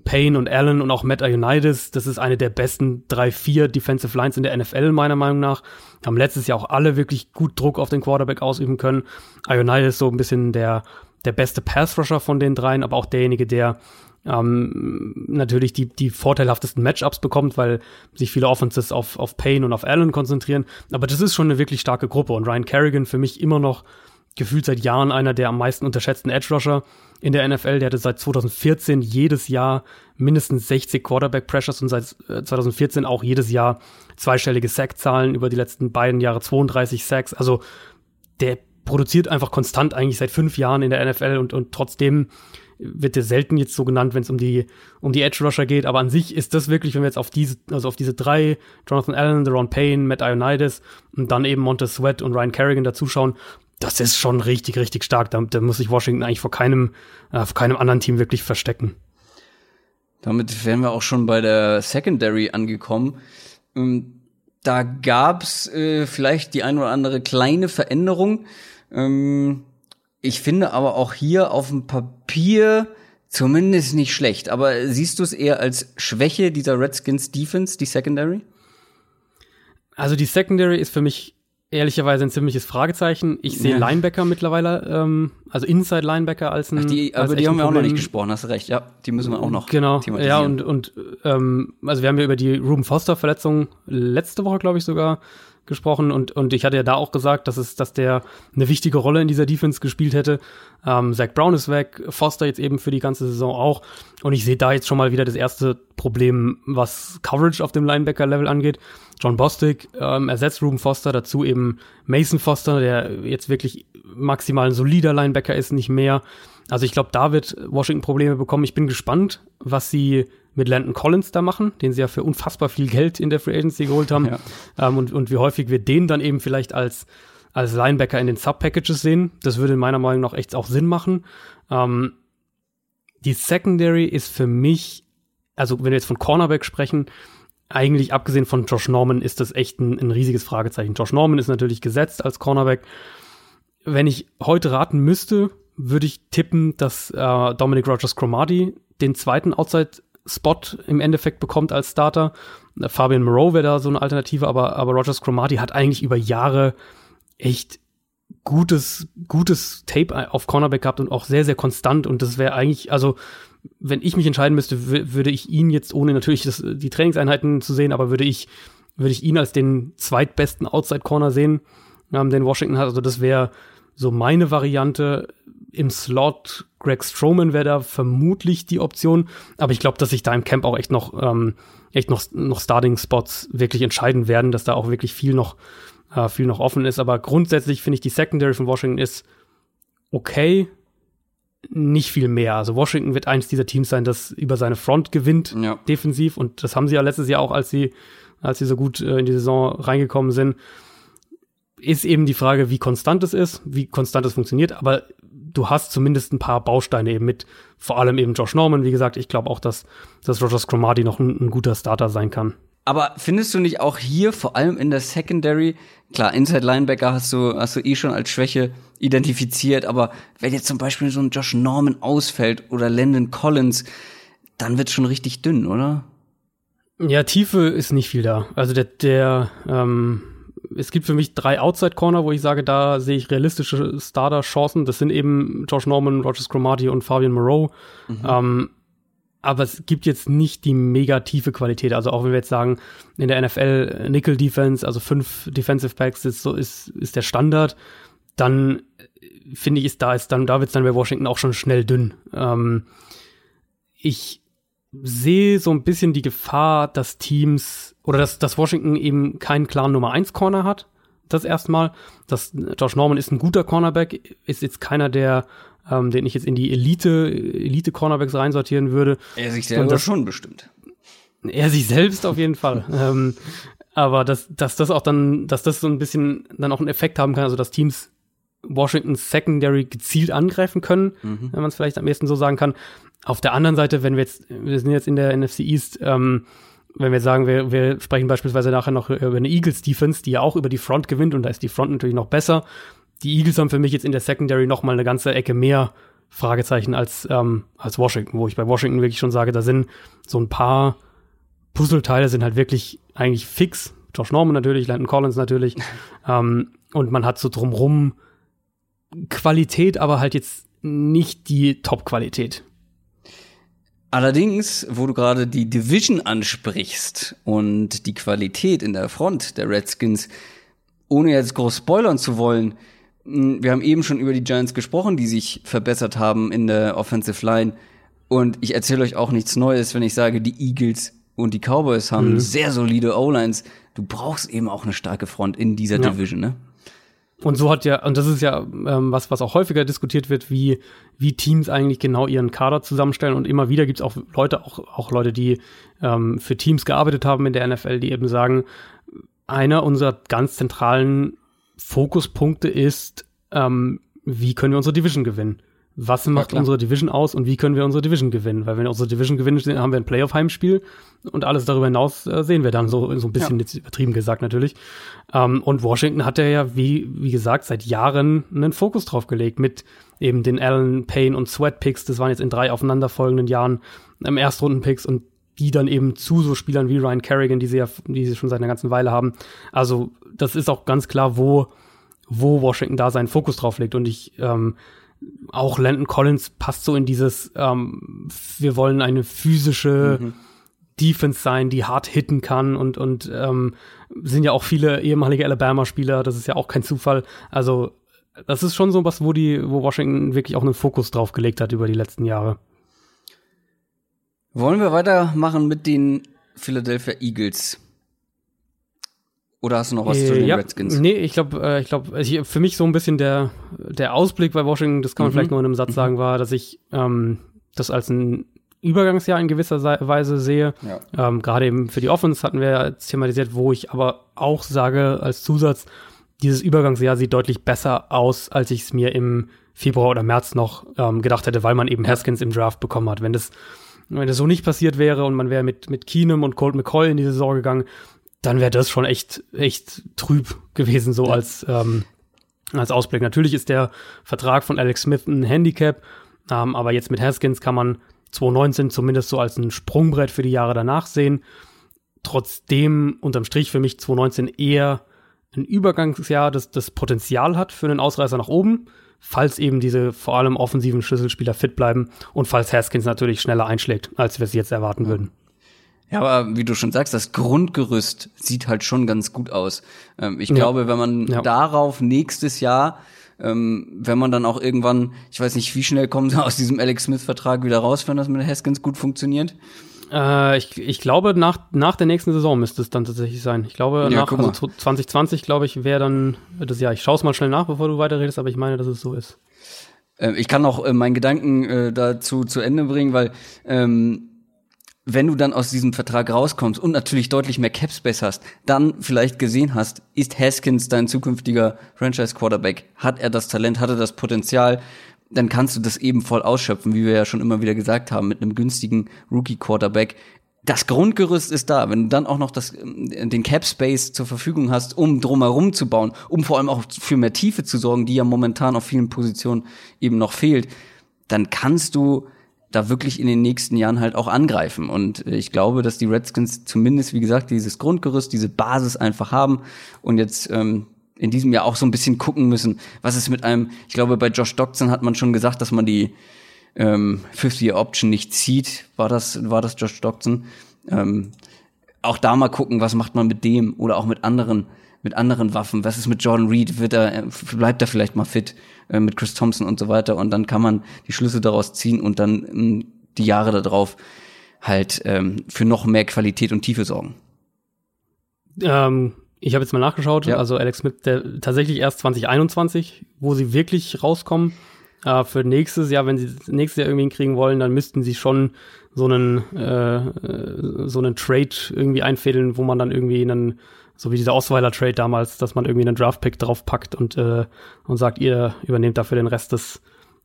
Payne und Allen und auch Matt Ioannidis, das ist eine der besten drei, vier Defensive Lines in der NFL, meiner Meinung nach. Haben letztes Jahr auch alle wirklich gut Druck auf den Quarterback ausüben können. Ioannidis so ein bisschen der, der beste Pass-Rusher von den dreien, aber auch derjenige, der ähm, natürlich die, die vorteilhaftesten Matchups bekommt, weil sich viele Offenses auf, auf Payne und auf Allen konzentrieren. Aber das ist schon eine wirklich starke Gruppe und Ryan Kerrigan für mich immer noch gefühlt seit Jahren einer der am meisten unterschätzten Edge Rusher in der NFL. Der hatte seit 2014 jedes Jahr mindestens 60 Quarterback Pressures und seit 2014 äh, auch jedes Jahr zweistellige Sack-Zahlen über die letzten beiden Jahre 32 Sacks. Also der produziert einfach konstant eigentlich seit fünf Jahren in der NFL und, und trotzdem wird der selten jetzt so genannt, wenn es um die, um die Edge Rusher geht. Aber an sich ist das wirklich, wenn wir jetzt auf diese, also auf diese drei, Jonathan Allen, Deron Payne, Matt Ioannidis und dann eben Montez Sweat und Ryan Kerrigan dazuschauen, das ist schon richtig, richtig stark. Da, da muss sich Washington eigentlich vor keinem, äh, vor keinem anderen Team wirklich verstecken. Damit wären wir auch schon bei der Secondary angekommen. Ähm, da gab's äh, vielleicht die ein oder andere kleine Veränderung. Ähm, ich finde aber auch hier auf dem Papier zumindest nicht schlecht. Aber siehst du es eher als Schwäche dieser Redskins Defense, die Secondary? Also die Secondary ist für mich ehrlicherweise ein ziemliches Fragezeichen. Ich sehe ja. Linebacker mittlerweile, ähm, also Inside Linebacker als ein. Ach, die, als aber die haben wir auch noch nicht gesprochen, hast recht. Ja, die müssen wir auch noch. Genau. Ja, und, und ähm, also wir haben ja über die Ruben Foster Verletzung letzte Woche, glaube ich, sogar gesprochen und, und ich hatte ja da auch gesagt, dass es, dass der eine wichtige Rolle in dieser Defense gespielt hätte. Ähm, Zach Brown ist weg, Foster jetzt eben für die ganze Saison auch. Und ich sehe da jetzt schon mal wieder das erste Problem, was Coverage auf dem Linebacker-Level angeht. John Bostic ähm, ersetzt Ruben Foster, dazu eben Mason Foster, der jetzt wirklich maximal ein solider Linebacker ist, nicht mehr. Also ich glaube, da wird Washington Probleme bekommen. Ich bin gespannt, was sie mit Landon Collins da machen, den sie ja für unfassbar viel Geld in der Free Agency geholt haben. Ja. Ähm, und, und wie häufig wir den dann eben vielleicht als, als Linebacker in den Sub-Packages sehen. Das würde in meiner Meinung nach echt auch Sinn machen. Ähm, die Secondary ist für mich, also wenn wir jetzt von Cornerback sprechen, eigentlich abgesehen von Josh Norman ist das echt ein, ein riesiges Fragezeichen. Josh Norman ist natürlich gesetzt als Cornerback. Wenn ich heute raten müsste, würde ich tippen, dass äh, Dominic Rogers Cromartie den zweiten Outside Spot im Endeffekt bekommt als Starter. Fabian Moreau wäre da so eine Alternative, aber, aber Rogers Cromartie hat eigentlich über Jahre echt gutes, gutes Tape auf Cornerback gehabt und auch sehr, sehr konstant. Und das wäre eigentlich, also, wenn ich mich entscheiden müsste, würde ich ihn jetzt, ohne natürlich das, die Trainingseinheiten zu sehen, aber würde ich, würde ich ihn als den zweitbesten Outside Corner sehen, ähm, den Washington hat. Also, das wäre so meine Variante im Slot. Greg Strowman wäre da vermutlich die Option, aber ich glaube, dass sich da im Camp auch echt noch, ähm, echt noch, noch Starting-Spots wirklich entscheiden werden, dass da auch wirklich viel noch, äh, viel noch offen ist. Aber grundsätzlich finde ich, die Secondary von Washington ist okay, nicht viel mehr. Also Washington wird eins dieser Teams sein, das über seine Front gewinnt, ja. defensiv. Und das haben sie ja letztes Jahr auch, als sie, als sie so gut äh, in die Saison reingekommen sind ist eben die Frage, wie konstant es ist, wie konstant es funktioniert. Aber du hast zumindest ein paar Bausteine eben mit, vor allem eben Josh Norman. Wie gesagt, ich glaube auch, dass, dass Rogers Cromartie noch ein, ein guter Starter sein kann. Aber findest du nicht auch hier, vor allem in der Secondary, klar, Inside Linebacker hast du, hast du eh schon als Schwäche identifiziert, aber wenn jetzt zum Beispiel so ein Josh Norman ausfällt oder Landon Collins, dann wird's schon richtig dünn, oder? Ja, Tiefe ist nicht viel da. Also der, der ähm, es gibt für mich drei Outside Corner, wo ich sage, da sehe ich realistische Starter-Chancen. Das sind eben Josh Norman, Rogers Cromartie und Fabian Moreau. Mhm. Ähm, aber es gibt jetzt nicht die mega tiefe Qualität. Also auch wenn wir jetzt sagen, in der NFL Nickel Defense, also fünf Defensive Backs ist so ist, ist der Standard, dann finde ich, ist da ist dann, da wird's dann bei Washington auch schon schnell dünn. Ähm, ich sehe so ein bisschen die Gefahr, dass Teams oder dass, dass Washington eben keinen klaren Nummer 1 Corner hat. Das erstmal. Das, Josh Norman ist ein guter Cornerback, ist jetzt keiner, der, ähm, den ich jetzt in die Elite, Elite Cornerbacks reinsortieren würde. Er sich selber das, schon bestimmt. Er sich selbst auf jeden Fall. ähm, aber dass, dass das auch dann, dass das so ein bisschen dann auch einen Effekt haben kann, also dass Teams Washingtons Secondary gezielt angreifen können, mhm. wenn man es vielleicht am besten so sagen kann. Auf der anderen Seite, wenn wir jetzt, wir sind jetzt in der NFC East, ähm, wenn wir sagen, wir, wir sprechen beispielsweise nachher noch über eine Eagles Defense, die ja auch über die Front gewinnt und da ist die Front natürlich noch besser. Die Eagles haben für mich jetzt in der Secondary noch mal eine ganze Ecke mehr Fragezeichen als, ähm, als Washington, wo ich bei Washington wirklich schon sage, da sind so ein paar Puzzleteile sind halt wirklich eigentlich fix. Josh Norman natürlich, Landon Collins natürlich. ähm, und man hat so drumrum Qualität, aber halt jetzt nicht die Top-Qualität. Allerdings, wo du gerade die Division ansprichst und die Qualität in der Front der Redskins, ohne jetzt groß spoilern zu wollen, hm, wir haben eben schon über die Giants gesprochen, die sich verbessert haben in der Offensive Line. Und ich erzähle euch auch nichts Neues, wenn ich sage, die Eagles und die Cowboys haben mhm. sehr solide O-Lines. Du brauchst eben auch eine starke Front in dieser ja. Division, ne? Und so hat ja, und das ist ja ähm, was, was auch häufiger diskutiert wird, wie, wie Teams eigentlich genau ihren Kader zusammenstellen. Und immer wieder gibt's auch Leute, auch, auch Leute, die ähm, für Teams gearbeitet haben in der NFL, die eben sagen, einer unserer ganz zentralen Fokuspunkte ist, ähm, wie können wir unsere Division gewinnen? Was macht ja, unsere Division aus und wie können wir unsere Division gewinnen? Weil wenn wir unsere Division gewinnen, haben wir ein Playoff-Heimspiel und alles darüber hinaus äh, sehen wir dann so, so ein bisschen ja. jetzt übertrieben gesagt natürlich. Ähm, und Washington hat ja, wie, wie gesagt, seit Jahren einen Fokus drauf gelegt mit eben den Allen, Payne und Sweat Picks. Das waren jetzt in drei aufeinanderfolgenden Jahren ähm, Erstrunden-Picks und die dann eben zu so Spielern wie Ryan Kerrigan, die sie ja, die sie schon seit einer ganzen Weile haben. Also, das ist auch ganz klar, wo, wo Washington da seinen Fokus drauf legt. Und ich, ähm, auch Landon Collins passt so in dieses, ähm, wir wollen eine physische mhm. Defense sein, die hart hitten kann und, und ähm, sind ja auch viele ehemalige Alabama-Spieler, das ist ja auch kein Zufall. Also, das ist schon so was, wo die, wo Washington wirklich auch einen Fokus drauf gelegt hat über die letzten Jahre. Wollen wir weitermachen mit den Philadelphia Eagles? Oder hast du noch was äh, zu den ja, Redskins? Nee, ich glaube, äh, ich glaube, also für mich so ein bisschen der, der Ausblick bei Washington, das kann man mhm. vielleicht nur in einem Satz mhm. sagen, war, dass ich ähm, das als ein Übergangsjahr in gewisser Weise sehe. Ja. Ähm, Gerade eben für die Offense hatten wir ja thematisiert, wo ich aber auch sage als Zusatz, dieses Übergangsjahr sieht deutlich besser aus, als ich es mir im Februar oder März noch ähm, gedacht hätte, weil man eben Haskins im Draft bekommen hat. Wenn das, wenn das so nicht passiert wäre und man wäre mit, mit Keenum und Colt McCoy in die Saison gegangen, dann wäre das schon echt, echt trüb gewesen, so ja. als, ähm, als Ausblick. Natürlich ist der Vertrag von Alex Smith ein Handicap, ähm, aber jetzt mit Haskins kann man 2019 zumindest so als ein Sprungbrett für die Jahre danach sehen. Trotzdem unterm Strich für mich 2019 eher ein Übergangsjahr, das das Potenzial hat für einen Ausreißer nach oben, falls eben diese vor allem offensiven Schlüsselspieler fit bleiben und falls Haskins natürlich schneller einschlägt, als wir es jetzt erwarten würden. Ja, aber wie du schon sagst, das Grundgerüst sieht halt schon ganz gut aus. Ähm, ich ja. glaube, wenn man ja. darauf nächstes Jahr, ähm, wenn man dann auch irgendwann, ich weiß nicht, wie schnell kommen sie aus diesem Alex Smith-Vertrag wieder raus, wenn das mit Haskins gut funktioniert? Äh, ich, ich glaube, nach, nach der nächsten Saison müsste es dann tatsächlich sein. Ich glaube, ja, nach also 2020, glaube ich, wäre dann das Jahr. Ich schaue es mal schnell nach, bevor du weiterredest, aber ich meine, dass es so ist. Ähm, ich kann noch äh, meinen Gedanken äh, dazu zu Ende bringen, weil ähm, wenn du dann aus diesem Vertrag rauskommst und natürlich deutlich mehr Capspace hast, dann vielleicht gesehen hast, ist Haskins dein zukünftiger Franchise Quarterback? Hat er das Talent, hat er das Potenzial? dann kannst du das eben voll ausschöpfen, wie wir ja schon immer wieder gesagt haben, mit einem günstigen Rookie-Quarterback. Das Grundgerüst ist da. Wenn du dann auch noch das, äh, den Cap Space zur Verfügung hast, um drumherum zu bauen, um vor allem auch für mehr Tiefe zu sorgen, die ja momentan auf vielen Positionen eben noch fehlt, dann kannst du da wirklich in den nächsten Jahren halt auch angreifen. Und äh, ich glaube, dass die Redskins zumindest, wie gesagt, dieses Grundgerüst, diese Basis einfach haben und jetzt ähm, in diesem Jahr auch so ein bisschen gucken müssen, was ist mit einem, ich glaube, bei Josh Doxson hat man schon gesagt, dass man die ähm, 50-Year-Option nicht zieht. War das, war das Josh Doxson? Ähm, auch da mal gucken, was macht man mit dem oder auch mit anderen, mit anderen Waffen. Was ist mit Jordan Reed? Wird er, äh, bleibt er vielleicht mal fit äh, mit Chris Thompson und so weiter? Und dann kann man die Schlüsse daraus ziehen und dann ähm, die Jahre darauf halt ähm, für noch mehr Qualität und Tiefe sorgen. Ähm, ich habe jetzt mal nachgeschaut, ja. also Alex Smith, der tatsächlich erst 2021, wo sie wirklich rauskommen. Äh, für nächstes Jahr, wenn sie nächstes Jahr irgendwie kriegen wollen, dann müssten sie schon so einen äh, so einen Trade irgendwie einfädeln, wo man dann irgendwie einen so wie dieser Osweiler Trade damals, dass man irgendwie einen Draftpick draufpackt und äh, und sagt, ihr übernehmt dafür den Rest des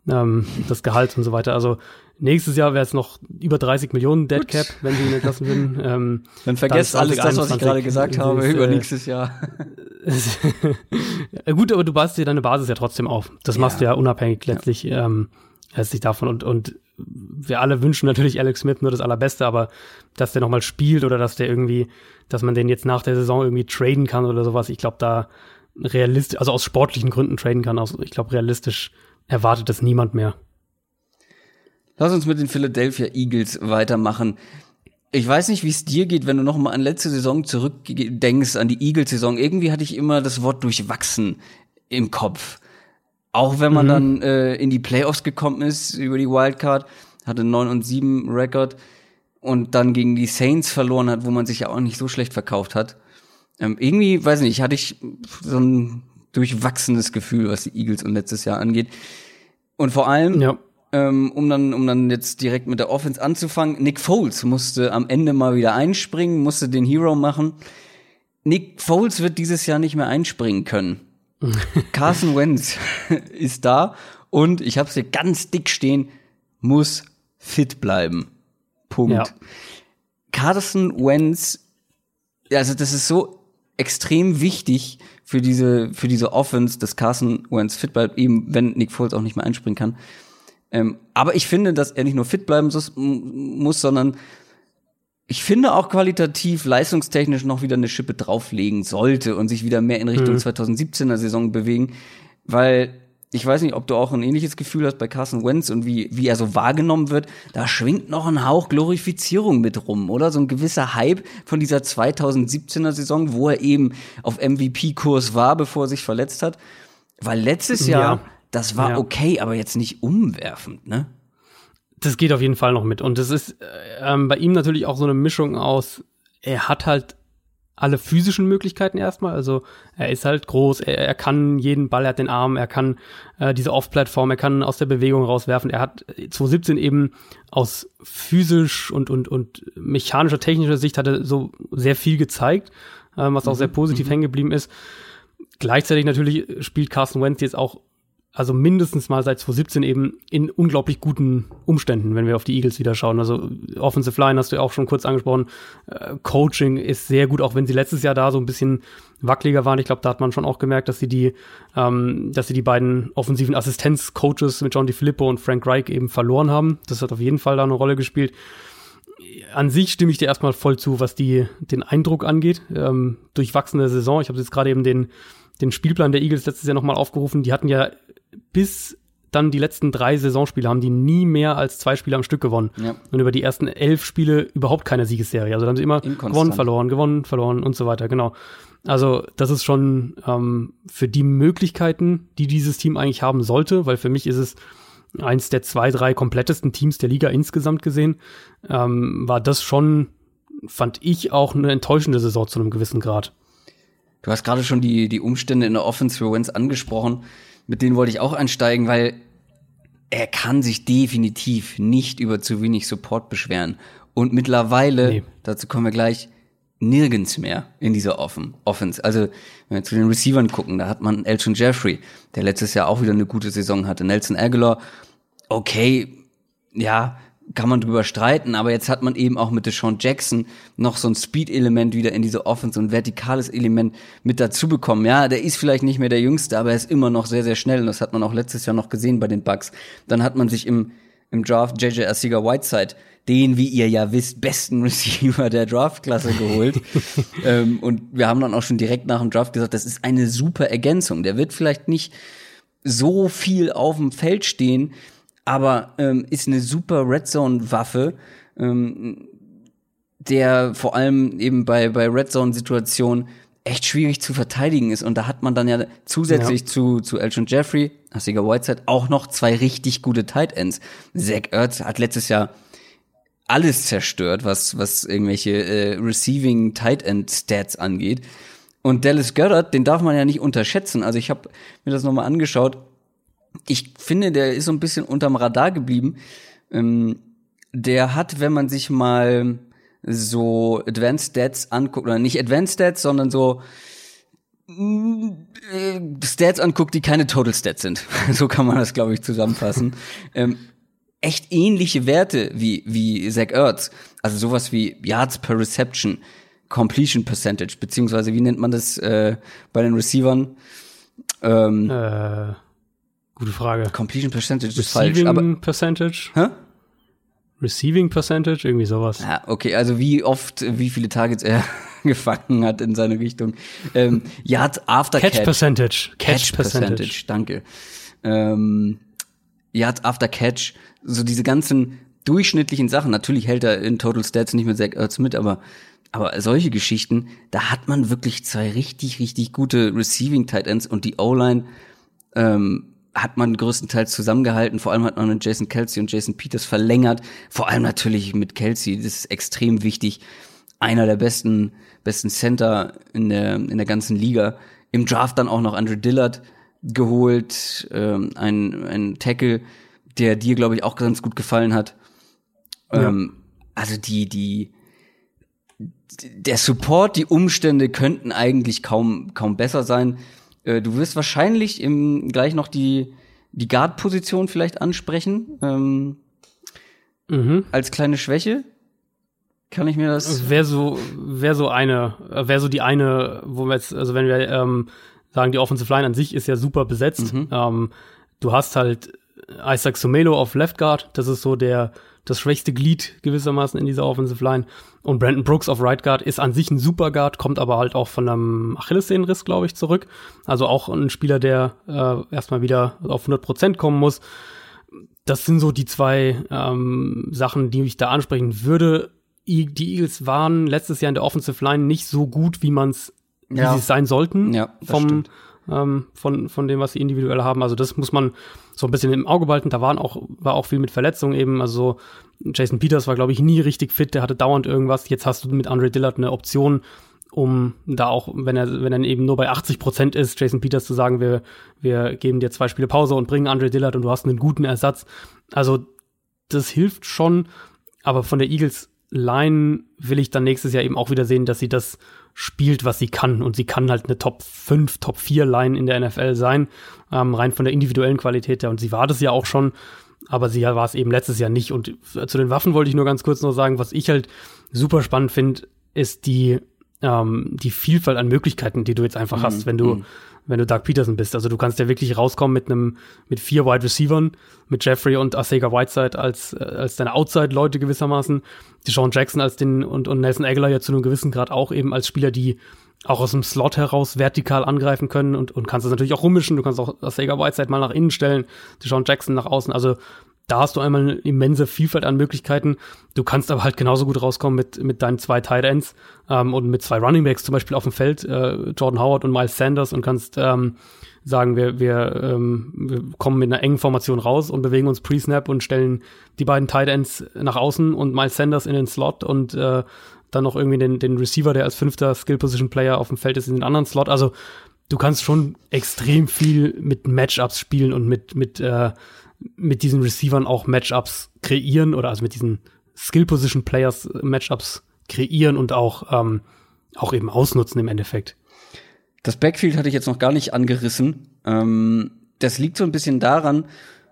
ähm, des Gehalts und so weiter. Also Nächstes Jahr wäre es noch über 30 Millionen Dead Cap, wenn sie ihn entlassen würden. Ähm, dann vergesst alles das, was ich gerade gesagt habe, ist, über äh, nächstes Jahr. Gut, aber du baust dir deine Basis ja trotzdem auf. Das ja. machst du ja unabhängig letztlich, ja. ähm, letztlich davon. Und, und wir alle wünschen natürlich Alex Smith nur das Allerbeste, aber dass der nochmal spielt oder dass der irgendwie, dass man den jetzt nach der Saison irgendwie traden kann oder sowas, ich glaube, da realistisch, also aus sportlichen Gründen traden kann, aus, ich glaube, realistisch erwartet das niemand mehr. Lass uns mit den Philadelphia Eagles weitermachen. Ich weiß nicht, wie es dir geht, wenn du noch mal an letzte Saison zurückdenkst, an die Eagles-Saison. Irgendwie hatte ich immer das Wort durchwachsen im Kopf. Auch wenn man mhm. dann äh, in die Playoffs gekommen ist über die Wildcard, hatte 9 und 7 Rekord und dann gegen die Saints verloren hat, wo man sich ja auch nicht so schlecht verkauft hat. Ähm, irgendwie, weiß nicht, hatte ich so ein durchwachsenes Gefühl, was die Eagles und letztes Jahr angeht. Und vor allem, ja ähm, um dann, um dann jetzt direkt mit der Offense anzufangen. Nick Foles musste am Ende mal wieder einspringen, musste den Hero machen. Nick Foles wird dieses Jahr nicht mehr einspringen können. Carson Wentz ist da und ich habe es hier ganz dick stehen, muss fit bleiben. Punkt. Ja. Carson Wentz, also das ist so extrem wichtig für diese für diese Offense, dass Carson Wentz fit bleibt, eben wenn Nick Foles auch nicht mehr einspringen kann. Ähm, aber ich finde, dass er nicht nur fit bleiben muss, sondern ich finde auch qualitativ, leistungstechnisch noch wieder eine Schippe drauflegen sollte und sich wieder mehr in Richtung mhm. 2017er Saison bewegen, weil ich weiß nicht, ob du auch ein ähnliches Gefühl hast bei Carson Wentz und wie, wie er so wahrgenommen wird. Da schwingt noch ein Hauch Glorifizierung mit rum, oder? So ein gewisser Hype von dieser 2017er Saison, wo er eben auf MVP-Kurs war, bevor er sich verletzt hat. Weil letztes Jahr ja. Das war ja. okay, aber jetzt nicht umwerfend, ne? Das geht auf jeden Fall noch mit. Und das ist äh, ähm, bei ihm natürlich auch so eine Mischung aus, er hat halt alle physischen Möglichkeiten erstmal. Also er ist halt groß, er, er kann jeden Ball, er hat den Arm, er kann äh, diese Off-Plattform, er kann aus der Bewegung rauswerfen. Er hat 2017 eben aus physisch und, und, und mechanischer, technischer Sicht hatte so sehr viel gezeigt, äh, was auch mhm. sehr positiv mhm. hängen geblieben ist. Gleichzeitig natürlich spielt Carsten Wentz jetzt auch also mindestens mal seit 2017 eben in unglaublich guten Umständen, wenn wir auf die Eagles wieder schauen. Also Offensive Line hast du ja auch schon kurz angesprochen. Äh, Coaching ist sehr gut, auch wenn sie letztes Jahr da so ein bisschen wackeliger waren. Ich glaube, da hat man schon auch gemerkt, dass sie die, ähm, dass sie die beiden offensiven Assistenzcoaches mit John DiFilippo und Frank Reich eben verloren haben. Das hat auf jeden Fall da eine Rolle gespielt. An sich stimme ich dir erstmal voll zu, was die den Eindruck angeht. Ähm, durchwachsene Saison. Ich habe jetzt gerade eben den den Spielplan der Eagles letztes Jahr nochmal aufgerufen. Die hatten ja bis dann die letzten drei Saisonspiele haben die nie mehr als zwei Spiele am Stück gewonnen. Ja. Und über die ersten elf Spiele überhaupt keine Siegesserie. Also da haben sie immer gewonnen, verloren, gewonnen, verloren und so weiter. Genau. Also das ist schon ähm, für die Möglichkeiten, die dieses Team eigentlich haben sollte, weil für mich ist es eins der zwei, drei komplettesten Teams der Liga insgesamt gesehen, ähm, war das schon, fand ich, auch eine enttäuschende Saison zu einem gewissen Grad. Du hast gerade schon die, die Umstände in der Offense für Wentz angesprochen mit denen wollte ich auch einsteigen, weil er kann sich definitiv nicht über zu wenig Support beschweren. Und mittlerweile, nee. dazu kommen wir gleich, nirgends mehr in dieser Offen Offense. Also, wenn wir zu den Receivern gucken, da hat man Elton Jeffrey, der letztes Jahr auch wieder eine gute Saison hatte. Nelson Aguilar, okay, ja, kann man drüber streiten, aber jetzt hat man eben auch mit Deshaun Jackson noch so ein Speed-Element wieder in diese Offense, und vertikales Element mit dazu bekommen. Ja, der ist vielleicht nicht mehr der Jüngste, aber er ist immer noch sehr, sehr schnell und das hat man auch letztes Jahr noch gesehen bei den Bucks. Dann hat man sich im, im Draft JJ Arcega Whiteside den, wie ihr ja wisst, besten Receiver der Draftklasse geholt. ähm, und wir haben dann auch schon direkt nach dem Draft gesagt, das ist eine super Ergänzung. Der wird vielleicht nicht so viel auf dem Feld stehen, aber ähm, ist eine super Red Zone Waffe, ähm, der vor allem eben bei bei Red Zone Situationen echt schwierig zu verteidigen ist und da hat man dann ja zusätzlich ja. zu zu Elton Jeffrey, Hassiger Whiteside auch noch zwei richtig gute Tight Ends. Zach Ertz hat letztes Jahr alles zerstört, was was irgendwelche äh, Receiving Tight End Stats angeht. Und Dallas Goddard, den darf man ja nicht unterschätzen. Also ich habe mir das nochmal angeschaut ich finde, der ist so ein bisschen unterm Radar geblieben. Ähm, der hat, wenn man sich mal so Advanced Stats anguckt, oder nicht Advanced Stats, sondern so äh, Stats anguckt, die keine Total Stats sind. so kann man das, glaube ich, zusammenfassen. ähm, echt ähnliche Werte wie, wie Zach Ertz. Also sowas wie Yards per Reception, Completion Percentage, beziehungsweise wie nennt man das äh, bei den Receivern? Ähm, äh Gute Frage. Completion Percentage ist falsch. Aber Percentage? Hä? Receiving Percentage, irgendwie sowas. Ja, okay, also wie oft, wie viele Targets er gefangen hat in seine Richtung. Ähm, Yards after Catch. Catch Percentage. Catch. Percentage, danke. Ähm, Yards after Catch, so diese ganzen durchschnittlichen Sachen. Natürlich hält er in Total Stats nicht mit Zach Ertz mit, aber aber solche Geschichten, da hat man wirklich zwei richtig, richtig gute Receiving Tight Ends und die O-Line ähm, hat man größtenteils zusammengehalten. Vor allem hat man mit Jason Kelsey und Jason Peters verlängert. Vor allem natürlich mit Kelsey. Das ist extrem wichtig. Einer der besten, besten Center in der, in der ganzen Liga. Im Draft dann auch noch Andrew Dillard geholt. Ähm, ein, ein Tackle, der dir, glaube ich, auch ganz gut gefallen hat. Ja. Ähm, also die, die, der Support, die Umstände könnten eigentlich kaum, kaum besser sein. Äh, du wirst wahrscheinlich im, gleich noch die, die Guard-Position vielleicht ansprechen. Ähm, mhm. Als kleine Schwäche. Kann ich mir das. Wäre so, wäre so eine, wäre so die eine, wo wir jetzt, also wenn wir ähm, sagen, die Offensive Line an sich ist ja super besetzt. Mhm. Ähm, du hast halt Isaac Somelo auf Left Guard, das ist so der, das schwächste Glied gewissermaßen in dieser Offensive Line. Und Brandon Brooks auf Right Guard ist an sich ein Super Guard, kommt aber halt auch von einem Achillessehnenriss, glaube ich, zurück. Also auch ein Spieler, der äh, erstmal wieder auf 100 Prozent kommen muss. Das sind so die zwei ähm, Sachen, die ich da ansprechen würde. I die Eagles waren letztes Jahr in der Offensive Line nicht so gut, wie man es wie ja. sie es sein sollten. Ja, vom, ähm, von, von dem, was sie individuell haben. Also das muss man so ein bisschen im Auge behalten. Da waren auch, war auch viel mit Verletzungen eben. Also Jason Peters war, glaube ich, nie richtig fit, der hatte dauernd irgendwas. Jetzt hast du mit Andre Dillard eine Option, um da auch, wenn er, wenn er eben nur bei 80 Prozent ist, Jason Peters zu sagen, wir, wir geben dir zwei Spiele Pause und bringen Andre Dillard und du hast einen guten Ersatz. Also, das hilft schon, aber von der Eagles Line will ich dann nächstes Jahr eben auch wieder sehen, dass sie das spielt, was sie kann. Und sie kann halt eine Top 5, Top 4 Line in der NFL sein, ähm, rein von der individuellen Qualität her. Und sie war das ja auch schon, aber sie war es eben letztes Jahr nicht. Und zu den Waffen wollte ich nur ganz kurz noch sagen, was ich halt super spannend finde, ist die, ähm, die Vielfalt an Möglichkeiten, die du jetzt einfach mhm. hast, wenn du, mhm wenn du Doug Peterson bist. Also du kannst ja wirklich rauskommen mit einem, mit vier Wide Receivern, mit Jeffrey und Asega Whiteside als, äh, als deine Outside-Leute gewissermaßen, Deshaun Jackson als den und, und Nelson Aguilar ja zu einem gewissen Grad auch eben als Spieler, die auch aus dem Slot heraus vertikal angreifen können und, und kannst das natürlich auch rummischen. Du kannst auch Asega Whiteside mal nach innen stellen, Deshaun Jackson nach außen. Also da hast du einmal eine immense Vielfalt an Möglichkeiten. Du kannst aber halt genauso gut rauskommen mit, mit deinen zwei Tight Ends ähm, und mit zwei Running Backs zum Beispiel auf dem Feld, äh, Jordan Howard und Miles Sanders und kannst ähm, sagen, wir, wir, ähm, wir kommen mit einer engen Formation raus und bewegen uns pre-snap und stellen die beiden Tight Ends nach außen und Miles Sanders in den Slot und äh, dann noch irgendwie den, den Receiver, der als fünfter Skill-Position-Player auf dem Feld ist, in den anderen Slot. Also du kannst schon extrem viel mit Matchups spielen und mit, mit äh, mit diesen Receivern auch Matchups kreieren oder also mit diesen Skill Position Players Matchups kreieren und auch ähm, auch eben ausnutzen im Endeffekt. Das Backfield hatte ich jetzt noch gar nicht angerissen. Ähm, das liegt so ein bisschen daran,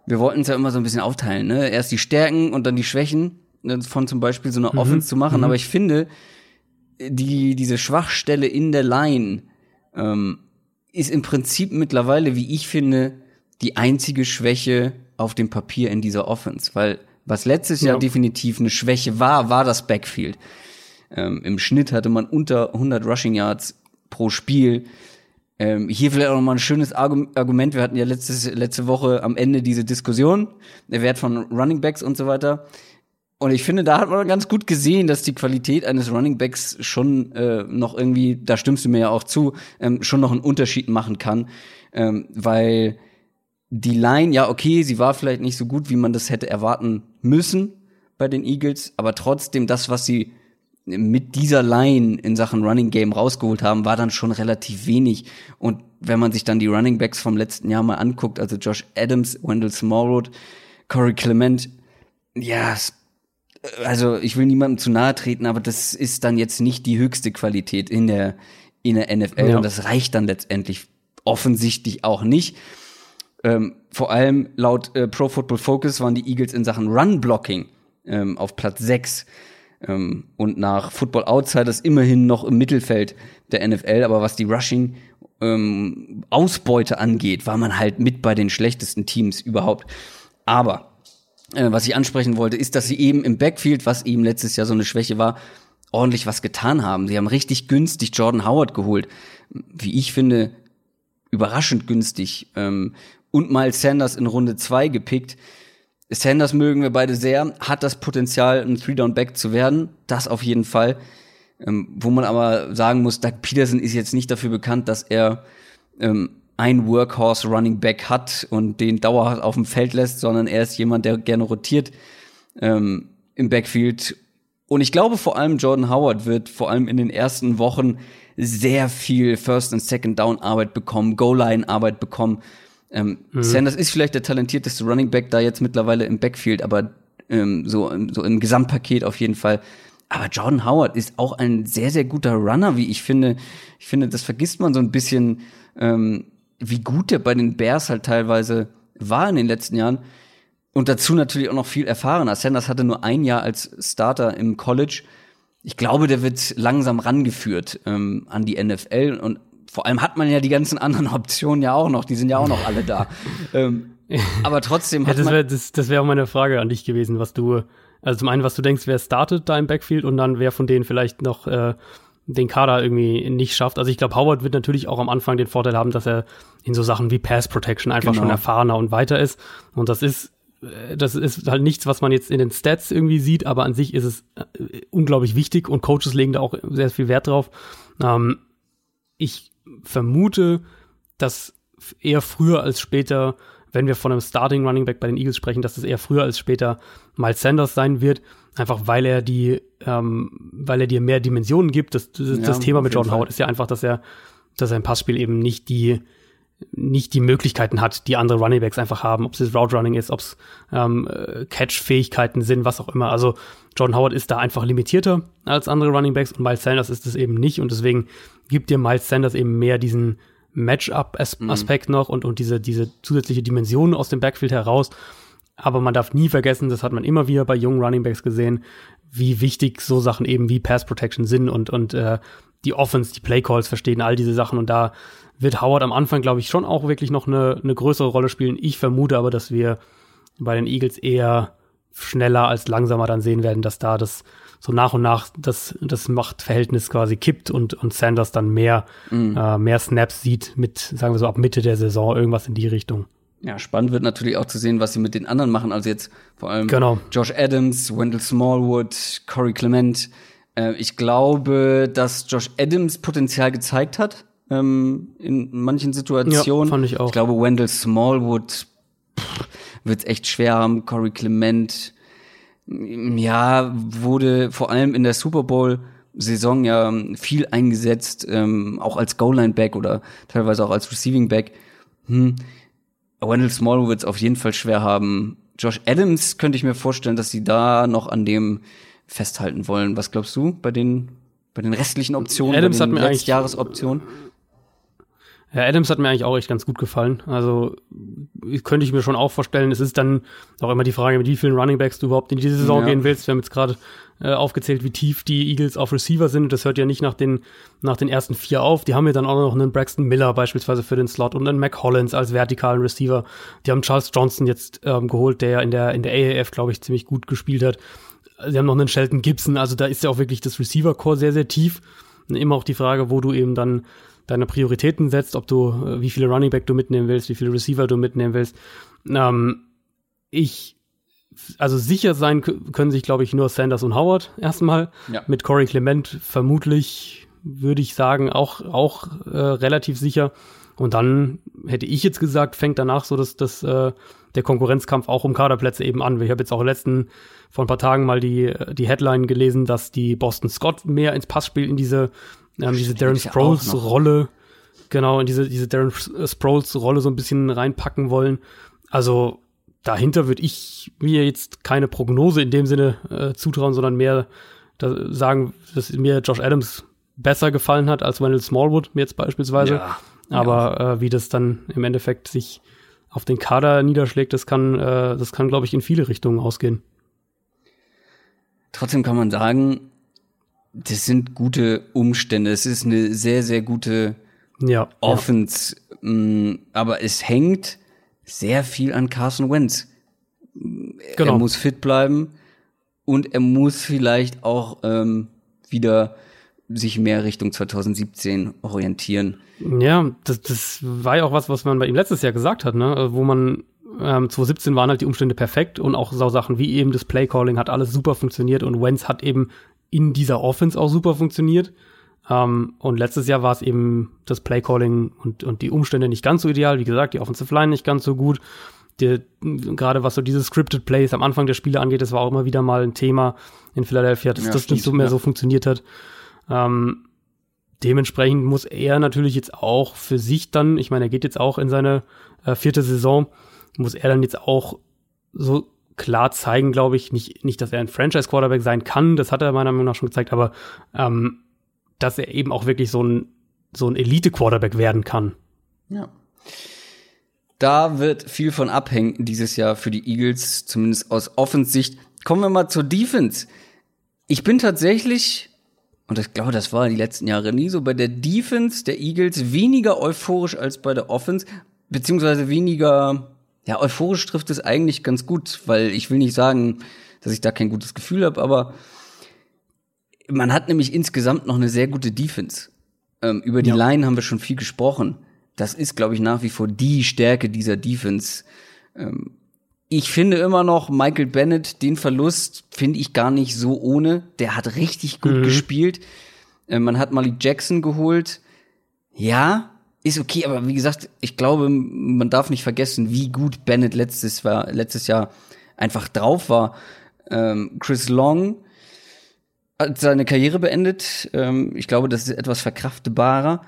wir wollten es ja immer so ein bisschen aufteilen, ne? Erst die Stärken und dann die Schwächen ne, von zum Beispiel so einer mhm. Offense zu machen. Mhm. Aber ich finde, die, diese Schwachstelle in der Line ähm, ist im Prinzip mittlerweile, wie ich finde, die einzige Schwäche auf dem Papier in dieser Offense. Weil was letztes ja. Jahr definitiv eine Schwäche war, war das Backfield. Ähm, Im Schnitt hatte man unter 100 Rushing Yards pro Spiel. Ähm, hier vielleicht auch noch mal ein schönes Argument. Wir hatten ja letztes, letzte Woche am Ende diese Diskussion, der Wert von Running Backs und so weiter. Und ich finde, da hat man ganz gut gesehen, dass die Qualität eines Running Backs schon äh, noch irgendwie, da stimmst du mir ja auch zu, ähm, schon noch einen Unterschied machen kann. Ähm, weil die Line, ja, okay, sie war vielleicht nicht so gut, wie man das hätte erwarten müssen bei den Eagles, aber trotzdem das, was sie mit dieser Line in Sachen Running Game rausgeholt haben, war dann schon relativ wenig. Und wenn man sich dann die Running Backs vom letzten Jahr mal anguckt, also Josh Adams, Wendell Smallwood, Corey Clement, ja, also ich will niemandem zu nahe treten, aber das ist dann jetzt nicht die höchste Qualität in der, in der NFL ja. und das reicht dann letztendlich offensichtlich auch nicht. Ähm, vor allem laut äh, Pro Football Focus waren die Eagles in Sachen Run Blocking ähm, auf Platz 6 ähm, und nach Football Outsiders immerhin noch im Mittelfeld der NFL, aber was die Rushing ähm, Ausbeute angeht, war man halt mit bei den schlechtesten Teams überhaupt. Aber äh, was ich ansprechen wollte, ist, dass sie eben im Backfield, was eben letztes Jahr so eine Schwäche war, ordentlich was getan haben. Sie haben richtig günstig Jordan Howard geholt. Wie ich finde, überraschend günstig. Ähm, und Miles Sanders in Runde zwei gepickt. Sanders mögen wir beide sehr, hat das Potenzial, ein Three-Down-Back zu werden. Das auf jeden Fall. Ähm, wo man aber sagen muss, Doug Peterson ist jetzt nicht dafür bekannt, dass er ähm, ein Workhorse Running Back hat und den dauerhaft auf dem Feld lässt, sondern er ist jemand, der gerne rotiert ähm, im Backfield. Und ich glaube vor allem Jordan Howard wird vor allem in den ersten Wochen sehr viel First und Second Down Arbeit bekommen, Goal Line Arbeit bekommen ähm, mhm. Sanders ist vielleicht der talentierteste Running Back da jetzt mittlerweile im Backfield, aber ähm, so, so im Gesamtpaket auf jeden Fall. Aber Jordan Howard ist auch ein sehr, sehr guter Runner, wie ich finde. Ich finde, das vergisst man so ein bisschen, ähm, wie gut der bei den Bears halt teilweise war in den letzten Jahren. Und dazu natürlich auch noch viel erfahrener. Sanders hatte nur ein Jahr als Starter im College. Ich glaube, der wird langsam rangeführt ähm, an die NFL und vor allem hat man ja die ganzen anderen Optionen ja auch noch, die sind ja auch noch alle da. ähm, aber trotzdem hat ja, das wäre das, das wär auch meine Frage an dich gewesen, was du, also zum einen, was du denkst, wer startet da im Backfield und dann wer von denen vielleicht noch äh, den Kader irgendwie nicht schafft. Also ich glaube, Howard wird natürlich auch am Anfang den Vorteil haben, dass er in so Sachen wie Pass Protection einfach genau. schon erfahrener und weiter ist. Und das ist äh, das ist halt nichts, was man jetzt in den Stats irgendwie sieht, aber an sich ist es äh, unglaublich wichtig und Coaches legen da auch sehr viel Wert drauf. Ähm, ich vermute, dass eher früher als später, wenn wir von einem Starting Running Back bei den Eagles sprechen, dass es eher früher als später Miles Sanders sein wird, einfach weil er die, ähm, weil er dir mehr Dimensionen gibt. Das, das, ja, das Thema mit Jordan Howard ist ja einfach, dass er, dass im Passspiel eben nicht die nicht die Möglichkeiten hat, die andere Running Backs einfach haben, ob es Route Running ist, ob es ähm, Catch-Fähigkeiten sind, was auch immer. Also Jordan Howard ist da einfach limitierter als andere Running Backs und Miles Sanders ist es eben nicht und deswegen gibt dir Miles Sanders eben mehr diesen Matchup-Aspekt mhm. noch und, und diese, diese zusätzliche Dimension aus dem Backfield heraus. Aber man darf nie vergessen, das hat man immer wieder bei jungen Running Backs gesehen, wie wichtig so Sachen eben wie Pass Protection sind und, und äh, die Offense, die Play Calls verstehen, all diese Sachen. Und da wird Howard am Anfang, glaube ich, schon auch wirklich noch eine, eine größere Rolle spielen. Ich vermute aber, dass wir bei den Eagles eher schneller als langsamer dann sehen werden, dass da das so nach und nach das, das Machtverhältnis quasi kippt und, und Sanders dann mehr, mhm. äh, mehr Snaps sieht mit, sagen wir so, ab Mitte der Saison, irgendwas in die Richtung. Ja, spannend wird natürlich auch zu sehen, was sie mit den anderen machen. Also jetzt vor allem genau. Josh Adams, Wendell Smallwood, Corey Clement. Äh, ich glaube, dass Josh Adams Potenzial gezeigt hat ähm, in manchen Situationen. Ja, fand ich auch. Ich glaube, Wendell Smallwood wird es echt schwer haben. Corey Clement ja, wurde vor allem in der Super Bowl Saison ja viel eingesetzt, ähm, auch als Goal-Line-Back oder teilweise auch als Receiving-Back. Hm. Wendell Small wird es auf jeden Fall schwer haben. Josh Adams könnte ich mir vorstellen, dass sie da noch an dem festhalten wollen. Was glaubst du bei den bei den restlichen Optionen, Adams hat mir eigentlich- Letztjahresoptionen. Ja, Adams hat mir eigentlich auch echt ganz gut gefallen. Also könnte ich mir schon auch vorstellen. Es ist dann auch immer die Frage, mit wie vielen Runningbacks du überhaupt in diese Saison Ja. gehen willst. Wir haben jetzt gerade äh, aufgezählt, wie tief die Eagles auf Receiver sind. Das hört ja nicht nach den, nach den ersten vier auf. Die haben ja dann auch noch einen Braxton Miller beispielsweise für den Slot und einen Mac Hollins als vertikalen Receiver. Die haben Charles Johnson jetzt ähm, geholt, der ja in der, in der AAF, glaube ich, ziemlich gut gespielt hat. Sie haben noch einen Shelton Gibson. Also da ist ja auch wirklich das Receiver-Core sehr, sehr tief. Und immer auch die Frage, wo du eben dann deine Prioritäten setzt, ob du, äh, wie viele Running Back du mitnehmen willst, wie viele Receiver du mitnehmen willst. Ähm, ich, also sicher sein können sich, glaube ich, nur Sanders und Howard erstmal. Ja. Mit Corey Clement vermutlich, würde ich sagen, auch, auch äh, relativ sicher. Und dann hätte ich jetzt gesagt, fängt danach so das, das, äh, der Konkurrenzkampf auch um Kaderplätze eben an. Ich habe jetzt auch letzten, vor ein paar Tagen mal die, die Headline gelesen, dass die Boston Scott mehr ins Passspiel in diese, ähm, diese Darren gibt's ja auch Sproles noch. Rolle, genau, in diese, diese Darren Sproles Rolle so ein bisschen reinpacken wollen. Also dahinter würde ich mir jetzt keine Prognose in dem Sinne äh, zutrauen, sondern mehr da, sagen, dass mir Josh Adams besser gefallen hat als Wendell Smallwood jetzt beispielsweise. Ja, Aber äh, wie das dann im Endeffekt sich auf den Kader niederschlägt, das kann, äh, das kann, glaube ich, in viele Richtungen ausgehen. Trotzdem kann man sagen, das sind gute Umstände. Es ist eine sehr, sehr gute Ja. Offense. mh, Aber es hängt sehr viel an Carson Wentz. ja, genau. Er muss fit bleiben und er muss vielleicht auch ähm, wieder sich mehr Richtung 2017 orientieren. Ja, das, das war ja auch was, was man bei ihm letztes Jahr gesagt hat, ne? Wo man ähm, 2017 waren halt die Umstände perfekt und auch so Sachen wie eben das Playcalling hat alles super funktioniert und Wentz hat eben in dieser Offense auch super funktioniert. Ähm, und letztes Jahr war es eben das Playcalling und, und die Umstände nicht ganz so ideal. Wie gesagt, die Offensive Line nicht ganz so gut. Die- Gerade was so diese Scripted Plays am Anfang der Spiele angeht, das war auch immer wieder mal ein Thema in Philadelphia, dass Ja, das stimmt, nicht so mehr ja. so funktioniert hat. Ähm, dementsprechend muss er natürlich jetzt auch für sich dann, ich meine, er geht jetzt auch in seine äh, vierte Saison, muss er dann jetzt auch so klar zeigen, glaube ich, nicht, nicht, dass er ein Franchise-Quarterback sein kann, das hat er meiner Meinung nach schon gezeigt, aber ähm, dass er eben auch wirklich so ein, so ein Elite-Quarterback werden kann. Ja. Da wird viel von abhängen dieses Jahr für die Eagles, zumindest aus Offensicht. Kommen wir mal zur Defense. Ich bin tatsächlich, und ich glaube, das war die letzten Jahre nie so, bei der Defense der Eagles weniger euphorisch als bei der Offense, beziehungsweise weniger, ja, euphorisch trifft es eigentlich ganz gut, weil ich will nicht sagen, dass ich da kein gutes Gefühl habe, aber man hat nämlich insgesamt noch eine sehr gute Defense. Ähm, über die Ja. Line haben wir schon viel gesprochen. Das ist, glaube ich, nach wie vor die Stärke dieser Defense. Ähm, ich finde immer noch Michael Bennett, den Verlust finde ich gar nicht so ohne. Der hat richtig gut gespielt. Äh, man hat Malik Jackson geholt. Ja, ist okay, aber wie gesagt, ich glaube, man darf nicht vergessen, wie gut Bennett letztes, war, letztes Jahr einfach drauf war. Ähm, Chris Long hat seine Karriere beendet. Ähm, ich glaube, das ist etwas verkraftbarer.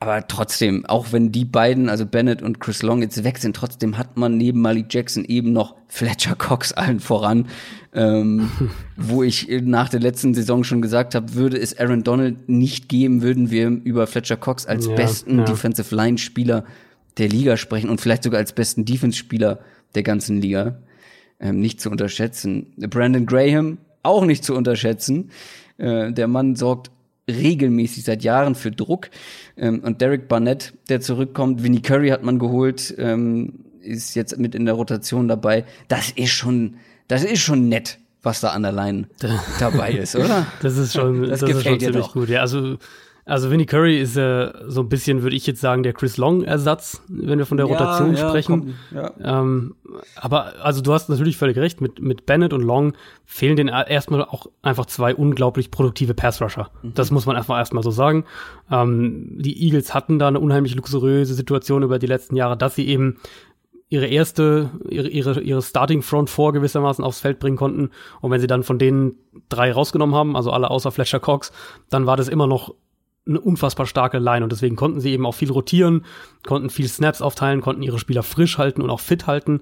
Aber trotzdem, auch wenn die beiden, also Bennett und Chris Long jetzt weg sind, trotzdem hat man neben Malik Jackson eben noch Fletcher Cox allen voran, ähm, wo ich nach der letzten Saison schon gesagt habe, würde es Aaron Donald nicht geben, würden wir über Fletcher Cox als Ja, besten ja. Defensive Line Spieler der Liga sprechen und vielleicht sogar als besten Defense Spieler der ganzen Liga. Ähm, nicht zu unterschätzen. Brandon Graham auch nicht zu unterschätzen. Äh, der Mann sorgt regelmäßig seit Jahren für Druck. Ähm, und Derek Barnett, der zurückkommt, Vinnie Curry hat man geholt, ähm, ist jetzt mit in der Rotation dabei. Das ist schon, das ist schon nett, was da an der Line dabei ist, oder? Das ist schon, Das das, ist schon gefällt dir ziemlich doch. gut. Ja, also, also Vinnie Curry ist äh, so ein bisschen, würde ich jetzt sagen, der Chris Long-Ersatz, wenn wir von der Rotation sprechen. komm, ja. Ähm, aber also du hast natürlich völlig recht, mit, mit Bennett und Long fehlen denen erstmal auch einfach zwei unglaublich produktive Pass-Rusher. Das muss man erstmal erstmal so sagen. Ähm, die Eagles hatten da eine unheimlich luxuriöse Situation über die letzten Jahre, dass sie eben ihre erste, ihre, ihre, ihre Starting Front vor gewissermaßen aufs Feld bringen konnten. Und wenn sie dann von denen drei rausgenommen haben, also alle außer Fletcher Cox, dann war das immer noch eine unfassbar starke Line und deswegen konnten sie eben auch viel rotieren, konnten viel Snaps aufteilen, konnten ihre Spieler frisch halten und auch fit halten.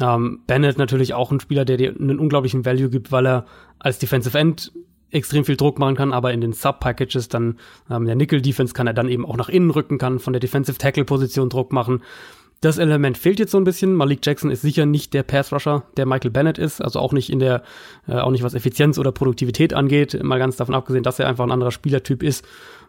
Ähm, Bennett natürlich auch ein Spieler, der dir einen unglaublichen Value gibt, weil er als Defensive End extrem viel Druck machen kann, aber in den Sub-Packages dann ähm, der Nickel-Defense kann er dann eben auch nach innen rücken, kann von der Defensive Tackle-Position Druck machen. Das Element fehlt jetzt so ein bisschen. Malik Jackson ist sicher nicht der Pass-Rusher, der Michael Bennett ist, also auch nicht in der, äh, auch nicht was Effizienz oder Produktivität angeht, mal ganz davon abgesehen, dass er einfach ein anderer Spielertyp ist,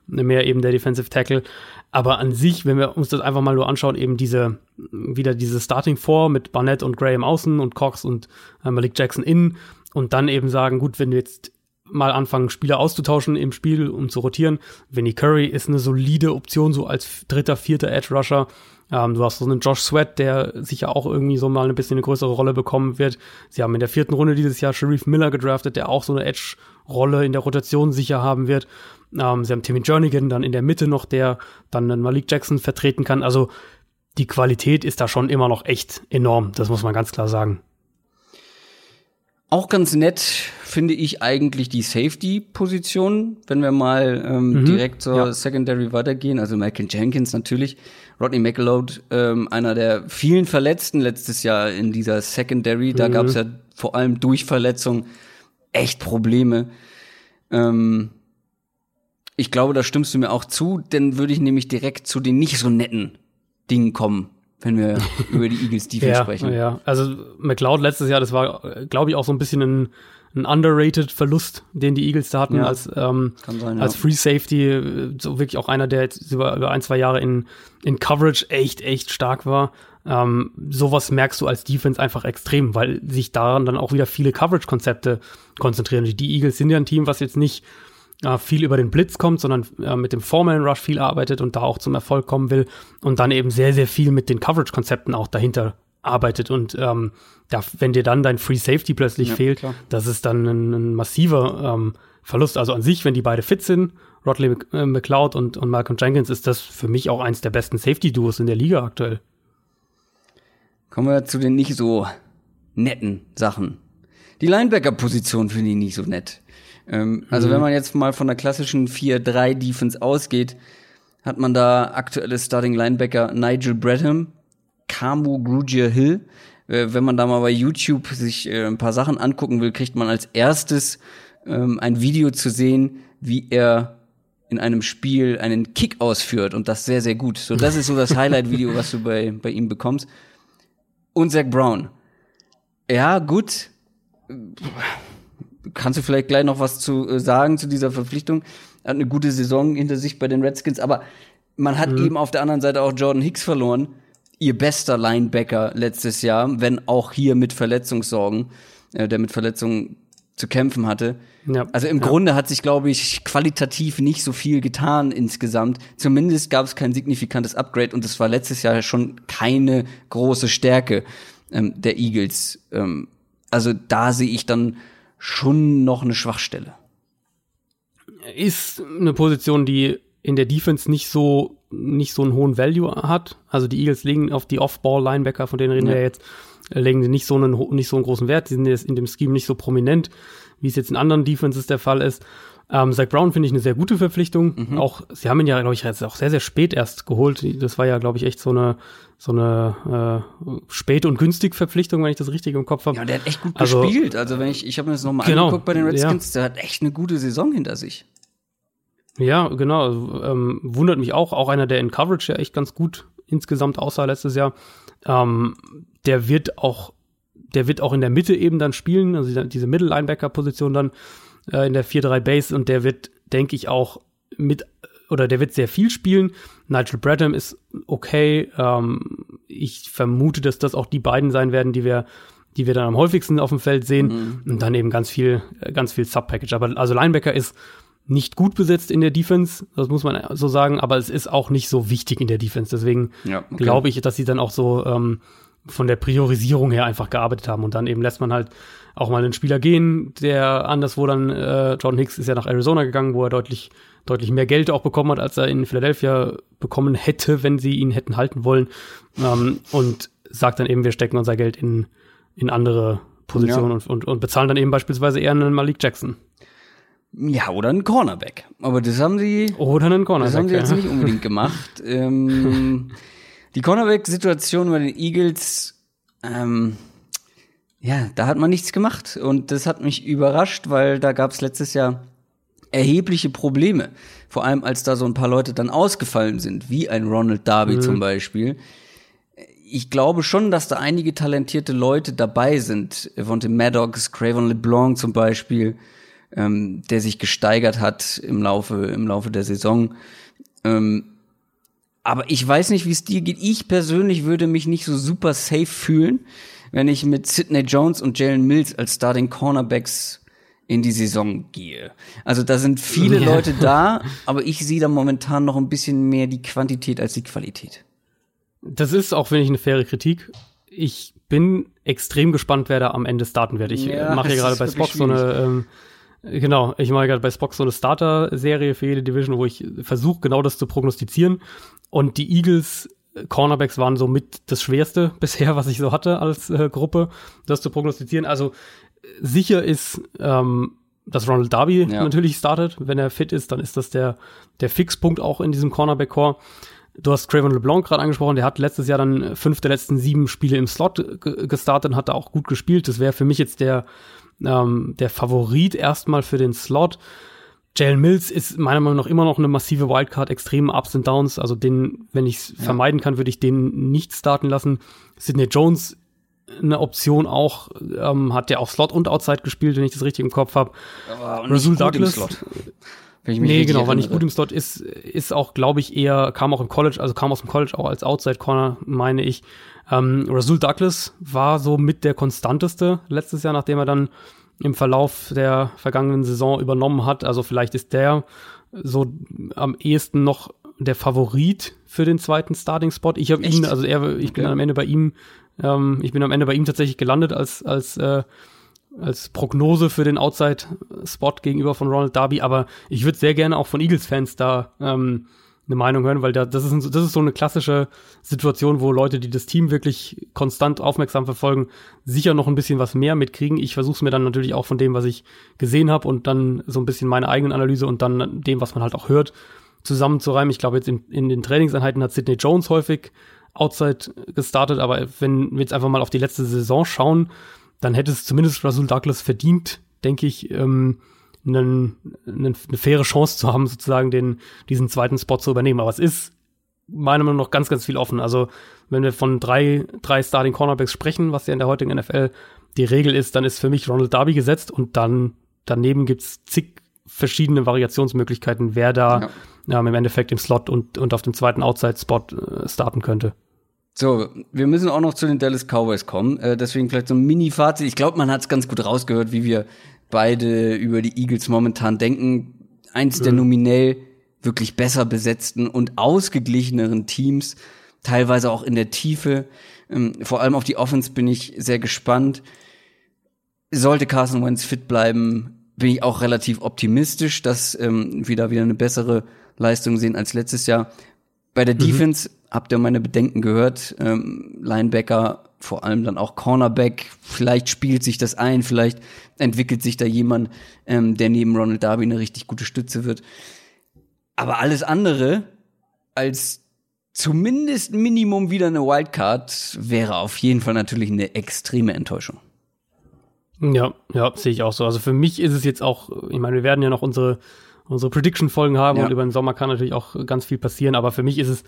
mehr eben der Defensive Tackle. Aber an sich, wenn wir uns das einfach mal nur anschauen, eben diese, wieder diese Starting Four mit Barnett und Graham außen und Cox und äh, Malik Jackson innen und dann eben sagen, gut, wenn wir jetzt mal anfangen, Spieler auszutauschen im Spiel, um zu rotieren. Vinny Curry ist eine solide Option, so als dritter, vierter Edge Rusher. Ähm, du hast so einen Josh Sweat, der sicher auch irgendwie so mal ein bisschen eine größere Rolle bekommen wird. Sie haben in der vierten Runde dieses Jahr Sharif Miller gedraftet, der auch so eine Edge-Rolle in der Rotation sicher haben wird. Ähm, sie haben Timmy Jernigan dann in der Mitte noch, der dann einen Malik Jackson vertreten kann. Also die Qualität ist da schon immer noch echt enorm. Das muss man ganz klar sagen. Auch ganz nett finde ich eigentlich die Safety-Position, wenn wir mal ähm, mhm, direkt zur ja. Secondary weitergehen. Also Michael Jenkins natürlich, Rodney McLeod, ähm, einer der vielen Verletzten letztes Jahr in dieser Secondary. Da mhm. gab es ja vor allem durch Verletzung echt Probleme. Ähm, ich glaube, da stimmst du mir auch zu, denn würde ich nämlich direkt zu den nicht so netten Dingen kommen wenn wir über die Eagles Defense ja, sprechen. Ja, also McLeod letztes Jahr, das war, glaube ich, auch so ein bisschen ein, ein underrated Verlust, den die Eagles da hatten, ja, als, ähm, sein, als Free Safety, so wirklich auch einer, der jetzt über, über ein, zwei Jahre in, in Coverage echt, echt stark war. Ähm, sowas merkst du als Defense einfach extrem, weil sich daran dann auch wieder viele Coverage-Konzepte konzentrieren. Die Eagles sind ja ein Team, was jetzt nicht äh, viel über den Blitz kommt, sondern äh, mit dem Foreman Rush viel arbeitet und da auch zum Erfolg kommen will und dann eben sehr, sehr viel mit den Coverage-Konzepten auch dahinter arbeitet und ähm, da, wenn dir dann dein Free Safety plötzlich ja, fehlt, klar. das ist dann ein, ein massiver ähm, Verlust. Also an sich, wenn die beide fit sind, Rodley äh, McLeod und, und Malcolm Jenkins, ist das für mich auch eins der besten Safety-Duos in der Liga aktuell. Kommen wir zu den nicht so netten Sachen. Die Linebacker-Position finde ich nicht so nett. Ähm, also mhm. wenn man jetzt mal von der klassischen 4-3-Defense ausgeht, hat man da aktuelle Starting Linebacker Nigel Bradham, Kamu Grugier Hill. Äh, wenn man da mal bei YouTube sich äh, ein paar Sachen angucken will, kriegt man als erstes ähm, ein Video zu sehen, wie er in einem Spiel einen Kick ausführt und das sehr, sehr gut. So, das ist so das Highlight-Video, was du bei, bei ihm bekommst. Und Zach Brown. Ja, gut kannst du vielleicht gleich noch was zu äh, sagen zu dieser Verpflichtung? Er hat eine gute Saison hinter sich bei den Redskins, aber man hat mhm. eben auf der anderen Seite auch Jordan Hicks verloren, ihr bester Linebacker letztes Jahr, wenn auch hier mit Verletzungssorgen, äh, der mit Verletzungen zu kämpfen hatte. Ja. Also im ja. Grunde hat sich, glaube ich, qualitativ nicht so viel getan insgesamt. Zumindest gab es kein signifikantes Upgrade und es war letztes Jahr schon keine große Stärke ähm, der Eagles. Ähm, also da sehe ich dann schon noch eine Schwachstelle. Ist eine Position, die in der Defense nicht so nicht so einen hohen Value hat. Also die Eagles legen auf die Off-Ball-Linebacker, von denen reden ja. wir jetzt, legen die nicht so einen nicht so einen großen Wert. Die sind jetzt in dem Scheme nicht so prominent, wie es jetzt in anderen Defenses der Fall ist. Ähm, Zach Brown finde ich eine sehr gute Verpflichtung. Mhm. Auch sie haben ihn ja, glaube ich, jetzt auch sehr sehr spät erst geholt. Das war ja, glaube ich, echt so eine so eine äh, spät und günstig Verpflichtung, wenn ich das richtig im Kopf habe. Ja, der hat echt gut also, gespielt. Also wenn ich, ich habe mir das nochmal genau, angeguckt bei den Redskins, ja. der hat echt eine gute Saison hinter sich. Ja, genau. Also, ähm, wundert mich auch. Auch einer, der in Coverage ja echt ganz gut insgesamt aussah letztes Jahr. Ähm, der wird auch, der wird auch in der Mitte eben dann spielen, also diese Middle-Linebacker-Position dann äh, in der 4-3 Base und der wird, denke ich, auch mit oder der wird sehr viel spielen. Nigel Bradham ist okay. Ähm, ich vermute, dass das auch die beiden sein werden, die wir, die wir dann am häufigsten auf dem Feld sehen. Mhm. Und dann eben ganz viel, ganz viel Sub-Package. Aber also Linebacker ist nicht gut besetzt in der Defense, das muss man so sagen, aber es ist auch nicht so wichtig in der Defense. Deswegen ja, okay. glaube ich, dass sie dann auch so ähm, von der Priorisierung her einfach gearbeitet haben. Und dann eben lässt man halt auch mal einen Spieler gehen, der anderswo dann, äh, Jordan Hicks ist ja nach Arizona gegangen, wo er deutlich deutlich mehr Geld auch bekommen hat, als er in Philadelphia bekommen hätte, wenn sie ihn hätten halten wollen. Ähm, und sagt dann eben, wir stecken unser Geld in, in andere Positionen ja. und, und, und bezahlen dann eben beispielsweise eher einen Malik Jackson. Ja, oder einen Cornerback. Aber das haben sie. Oder einen Cornerback. Das haben sie jetzt ja. nicht unbedingt gemacht. ähm, die Cornerback-Situation bei den Eagles, ähm, ja, da hat man nichts gemacht. Und das hat mich überrascht, weil da gab es letztes Jahr erhebliche Probleme. Vor allem, als da so ein paar Leute dann ausgefallen sind, wie ein Ronald Darby mhm. zum Beispiel. Ich glaube schon, dass da einige talentierte Leute dabei sind. Vonte Maddox, Craven LeBlanc zum Beispiel, ähm, der sich gesteigert hat im Laufe, im Laufe der Saison. Ähm, aber ich weiß nicht, wie es dir geht. Ich persönlich würde mich nicht so super safe fühlen, wenn ich mit Sidney Jones und Jalen Mills als Starting Cornerbacks in die Saison gehe. Also da sind viele ja. Leute da, aber ich sehe da momentan noch ein bisschen mehr die Quantität als die Qualität. Das ist auch, wenn ich eine faire Kritik. Ich bin extrem gespannt, wer da am Ende starten wird. Ich ja, mache hier gerade bei Spock so eine, ähm, genau, ich mache gerade bei Spock so eine Starter-Serie für jede Division, wo ich versuche, genau das zu prognostizieren. Und die Eagles Cornerbacks waren so mit das Schwerste bisher, was ich so hatte als äh, Gruppe, das zu prognostizieren. Also sicher ist, ähm, dass Ronald Darby ja. natürlich startet. Wenn er fit ist, dann ist das der, der Fixpunkt auch in diesem Cornerback-Core. Du hast Craven LeBlanc gerade angesprochen, der hat letztes Jahr dann fünf der letzten sieben Spiele im Slot gestartet und hat da auch gut gespielt. Das wäre für mich jetzt der, ähm, der Favorit erstmal für den Slot. Jalen Mills ist meiner Meinung nach immer noch eine massive Wildcard, extreme Ups und Downs. Also den, wenn ich es ja. vermeiden kann, würde ich den nicht starten lassen. Sidney Jones eine Option auch, ähm, hat der auch Slot und Outside gespielt, wenn ich das richtig im Kopf habe. Rasul Douglas. nee, genau, war nicht gut im Slot, ist, ist auch, glaube ich, eher, kam auch im College, also kam aus dem College auch als Outside Corner, meine ich. Ähm, Rasul Douglas war so mit der konstanteste letztes Jahr, nachdem er dann im Verlauf der vergangenen Saison übernommen hat. Also vielleicht ist der so am ehesten noch der Favorit für den zweiten Starting-Spot. Ich habe ihn, also er, ich okay. bin am Ende bei ihm, ähm, ich bin am Ende bei ihm tatsächlich gelandet als, als, äh, als Prognose für den Outside-Spot gegenüber von Ronald Darby, aber ich würde sehr gerne auch von Eagles-Fans da ähm, eine Meinung hören, weil da, das, ist, das ist so eine klassische Situation, wo Leute, die das Team wirklich konstant aufmerksam verfolgen, sicher noch ein bisschen was mehr mitkriegen. Ich versuche es mir dann natürlich auch von dem, was ich gesehen habe und dann so ein bisschen meine eigenen Analyse und dann dem, was man halt auch hört, zusammenzureimen. Ich glaube, jetzt in, in den Trainingseinheiten hat Sidney Jones häufig Outside gestartet, aber wenn wir jetzt einfach mal auf die letzte Saison schauen, dann hätte es zumindest Rasul Douglas verdient, denke ich, ähm, einen, eine, eine faire Chance zu haben, sozusagen den, diesen zweiten Spot zu übernehmen. Aber es ist meiner Meinung nach ganz, ganz viel offen. Also wenn wir von drei, drei Starting Cornerbacks sprechen, was ja in der heutigen NFL die Regel ist, dann ist für mich Ronald Darby gesetzt und dann daneben gibt's zig verschiedene Variationsmöglichkeiten, wer da ja. ähm, im Endeffekt im Slot und, und auf dem zweiten Outside-Spot äh, starten könnte. So, wir müssen auch noch zu den Dallas Cowboys kommen. Äh, deswegen vielleicht so ein Mini-Fazit. Ich glaube, man hat es ganz gut rausgehört, wie wir beide über die Eagles momentan denken. Eins mhm. der nominell wirklich besser besetzten und ausgeglicheneren Teams, teilweise auch in der Tiefe. Ähm, vor allem auf die Offense bin ich sehr gespannt. Sollte Carson Wentz fit bleiben, bin ich auch relativ optimistisch, dass ähm, wir da wieder eine bessere Leistung sehen als letztes Jahr. Bei der mhm. Defense habt ihr meine Bedenken gehört. Ähm, Linebacker vor allem dann auch Cornerback. Vielleicht spielt sich das ein, vielleicht entwickelt sich da jemand, ähm, der neben Ronald Darby eine richtig gute Stütze wird. Aber alles andere als zumindest Minimum wieder eine Wildcard wäre auf jeden Fall natürlich eine extreme Enttäuschung. Ja, ja, sehe ich auch so. Also für mich ist es jetzt auch, ich meine, wir werden ja noch unsere, unsere Prediction-Folgen haben ja. und über den Sommer kann natürlich auch ganz viel passieren, aber für mich ist es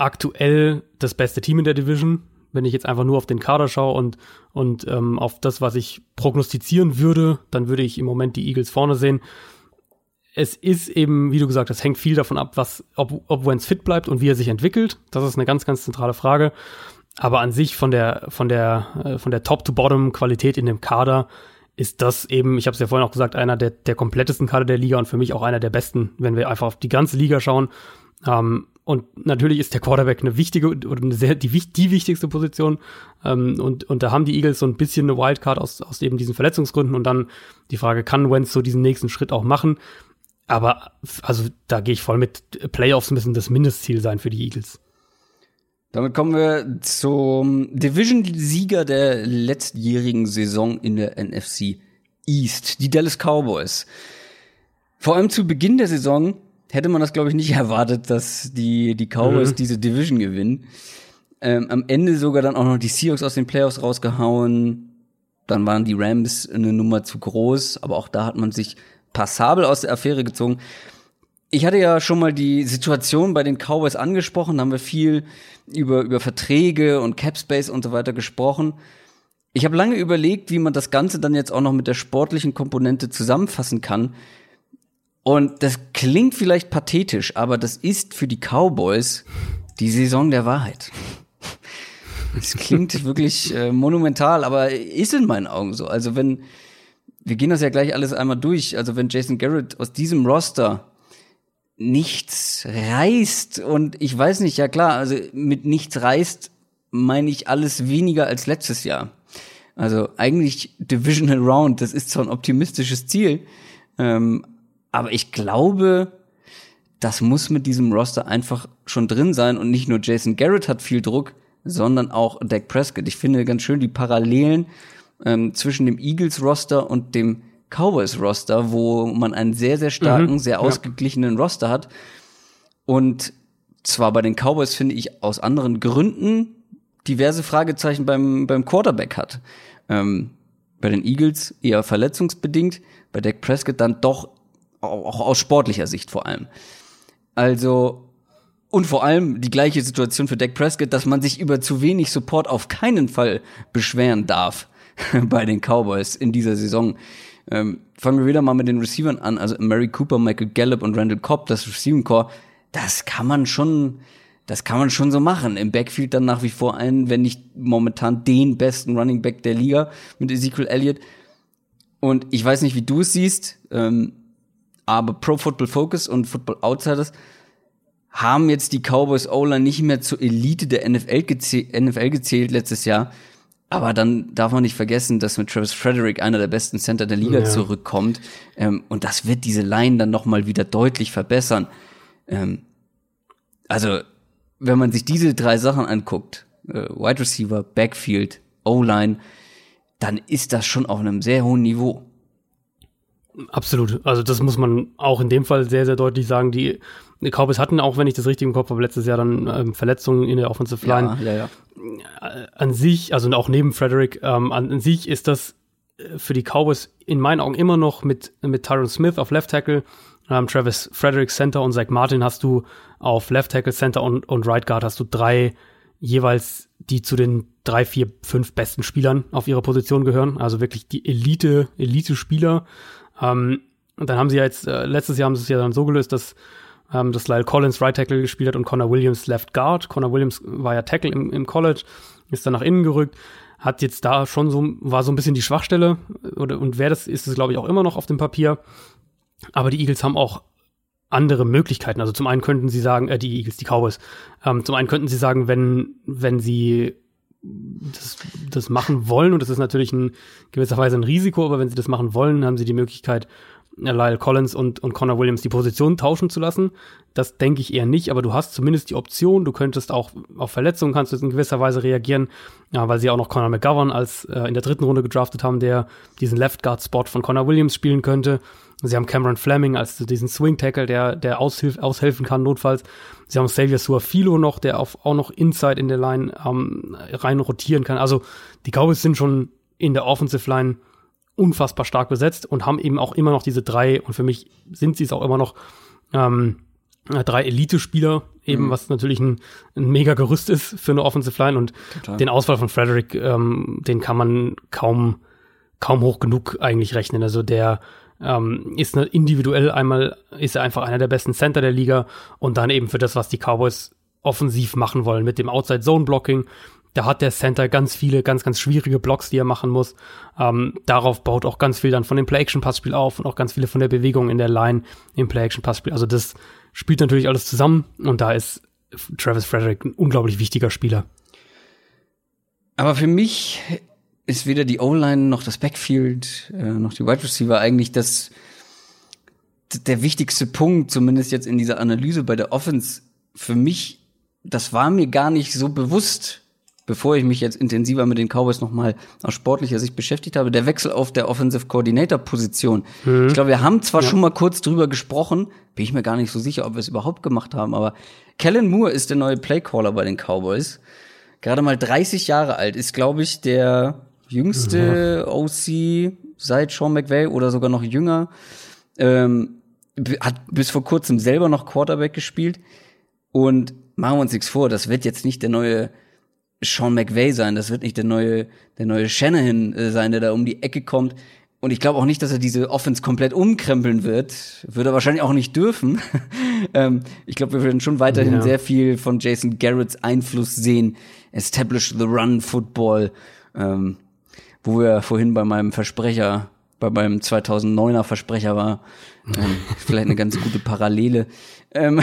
aktuell das beste Team in der Division wenn ich jetzt einfach nur auf den Kader schaue und, und ähm, auf das, was ich prognostizieren würde, dann würde ich im Moment die Eagles vorne sehen. Es ist eben, wie du gesagt hast, hängt viel davon ab, was, ob, ob Wentz fit bleibt und wie er sich entwickelt. Das ist eine ganz, ganz zentrale Frage. Aber an sich von der, von der, äh, von der Top-to-Bottom-Qualität in dem Kader ist das eben, ich habe es ja vorhin auch gesagt, einer der, der komplettesten Kader der Liga und für mich auch einer der besten, wenn wir einfach auf die ganze Liga schauen. Ähm, und natürlich ist der Quarterback eine wichtige oder eine sehr, die, die wichtigste Position. Ähm, und, und da haben die Eagles so ein bisschen eine Wildcard aus, aus eben diesen Verletzungsgründen. Und dann die Frage, kann Wentz so diesen nächsten Schritt auch machen? Aber also da gehe ich voll mit. Playoffs müssen das Mindestziel sein für die Eagles. Damit kommen wir zum Division-Sieger der letztjährigen Saison in der NFC East, die Dallas Cowboys. Vor allem zu Beginn der Saison hätte man das, glaube ich, nicht erwartet, dass die, die Cowboys mhm. diese Division gewinnen. Ähm, am Ende sogar dann auch noch die Seahawks aus den Playoffs rausgehauen. Dann waren die Rams eine Nummer zu groß, aber auch da hat man sich passabel aus der Affäre gezogen. Ich hatte ja schon mal die Situation bei den Cowboys angesprochen, da haben wir viel über, über Verträge und Capspace und so weiter gesprochen. Ich habe lange überlegt, wie man das Ganze dann jetzt auch noch mit der sportlichen Komponente zusammenfassen kann. Und das klingt vielleicht pathetisch, aber das ist für die Cowboys die Saison der Wahrheit. Es klingt wirklich äh, monumental, aber ist in meinen Augen so. Also wenn, wir gehen das ja gleich alles einmal durch, also wenn Jason Garrett aus diesem Roster nichts reißt und ich weiß nicht, ja klar, also mit nichts reißt meine ich alles weniger als letztes Jahr. Also eigentlich Divisional Round, das ist zwar ein optimistisches Ziel, ähm, aber ich glaube, das muss mit diesem Roster einfach schon drin sein und nicht nur Jason Garrett hat viel Druck, sondern auch Dak Prescott. Ich finde ganz schön die Parallelen ähm, zwischen dem Eagles Roster und dem Cowboys Roster, wo man einen sehr, sehr starken, mhm, sehr ausgeglichenen ja. Roster hat. Und zwar bei den Cowboys finde ich aus anderen Gründen diverse Fragezeichen beim, beim Quarterback hat. Ähm, bei den Eagles eher verletzungsbedingt, bei Dak Prescott dann doch auch aus sportlicher Sicht vor allem. Also, und vor allem die gleiche Situation für Dak Prescott, dass man sich über zu wenig Support auf keinen Fall beschweren darf bei den Cowboys in dieser Saison. Ähm, fangen wir wieder mal mit den Receivern an. Also Mary Cooper, Michael Gallup und Randall Cobb, das Receiving Core, das kann man schon, das kann man schon so machen. Im Backfield dann nach wie vor einen, wenn nicht momentan den besten Running Back der Liga mit Ezekiel Elliott. Und ich weiß nicht, wie du es siehst, ähm, aber Pro Football Focus und Football Outsiders haben jetzt die Cowboys O-Line nicht mehr zur Elite der NFL, gezäh NFL gezählt letztes Jahr. Aber dann darf man nicht vergessen, dass mit Travis Frederick einer der besten Center der Liga ja. zurückkommt. Ähm, und das wird diese Line dann noch mal wieder deutlich verbessern. Ähm, also, wenn man sich diese drei Sachen anguckt, äh, Wide Receiver, Backfield, O-Line, dann ist das schon auf einem sehr hohen Niveau. Absolut. Also das muss man auch in dem Fall sehr, sehr deutlich sagen. Die Cowboys hatten auch, wenn ich das richtig im Kopf habe, letztes Jahr dann ähm, Verletzungen in der Offensive Line. Ja, ja, ja. An sich, also auch neben Frederick, ähm, an, an, sich ist das äh, für die Cowboys in meinen Augen immer noch mit, mit Tyron Smith auf Left Tackle, ähm, Travis Frederick Center und Zach Martin hast du auf Left Tackle Center und, und Right Guard hast du drei jeweils, die zu den drei, vier, fünf besten Spielern auf ihrer Position gehören. Also wirklich die Elite, Elite-Spieler. Ähm, und dann haben sie ja jetzt, äh, letztes Jahr haben sie es ja dann so gelöst, dass ähm, dass Lyle Collins Right Tackle gespielt hat und Connor Williams Left Guard. Connor Williams war ja Tackle im, im College, ist dann nach innen gerückt, hat jetzt da schon so, war so ein bisschen die Schwachstelle oder, und wer das ist, ist glaube ich auch immer noch auf dem Papier. Aber die Eagles haben auch andere Möglichkeiten. Also zum einen könnten sie sagen, äh, die Eagles, die Cowboys, ähm, zum einen könnten sie sagen, wenn, wenn sie das, das machen wollen, und das ist natürlich in gewisser Weise ein Risiko, aber wenn sie das machen wollen, haben sie die Möglichkeit, Lyle Collins und, und Connor Williams die Position tauschen zu lassen. Das denke ich eher nicht, aber du hast zumindest die Option, du könntest auch auf Verletzungen kannst du in gewisser Weise reagieren, ja, weil sie auch noch Connor McGovern als äh, in der dritten Runde gedraftet haben, der diesen Left Guard Spot von Connor Williams spielen könnte. Sie haben Cameron Fleming als diesen Swing Tackle, der der aushilf, aushelfen kann notfalls. Sie haben Xavier Suafilo noch, der auf, auch noch Inside in der Line ähm, rein rotieren kann. Also die Cowboys sind schon in der Offensive Line unfassbar stark besetzt und haben eben auch immer noch diese drei, und für mich sind sie es auch immer noch, ähm, drei Elite-Spieler, eben, mhm. was natürlich ein, ein mega Gerüst ist für eine Offensive Line und Total. den Ausfall von Frederick, ähm, den kann man kaum, kaum hoch genug eigentlich rechnen. Also der ähm, ist eine, individuell einmal, ist er einfach einer der besten Center der Liga und dann eben für das, was die Cowboys offensiv machen wollen mit dem Outside-Zone-Blocking, da hat der Center ganz viele, ganz, ganz schwierige Blocks, die er machen muss. Ähm, darauf baut auch ganz viel dann von dem Play-Action-Passspiel auf und auch ganz viele von der Bewegung in der Line im Play-Action-Passspiel. Also das spielt natürlich alles zusammen und da ist Travis Frederick ein unglaublich wichtiger Spieler. Aber für mich ist weder die O-Line noch das Backfield äh, noch die Wide Receiver eigentlich das der wichtigste Punkt, zumindest jetzt in dieser Analyse bei der Offense. Für mich, das war mir gar nicht so bewusst, bevor ich mich jetzt intensiver mit den Cowboys nochmal aus sportlicher Sicht beschäftigt habe, der Wechsel auf der Offensive Coordinator Position. Mhm. Ich glaube, wir haben zwar ja. schon mal kurz drüber gesprochen, bin ich mir gar nicht so sicher, ob wir es überhaupt gemacht haben, aber Kellen Moore ist der neue Playcaller bei den Cowboys. Gerade mal 30 Jahre alt, ist, glaube ich, der jüngste mhm. OC seit Sean McVay oder sogar noch jünger. ähm, hat bis vor kurzem selber noch Quarterback gespielt und machen wir uns nichts vor, das wird jetzt nicht der neue Sean McVay sein, das wird nicht der neue, der neue Shanahan äh, sein, der da um die Ecke kommt. Und ich glaube auch nicht, dass er diese Offense komplett umkrempeln wird. Würde er wahrscheinlich auch nicht dürfen. ähm, ich glaube, wir werden schon weiterhin ja. sehr viel von Jason Garretts Einfluss sehen. Establish the Run Football. Ähm, wo wir vorhin bei meinem Versprecher, bei meinem 2009er Versprecher war. Ähm, vielleicht eine ganz gute Parallele. Ähm,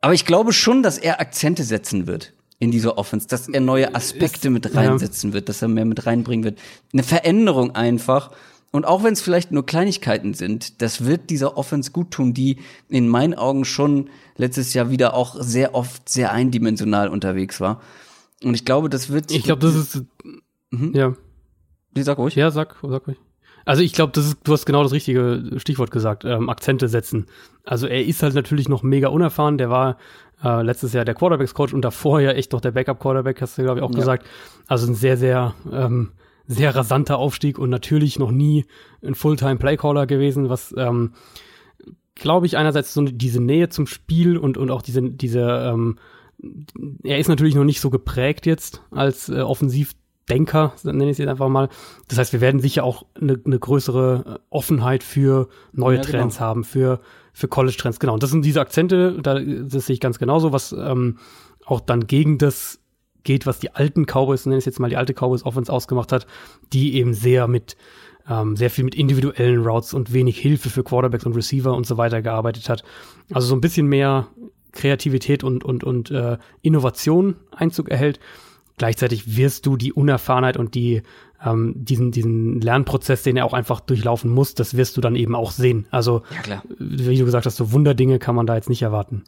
aber ich glaube schon, dass er Akzente setzen wird in dieser Offense, dass er neue Aspekte ist, mit reinsetzen ja. wird, dass er mehr mit reinbringen wird. Eine Veränderung einfach. Und auch wenn es vielleicht nur Kleinigkeiten sind, das wird dieser Offense gut tun, die in meinen Augen schon letztes Jahr wieder auch sehr oft sehr eindimensional unterwegs war. Und ich glaube, das wird. Ich glaube, das ist. Mhm. Ja. Die sag ruhig. Ja, sag, sag ruhig. Also ich glaube, das ist, du hast genau das richtige Stichwort gesagt, ähm, Akzente setzen. Also er ist halt natürlich noch mega unerfahren. Der war äh, letztes Jahr der Quarterbacks-Coach und davor ja echt noch der Backup-Quarterback, hast du, glaube ich, auch ja. gesagt. Also ein sehr, sehr, ähm, sehr rasanter Aufstieg und natürlich noch nie ein Fulltime-Playcaller gewesen, was, ähm, glaube ich, einerseits so diese Nähe zum Spiel und, und auch diese, diese, ähm, er ist natürlich noch nicht so geprägt jetzt als äh, offensiv Denker, nenne ich es jetzt einfach mal. Das heißt, wir werden sicher auch eine, eine größere Offenheit für neue ja, genau. Trends genau. haben, für, für College-Trends. Genau. Und das sind diese Akzente, da, das sehe ich ganz genauso, was ähm, auch dann gegen das geht, was die alten Cowboys, nenne ich es jetzt mal die alte Cowboys Offense ausgemacht hat, die eben sehr mit ähm, sehr viel mit individuellen Routes und wenig Hilfe für Quarterbacks und Receiver und so weiter gearbeitet hat. Also so ein bisschen mehr Kreativität und, und, und äh, Innovation Einzug erhält. Gleichzeitig wirst du die Unerfahrenheit und die, ähm, diesen, diesen Lernprozess, den er auch einfach durchlaufen muss, das wirst du dann eben auch sehen. Also, ja, wie du gesagt hast, so Wunderdinge kann man da jetzt nicht erwarten.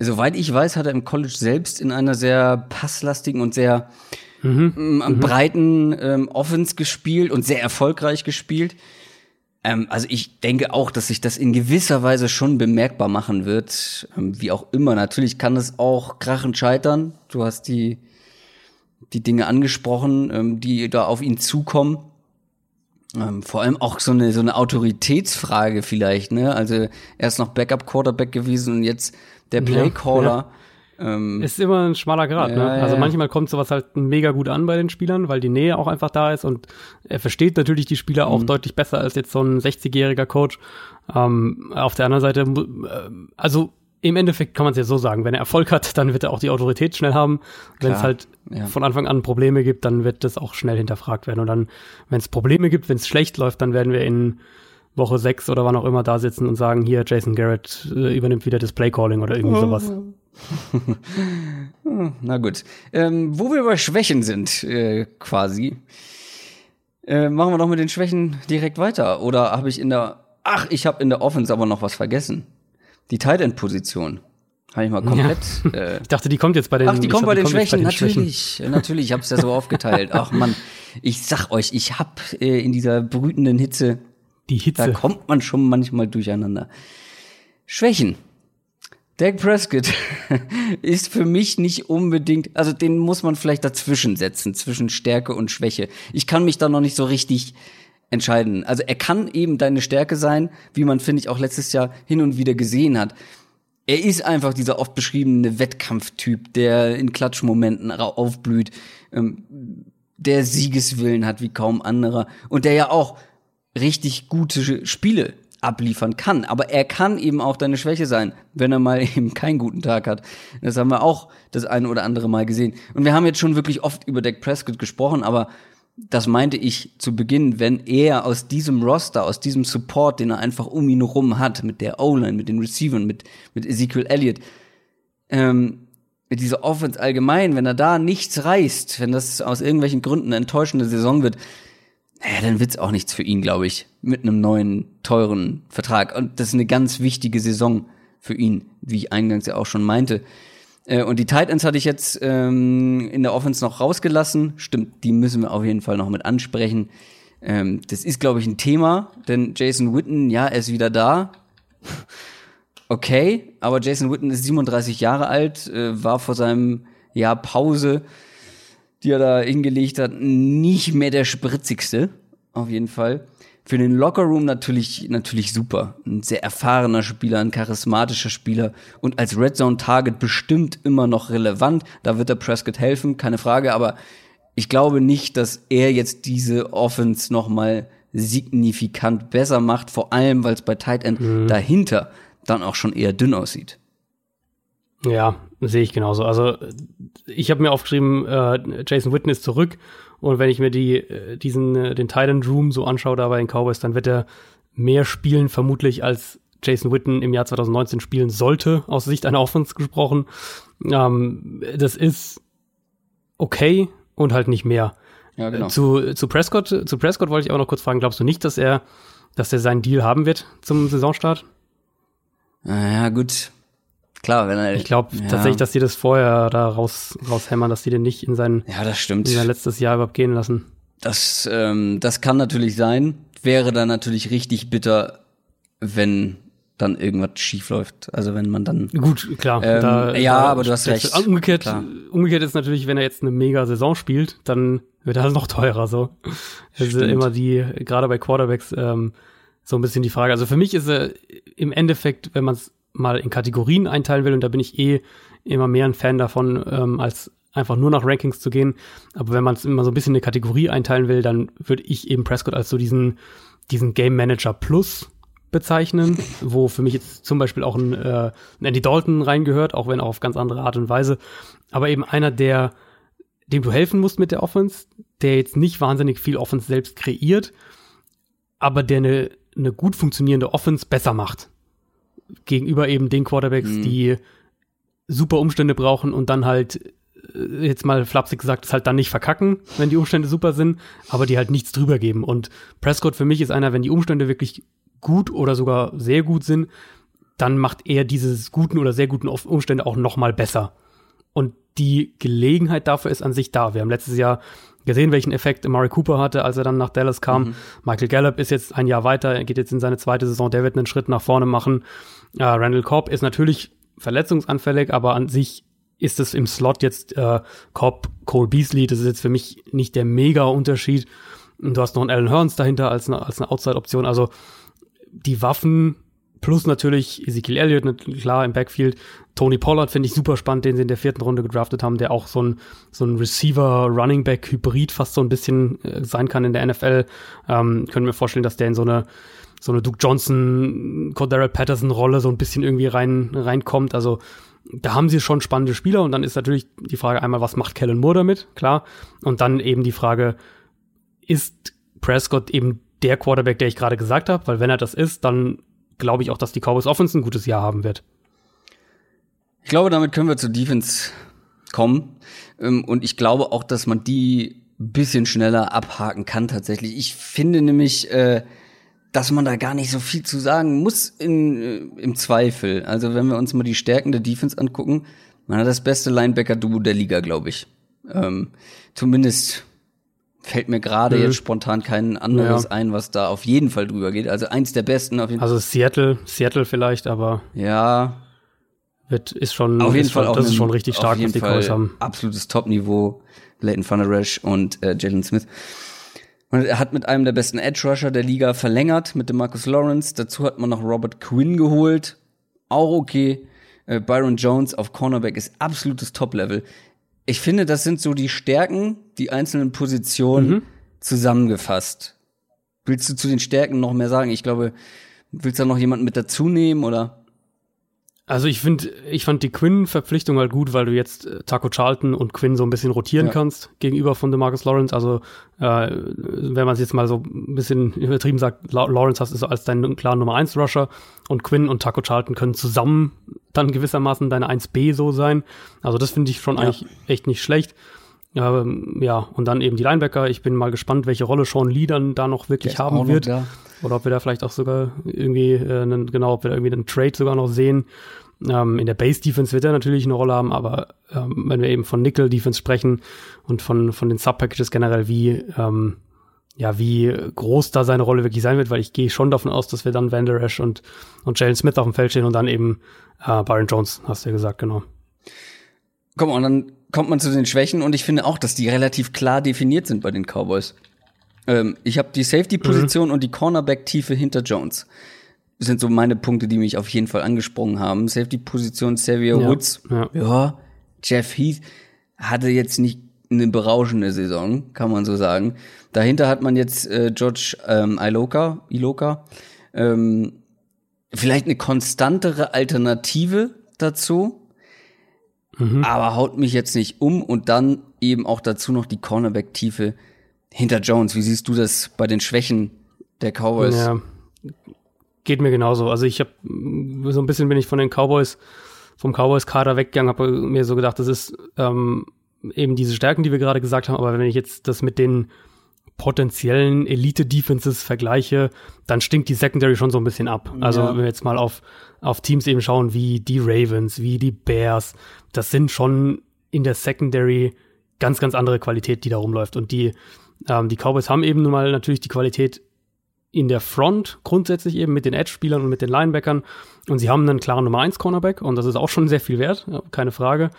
Soweit ich weiß, hat er im College selbst in einer sehr passlastigen und sehr mhm. ähm, mhm. breiten ähm, Offense gespielt und sehr erfolgreich gespielt. Ähm, also ich denke auch, dass sich das in gewisser Weise schon bemerkbar machen wird. Ähm, wie auch immer. Natürlich kann es auch krachend scheitern. Du hast die die Dinge angesprochen, ähm, die da auf ihn zukommen. Ähm, vor allem auch so eine, so eine Autoritätsfrage vielleicht, ne? Also er ist noch Backup-Quarterback gewesen und jetzt der Playcaller. Ja, ja. ähm, ist immer ein schmaler Grad, ja, ne? Also manchmal kommt sowas halt mega gut an bei den Spielern, weil die Nähe auch einfach da ist und er versteht natürlich die Spieler auch mhm. deutlich besser als jetzt so ein 60-jähriger Coach. Ähm, auf der anderen Seite, äh, also im Endeffekt kann man es ja so sagen, wenn er Erfolg hat, dann wird er auch die Autorität schnell haben. Wenn es halt ja. von Anfang an Probleme gibt, dann wird das auch schnell hinterfragt werden. Und dann, wenn es Probleme gibt, wenn es schlecht läuft, dann werden wir in Woche sechs oder wann auch immer da sitzen und sagen, hier, Jason Garrett äh, übernimmt wieder das Playcalling oder irgendwie sowas. Na gut. Ähm, wo wir bei Schwächen sind, äh, quasi, äh, machen wir doch mit den Schwächen direkt weiter. Oder habe ich in der, ach, ich habe in der Offense aber noch was vergessen. Die Tight End Position. Habe ich mal komplett. Ja. Äh, ich dachte, die kommt jetzt bei den Ach, die kommt bei, den Schwächen, bei den natürlich. Schwächen. Natürlich, ich habe es ja so aufgeteilt. Ach man, ich sag euch, ich hab äh, in dieser brütenden Hitze, die Hitze, da kommt man schon manchmal durcheinander. Schwächen. Dak Prescott ist für mich nicht unbedingt, also den muss man vielleicht dazwischen setzen, zwischen Stärke und Schwäche. Ich kann mich da noch nicht so richtig entscheiden. Also er kann eben deine Stärke sein, wie man, finde ich, auch letztes Jahr hin und wieder gesehen hat. Er ist einfach dieser oft beschriebene Wettkampftyp, der in Klatschmomenten aufblüht, ähm, der Siegeswillen hat wie kaum anderer und der ja auch richtig gute Spiele abliefern kann. Aber er kann eben auch deine Schwäche sein, wenn er mal eben keinen guten Tag hat. Das haben wir auch das eine oder andere Mal gesehen. Und wir haben jetzt schon wirklich oft über Dak Prescott gesprochen, aber das meinte ich zu Beginn, wenn er aus diesem Roster, aus diesem Support, den er einfach um ihn rum hat, mit der O-Line, mit den Receivern, mit, mit Ezekiel Elliott, ähm, mit dieser Offense allgemein, wenn er da nichts reißt, wenn das aus irgendwelchen Gründen eine enttäuschende Saison wird, naja, dann wird's auch nichts für ihn, glaube ich, mit einem neuen, teuren Vertrag. Und das ist eine ganz wichtige Saison für ihn, wie ich eingangs ja auch schon meinte. Äh, und die Titans hatte ich jetzt ähm, in der Offense noch rausgelassen. Stimmt, die müssen wir auf jeden Fall noch mit ansprechen. Ähm, das ist, glaube ich, ein Thema, denn Jason Witten, ja, er ist wieder da. okay, aber Jason Witten ist 37 Jahre alt, äh, war vor seinem Jahr Pause, die er da hingelegt hat, nicht mehr der spritzigste, auf jeden Fall. Für den Lockerroom natürlich, natürlich super. Ein sehr erfahrener Spieler, ein charismatischer Spieler und als Red Zone Target bestimmt immer noch relevant. Da wird der Prescott helfen, keine Frage, aber ich glaube nicht, dass er jetzt diese Offense noch mal signifikant besser macht, vor allem weil es bei Tight End mhm. dahinter dann auch schon eher dünn aussieht. Ja, sehe ich genauso. Also ich habe mir aufgeschrieben, äh, Jason Witten ist zurück und wenn ich mir die äh, diesen äh, den Titan Room so anschaue da bei den Cowboys, dann wird er mehr spielen vermutlich als Jason Witten im Jahr 2019 spielen sollte, aus Sicht einer Offense gesprochen. Ähm, das ist okay und halt nicht mehr. Ja, genau. Zu, zu Prescott, zu Prescott wollte ich auch noch kurz fragen, glaubst du nicht, dass er, dass er seinen Deal haben wird zum Saisonstart? Ja, gut. Klar, wenn er. Ich glaube ja. tatsächlich, dass die das vorher da raus, raushämmern, dass die den nicht in sein, ja, das stimmt. in sein letztes Jahr überhaupt gehen lassen. Das, ähm, das kann natürlich sein. Wäre dann natürlich richtig bitter, wenn dann irgendwas schief läuft. Also wenn man dann gut klar. Ähm, da, ja, da aber du hast recht. Umgekehrt, klar. umgekehrt ist natürlich, wenn er jetzt eine mega Saison spielt, dann wird er noch teurer. So, das ist immer die gerade bei Quarterbacks ähm, so ein bisschen die Frage. Also für mich ist er im Endeffekt, wenn man es mal in Kategorien einteilen will, und da bin ich eh immer mehr ein Fan davon, ähm, als einfach nur nach Rankings zu gehen. Aber wenn man es immer so ein bisschen in eine Kategorie einteilen will, dann würde ich eben Prescott als so diesen diesen Game Manager Plus bezeichnen, wo für mich jetzt zum Beispiel auch ein, äh, ein Andy Dalton reingehört, auch wenn auch auf ganz andere Art und Weise. Aber eben einer, der, dem du helfen musst mit der Offense, der jetzt nicht wahnsinnig viel Offense selbst kreiert, aber der eine, eine gut funktionierende Offense besser macht. Gegenüber eben den Quarterbacks, mhm. die super Umstände brauchen und dann halt äh, jetzt mal flapsig gesagt, es halt dann nicht verkacken, wenn die Umstände super sind, aber die halt nichts drüber geben. Und Prescott für mich ist einer, wenn die Umstände wirklich gut oder sogar sehr gut sind, dann macht er diese guten oder sehr guten Umstände auch noch mal besser. Und die Gelegenheit dafür ist an sich da. Wir haben letztes Jahr gesehen, welchen Effekt Amari Cooper hatte, als er dann nach Dallas kam. Mhm. Michael Gallup ist jetzt ein Jahr weiter, er geht jetzt in seine zweite Saison, der wird einen Schritt nach vorne machen. Äh, Randall Cobb ist natürlich verletzungsanfällig, aber an sich ist es im Slot jetzt äh, Cobb, Cole Beasley, das ist jetzt für mich nicht der mega Unterschied. Du hast noch einen Alan Hearns dahinter als eine, als eine Outside-Option. Also die Waffen plus natürlich Ezekiel Elliott, klar im Backfield. Tony Pollard finde ich super spannend, den sie in der vierten Runde gedraftet haben, der auch so ein, so ein Receiver-Running-Back-Hybrid fast so ein bisschen äh, sein kann in der NFL. Ähm, können wir vorstellen, dass der in so eine so eine Duke Johnson, Cordero Patterson Rolle so ein bisschen irgendwie rein reinkommt. Also da haben sie schon spannende Spieler und dann ist natürlich die Frage einmal, was macht Kellen Moore damit? Klar. Und dann eben die Frage, ist Prescott eben der Quarterback, der ich gerade gesagt habe, weil wenn er das ist, dann glaube ich auch, dass die Cowboys Offense ein gutes Jahr haben wird. Ich glaube, damit können wir zur Defense kommen. Ähm, und ich glaube auch, dass man die bisschen schneller abhaken kann tatsächlich. Ich finde nämlich, äh, dass man da gar nicht so viel zu sagen muss in, äh, im Zweifel. Also wenn wir uns mal die Stärken der Defense angucken, man hat das beste Linebacker-Duo der Liga, glaube ich. Ähm, zumindest fällt mir gerade mhm. jetzt spontan kein anderes ja. ein, was da auf jeden Fall drüber geht. Also eins der besten auf jeden Fall. Also Seattle, Seattle vielleicht, aber ja, wird ist schon auf jeden Fall schon, auch das ist schon richtig stark, was die Fall haben. Absolutes Top-Niveau, Leighton Van Der Esch und äh, Jalen Smith. Und er hat mit einem der besten Edge Rusher der Liga verlängert mit dem Marcus Lawrence. Dazu hat man noch Robert Quinn geholt, auch okay. Äh, Byron Jones auf Cornerback ist absolutes Top-Level ich finde, das sind so die Stärken, die einzelnen Positionen mhm. zusammengefasst. Willst du zu den Stärken noch mehr sagen? Ich glaube, willst du da noch jemanden mit dazu nehmen oder? Also ich finde, ich fand die Quinn-Verpflichtung halt gut, weil du jetzt äh, Taco Charlton und Quinn so ein bisschen rotieren ja. kannst gegenüber von DeMarcus Lawrence. Also äh, wenn man es jetzt mal so ein bisschen übertrieben sagt, Lawrence hast du als deinen klaren Nummer 1 Rusher und Quinn und Taco Charlton können zusammen dann gewissermaßen deine 1B so sein. Also das finde ich schon ja. eigentlich echt nicht schlecht. Ähm, ja, und dann eben die Linebacker. Ich bin mal gespannt, welche Rolle Sean Lee dann da noch wirklich haben wird. Noch Oder ob wir da vielleicht auch sogar irgendwie, äh, einen, genau, ob wir da irgendwie einen Trade sogar noch sehen. Ähm, in der Base Defense wird er natürlich eine Rolle haben, aber ähm, wenn wir eben von Nickel Defense sprechen und von, von den Sub-Packages generell, wie, ähm, ja, wie groß da seine Rolle wirklich sein wird, weil ich gehe schon davon aus, dass wir dann Van Der Esch und, und Jalen Smith auf dem Feld stehen und dann eben äh, Byron Jones, hast du ja gesagt, genau. Komm, und dann kommt man zu den Schwächen und ich finde auch, dass die relativ klar definiert sind bei den Cowboys. Ähm, ich habe die Safety-Position mhm. und die Cornerback-Tiefe hinter Jones. Das sind so meine Punkte, die mich auf jeden Fall angesprochen haben. Safety-Position, Xavier ja. Woods. Ja. ja. Jeff Heath hatte jetzt nicht eine berauschende Saison, kann man so sagen. Dahinter hat man jetzt äh, George ähm, Iloka, Iloka ähm, vielleicht eine konstantere Alternative dazu, mhm. aber haut mich jetzt nicht um und dann eben auch dazu noch die Cornerback-Tiefe hinter Jones. Wie siehst du das bei den Schwächen der Cowboys? Ja, geht mir genauso. Also ich habe so ein bisschen bin ich von den Cowboys vom Cowboys-Kader weggegangen, habe mir so gedacht, das ist ähm, eben diese Stärken, die wir gerade gesagt haben, aber wenn ich jetzt das mit den potenziellen Elite-Defenses vergleiche, dann stinkt die Secondary schon so ein bisschen ab. Also ja. wenn wir jetzt mal auf, auf Teams eben schauen, wie die Ravens, wie die Bears, das sind schon in der Secondary ganz, ganz andere Qualität, die da rumläuft. Und die, ähm, die Cowboys haben eben nun mal natürlich die Qualität in der Front grundsätzlich eben mit den Edge-Spielern und mit den Linebackern. Und sie haben einen klaren Nummer 1 Cornerback und das ist auch schon sehr viel wert, keine Frage.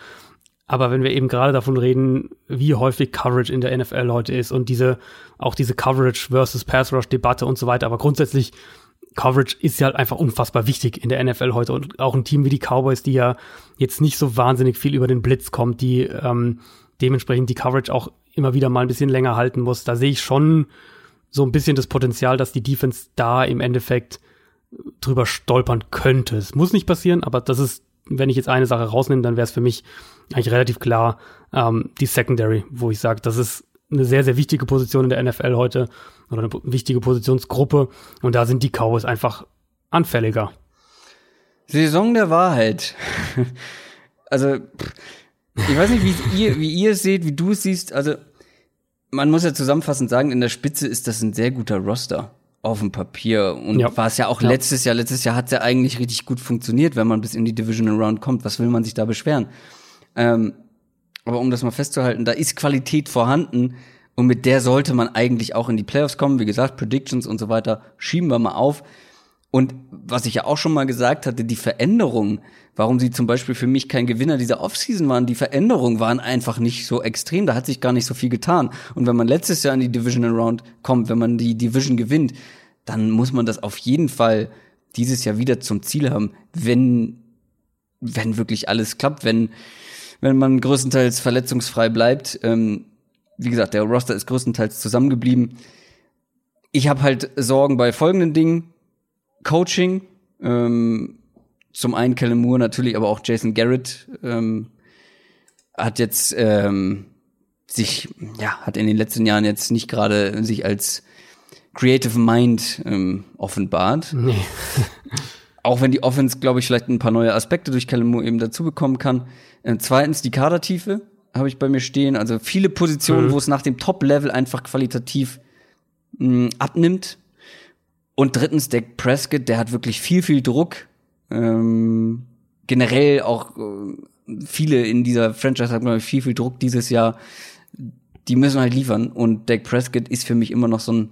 Aber wenn wir eben gerade davon reden, wie häufig Coverage in der NFL heute ist und diese, auch diese Coverage versus Pass Rush Debatte und so weiter, aber grundsätzlich Coverage ist ja halt einfach unfassbar wichtig in der NFL heute und auch ein Team wie die Cowboys, die ja jetzt nicht so wahnsinnig viel über den Blitz kommt, die ähm, dementsprechend die Coverage auch immer wieder mal ein bisschen länger halten muss. Da sehe ich schon so ein bisschen das Potenzial, dass die Defense da im Endeffekt drüber stolpern könnte. Es muss nicht passieren, aber das ist, wenn ich jetzt eine Sache rausnehme, dann wäre es für mich eigentlich relativ klar ähm, die Secondary, wo ich sage, das ist eine sehr, sehr wichtige Position in der NFL heute oder eine wichtige Positionsgruppe und da sind die Cowboys einfach anfälliger. Saison der Wahrheit. also, ich weiß nicht, wie ihr, wie ihr es seht, wie du es siehst. Also, man muss ja zusammenfassend sagen, in der Spitze ist das ein sehr guter Roster auf dem Papier. Und ja. war es ja auch ja. letztes Jahr. Letztes Jahr hat es ja eigentlich richtig gut funktioniert, wenn man bis in die Divisional Round kommt. Was will man sich da beschweren? Ähm, aber um das mal festzuhalten, da ist Qualität vorhanden und mit der sollte man eigentlich auch in die Playoffs kommen. Wie gesagt, Predictions und so weiter schieben wir mal auf. Und was ich ja auch schon mal gesagt hatte, die Veränderungen, warum sie zum Beispiel für mich kein Gewinner dieser Offseason waren, die Veränderungen waren einfach nicht so extrem, da hat sich gar nicht so viel getan. Und wenn man letztes Jahr in die Divisional Round kommt, wenn man die Division gewinnt, dann muss man das auf jeden Fall dieses Jahr wieder zum Ziel haben, wenn, wenn wirklich alles klappt, wenn, wenn man größtenteils verletzungsfrei bleibt. Ähm, wie gesagt, der Roster ist größtenteils zusammengeblieben. Ich habe halt Sorgen bei folgenden Dingen. Coaching, ähm, zum einen Kellen Moore natürlich, aber auch Jason Garrett ähm, hat jetzt ähm, sich, ja, hat in den letzten Jahren jetzt nicht gerade sich als Creative Mind ähm, offenbart. Nee. auch wenn die Offense, glaube ich, vielleicht ein paar neue Aspekte durch Moore eben dazu bekommen kann. Äh, zweitens die Kadertiefe habe ich bei mir stehen. Also viele Positionen, mhm. wo es nach dem Top-Level einfach qualitativ mh, abnimmt. Und drittens der Prescott, der hat wirklich viel, viel Druck. Ähm, generell auch äh, viele in dieser Franchise haben viel, viel Druck dieses Jahr. Die müssen halt liefern. Und Dak Prescott ist für mich immer noch so ein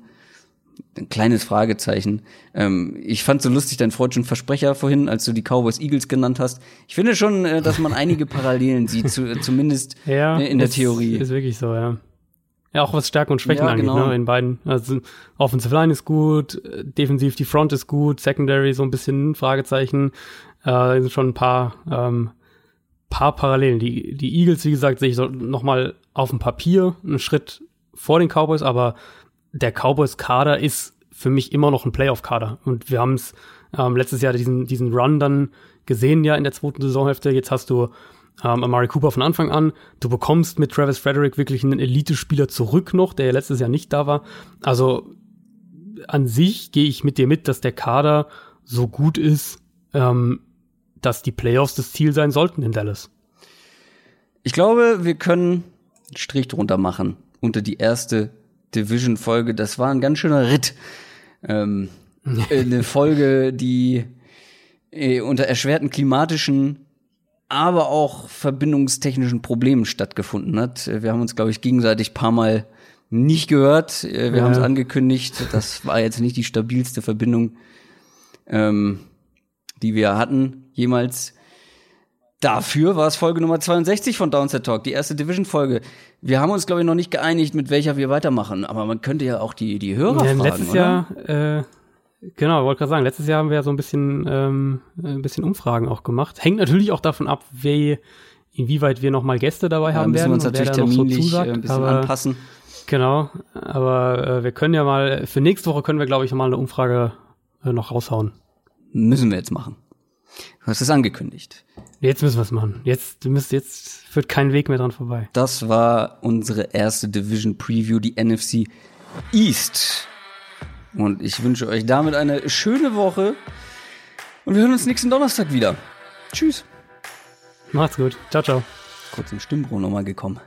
ein kleines Fragezeichen. Ähm, ich fand so lustig dein freudschen Versprecher vorhin, als du die Cowboys Eagles genannt hast. Ich finde schon, äh, dass man einige Parallelen sieht, zu, äh, zumindest ja, äh, in der ist, Theorie. Ist wirklich so, ja. Ja, auch was Stärken und Schwächen ja, angeht, genau. ne, in beiden. Also Offensive Line ist gut, defensiv die Front ist gut, Secondary so ein bisschen Fragezeichen. Äh, sind schon ein paar, ähm, paar Parallelen. Die, die Eagles, wie gesagt, sehe ich so noch mal auf dem Papier einen Schritt vor den Cowboys, aber der Cowboys-Kader ist für mich immer noch ein Playoff-Kader. Und wir haben es ähm, letztes Jahr diesen, diesen Run dann gesehen, ja, in der zweiten Saisonhälfte. Jetzt hast du ähm, Amari Cooper von Anfang an. Du bekommst mit Travis Frederick wirklich einen Elite-Spieler zurück noch, der ja letztes Jahr nicht da war. Also an sich gehe ich mit dir mit, dass der Kader so gut ist, ähm, dass die Playoffs das Ziel sein sollten in Dallas. Ich glaube, wir können einen Strich drunter machen unter die erste Division-Folge, das war ein ganz schöner Ritt. Ähm, eine Folge, die äh, unter erschwerten klimatischen, aber auch verbindungstechnischen Problemen stattgefunden hat. Wir haben uns, glaube ich, gegenseitig paar Mal nicht gehört. Äh, wir ja. haben es angekündigt. Das war jetzt nicht die stabilste Verbindung, ähm, die wir hatten jemals. Dafür war es Folge Nummer 62 von Downset Talk, die erste Division-Folge. Wir haben uns, glaube ich, noch nicht geeinigt, mit welcher wir weitermachen. Aber man könnte ja auch die, die Hörer ja, fragen, letztes oder? Jahr, äh, genau, wollte gerade sagen, letztes Jahr haben wir ja so ein bisschen, ähm, ein bisschen Umfragen auch gemacht. Hängt natürlich auch davon ab, wer, inwieweit wir noch mal Gäste dabei ja, haben müssen werden. Wir uns natürlich terminlich so zusagt, äh, ein bisschen aber, anpassen. Genau, aber äh, wir können ja mal, für nächste Woche können wir, glaube ich, mal eine Umfrage äh, noch raushauen. Müssen wir jetzt machen. Du hast es angekündigt. Jetzt müssen wir es machen. Jetzt, du müsst, jetzt führt kein Weg mehr dran vorbei. Das war unsere erste Division Preview, die NFC East. Und ich wünsche euch damit eine schöne Woche. Und wir hören uns nächsten Donnerstag wieder. Tschüss. Macht's gut. Ciao, ciao. Kurz im Stimmbruch nochmal gekommen.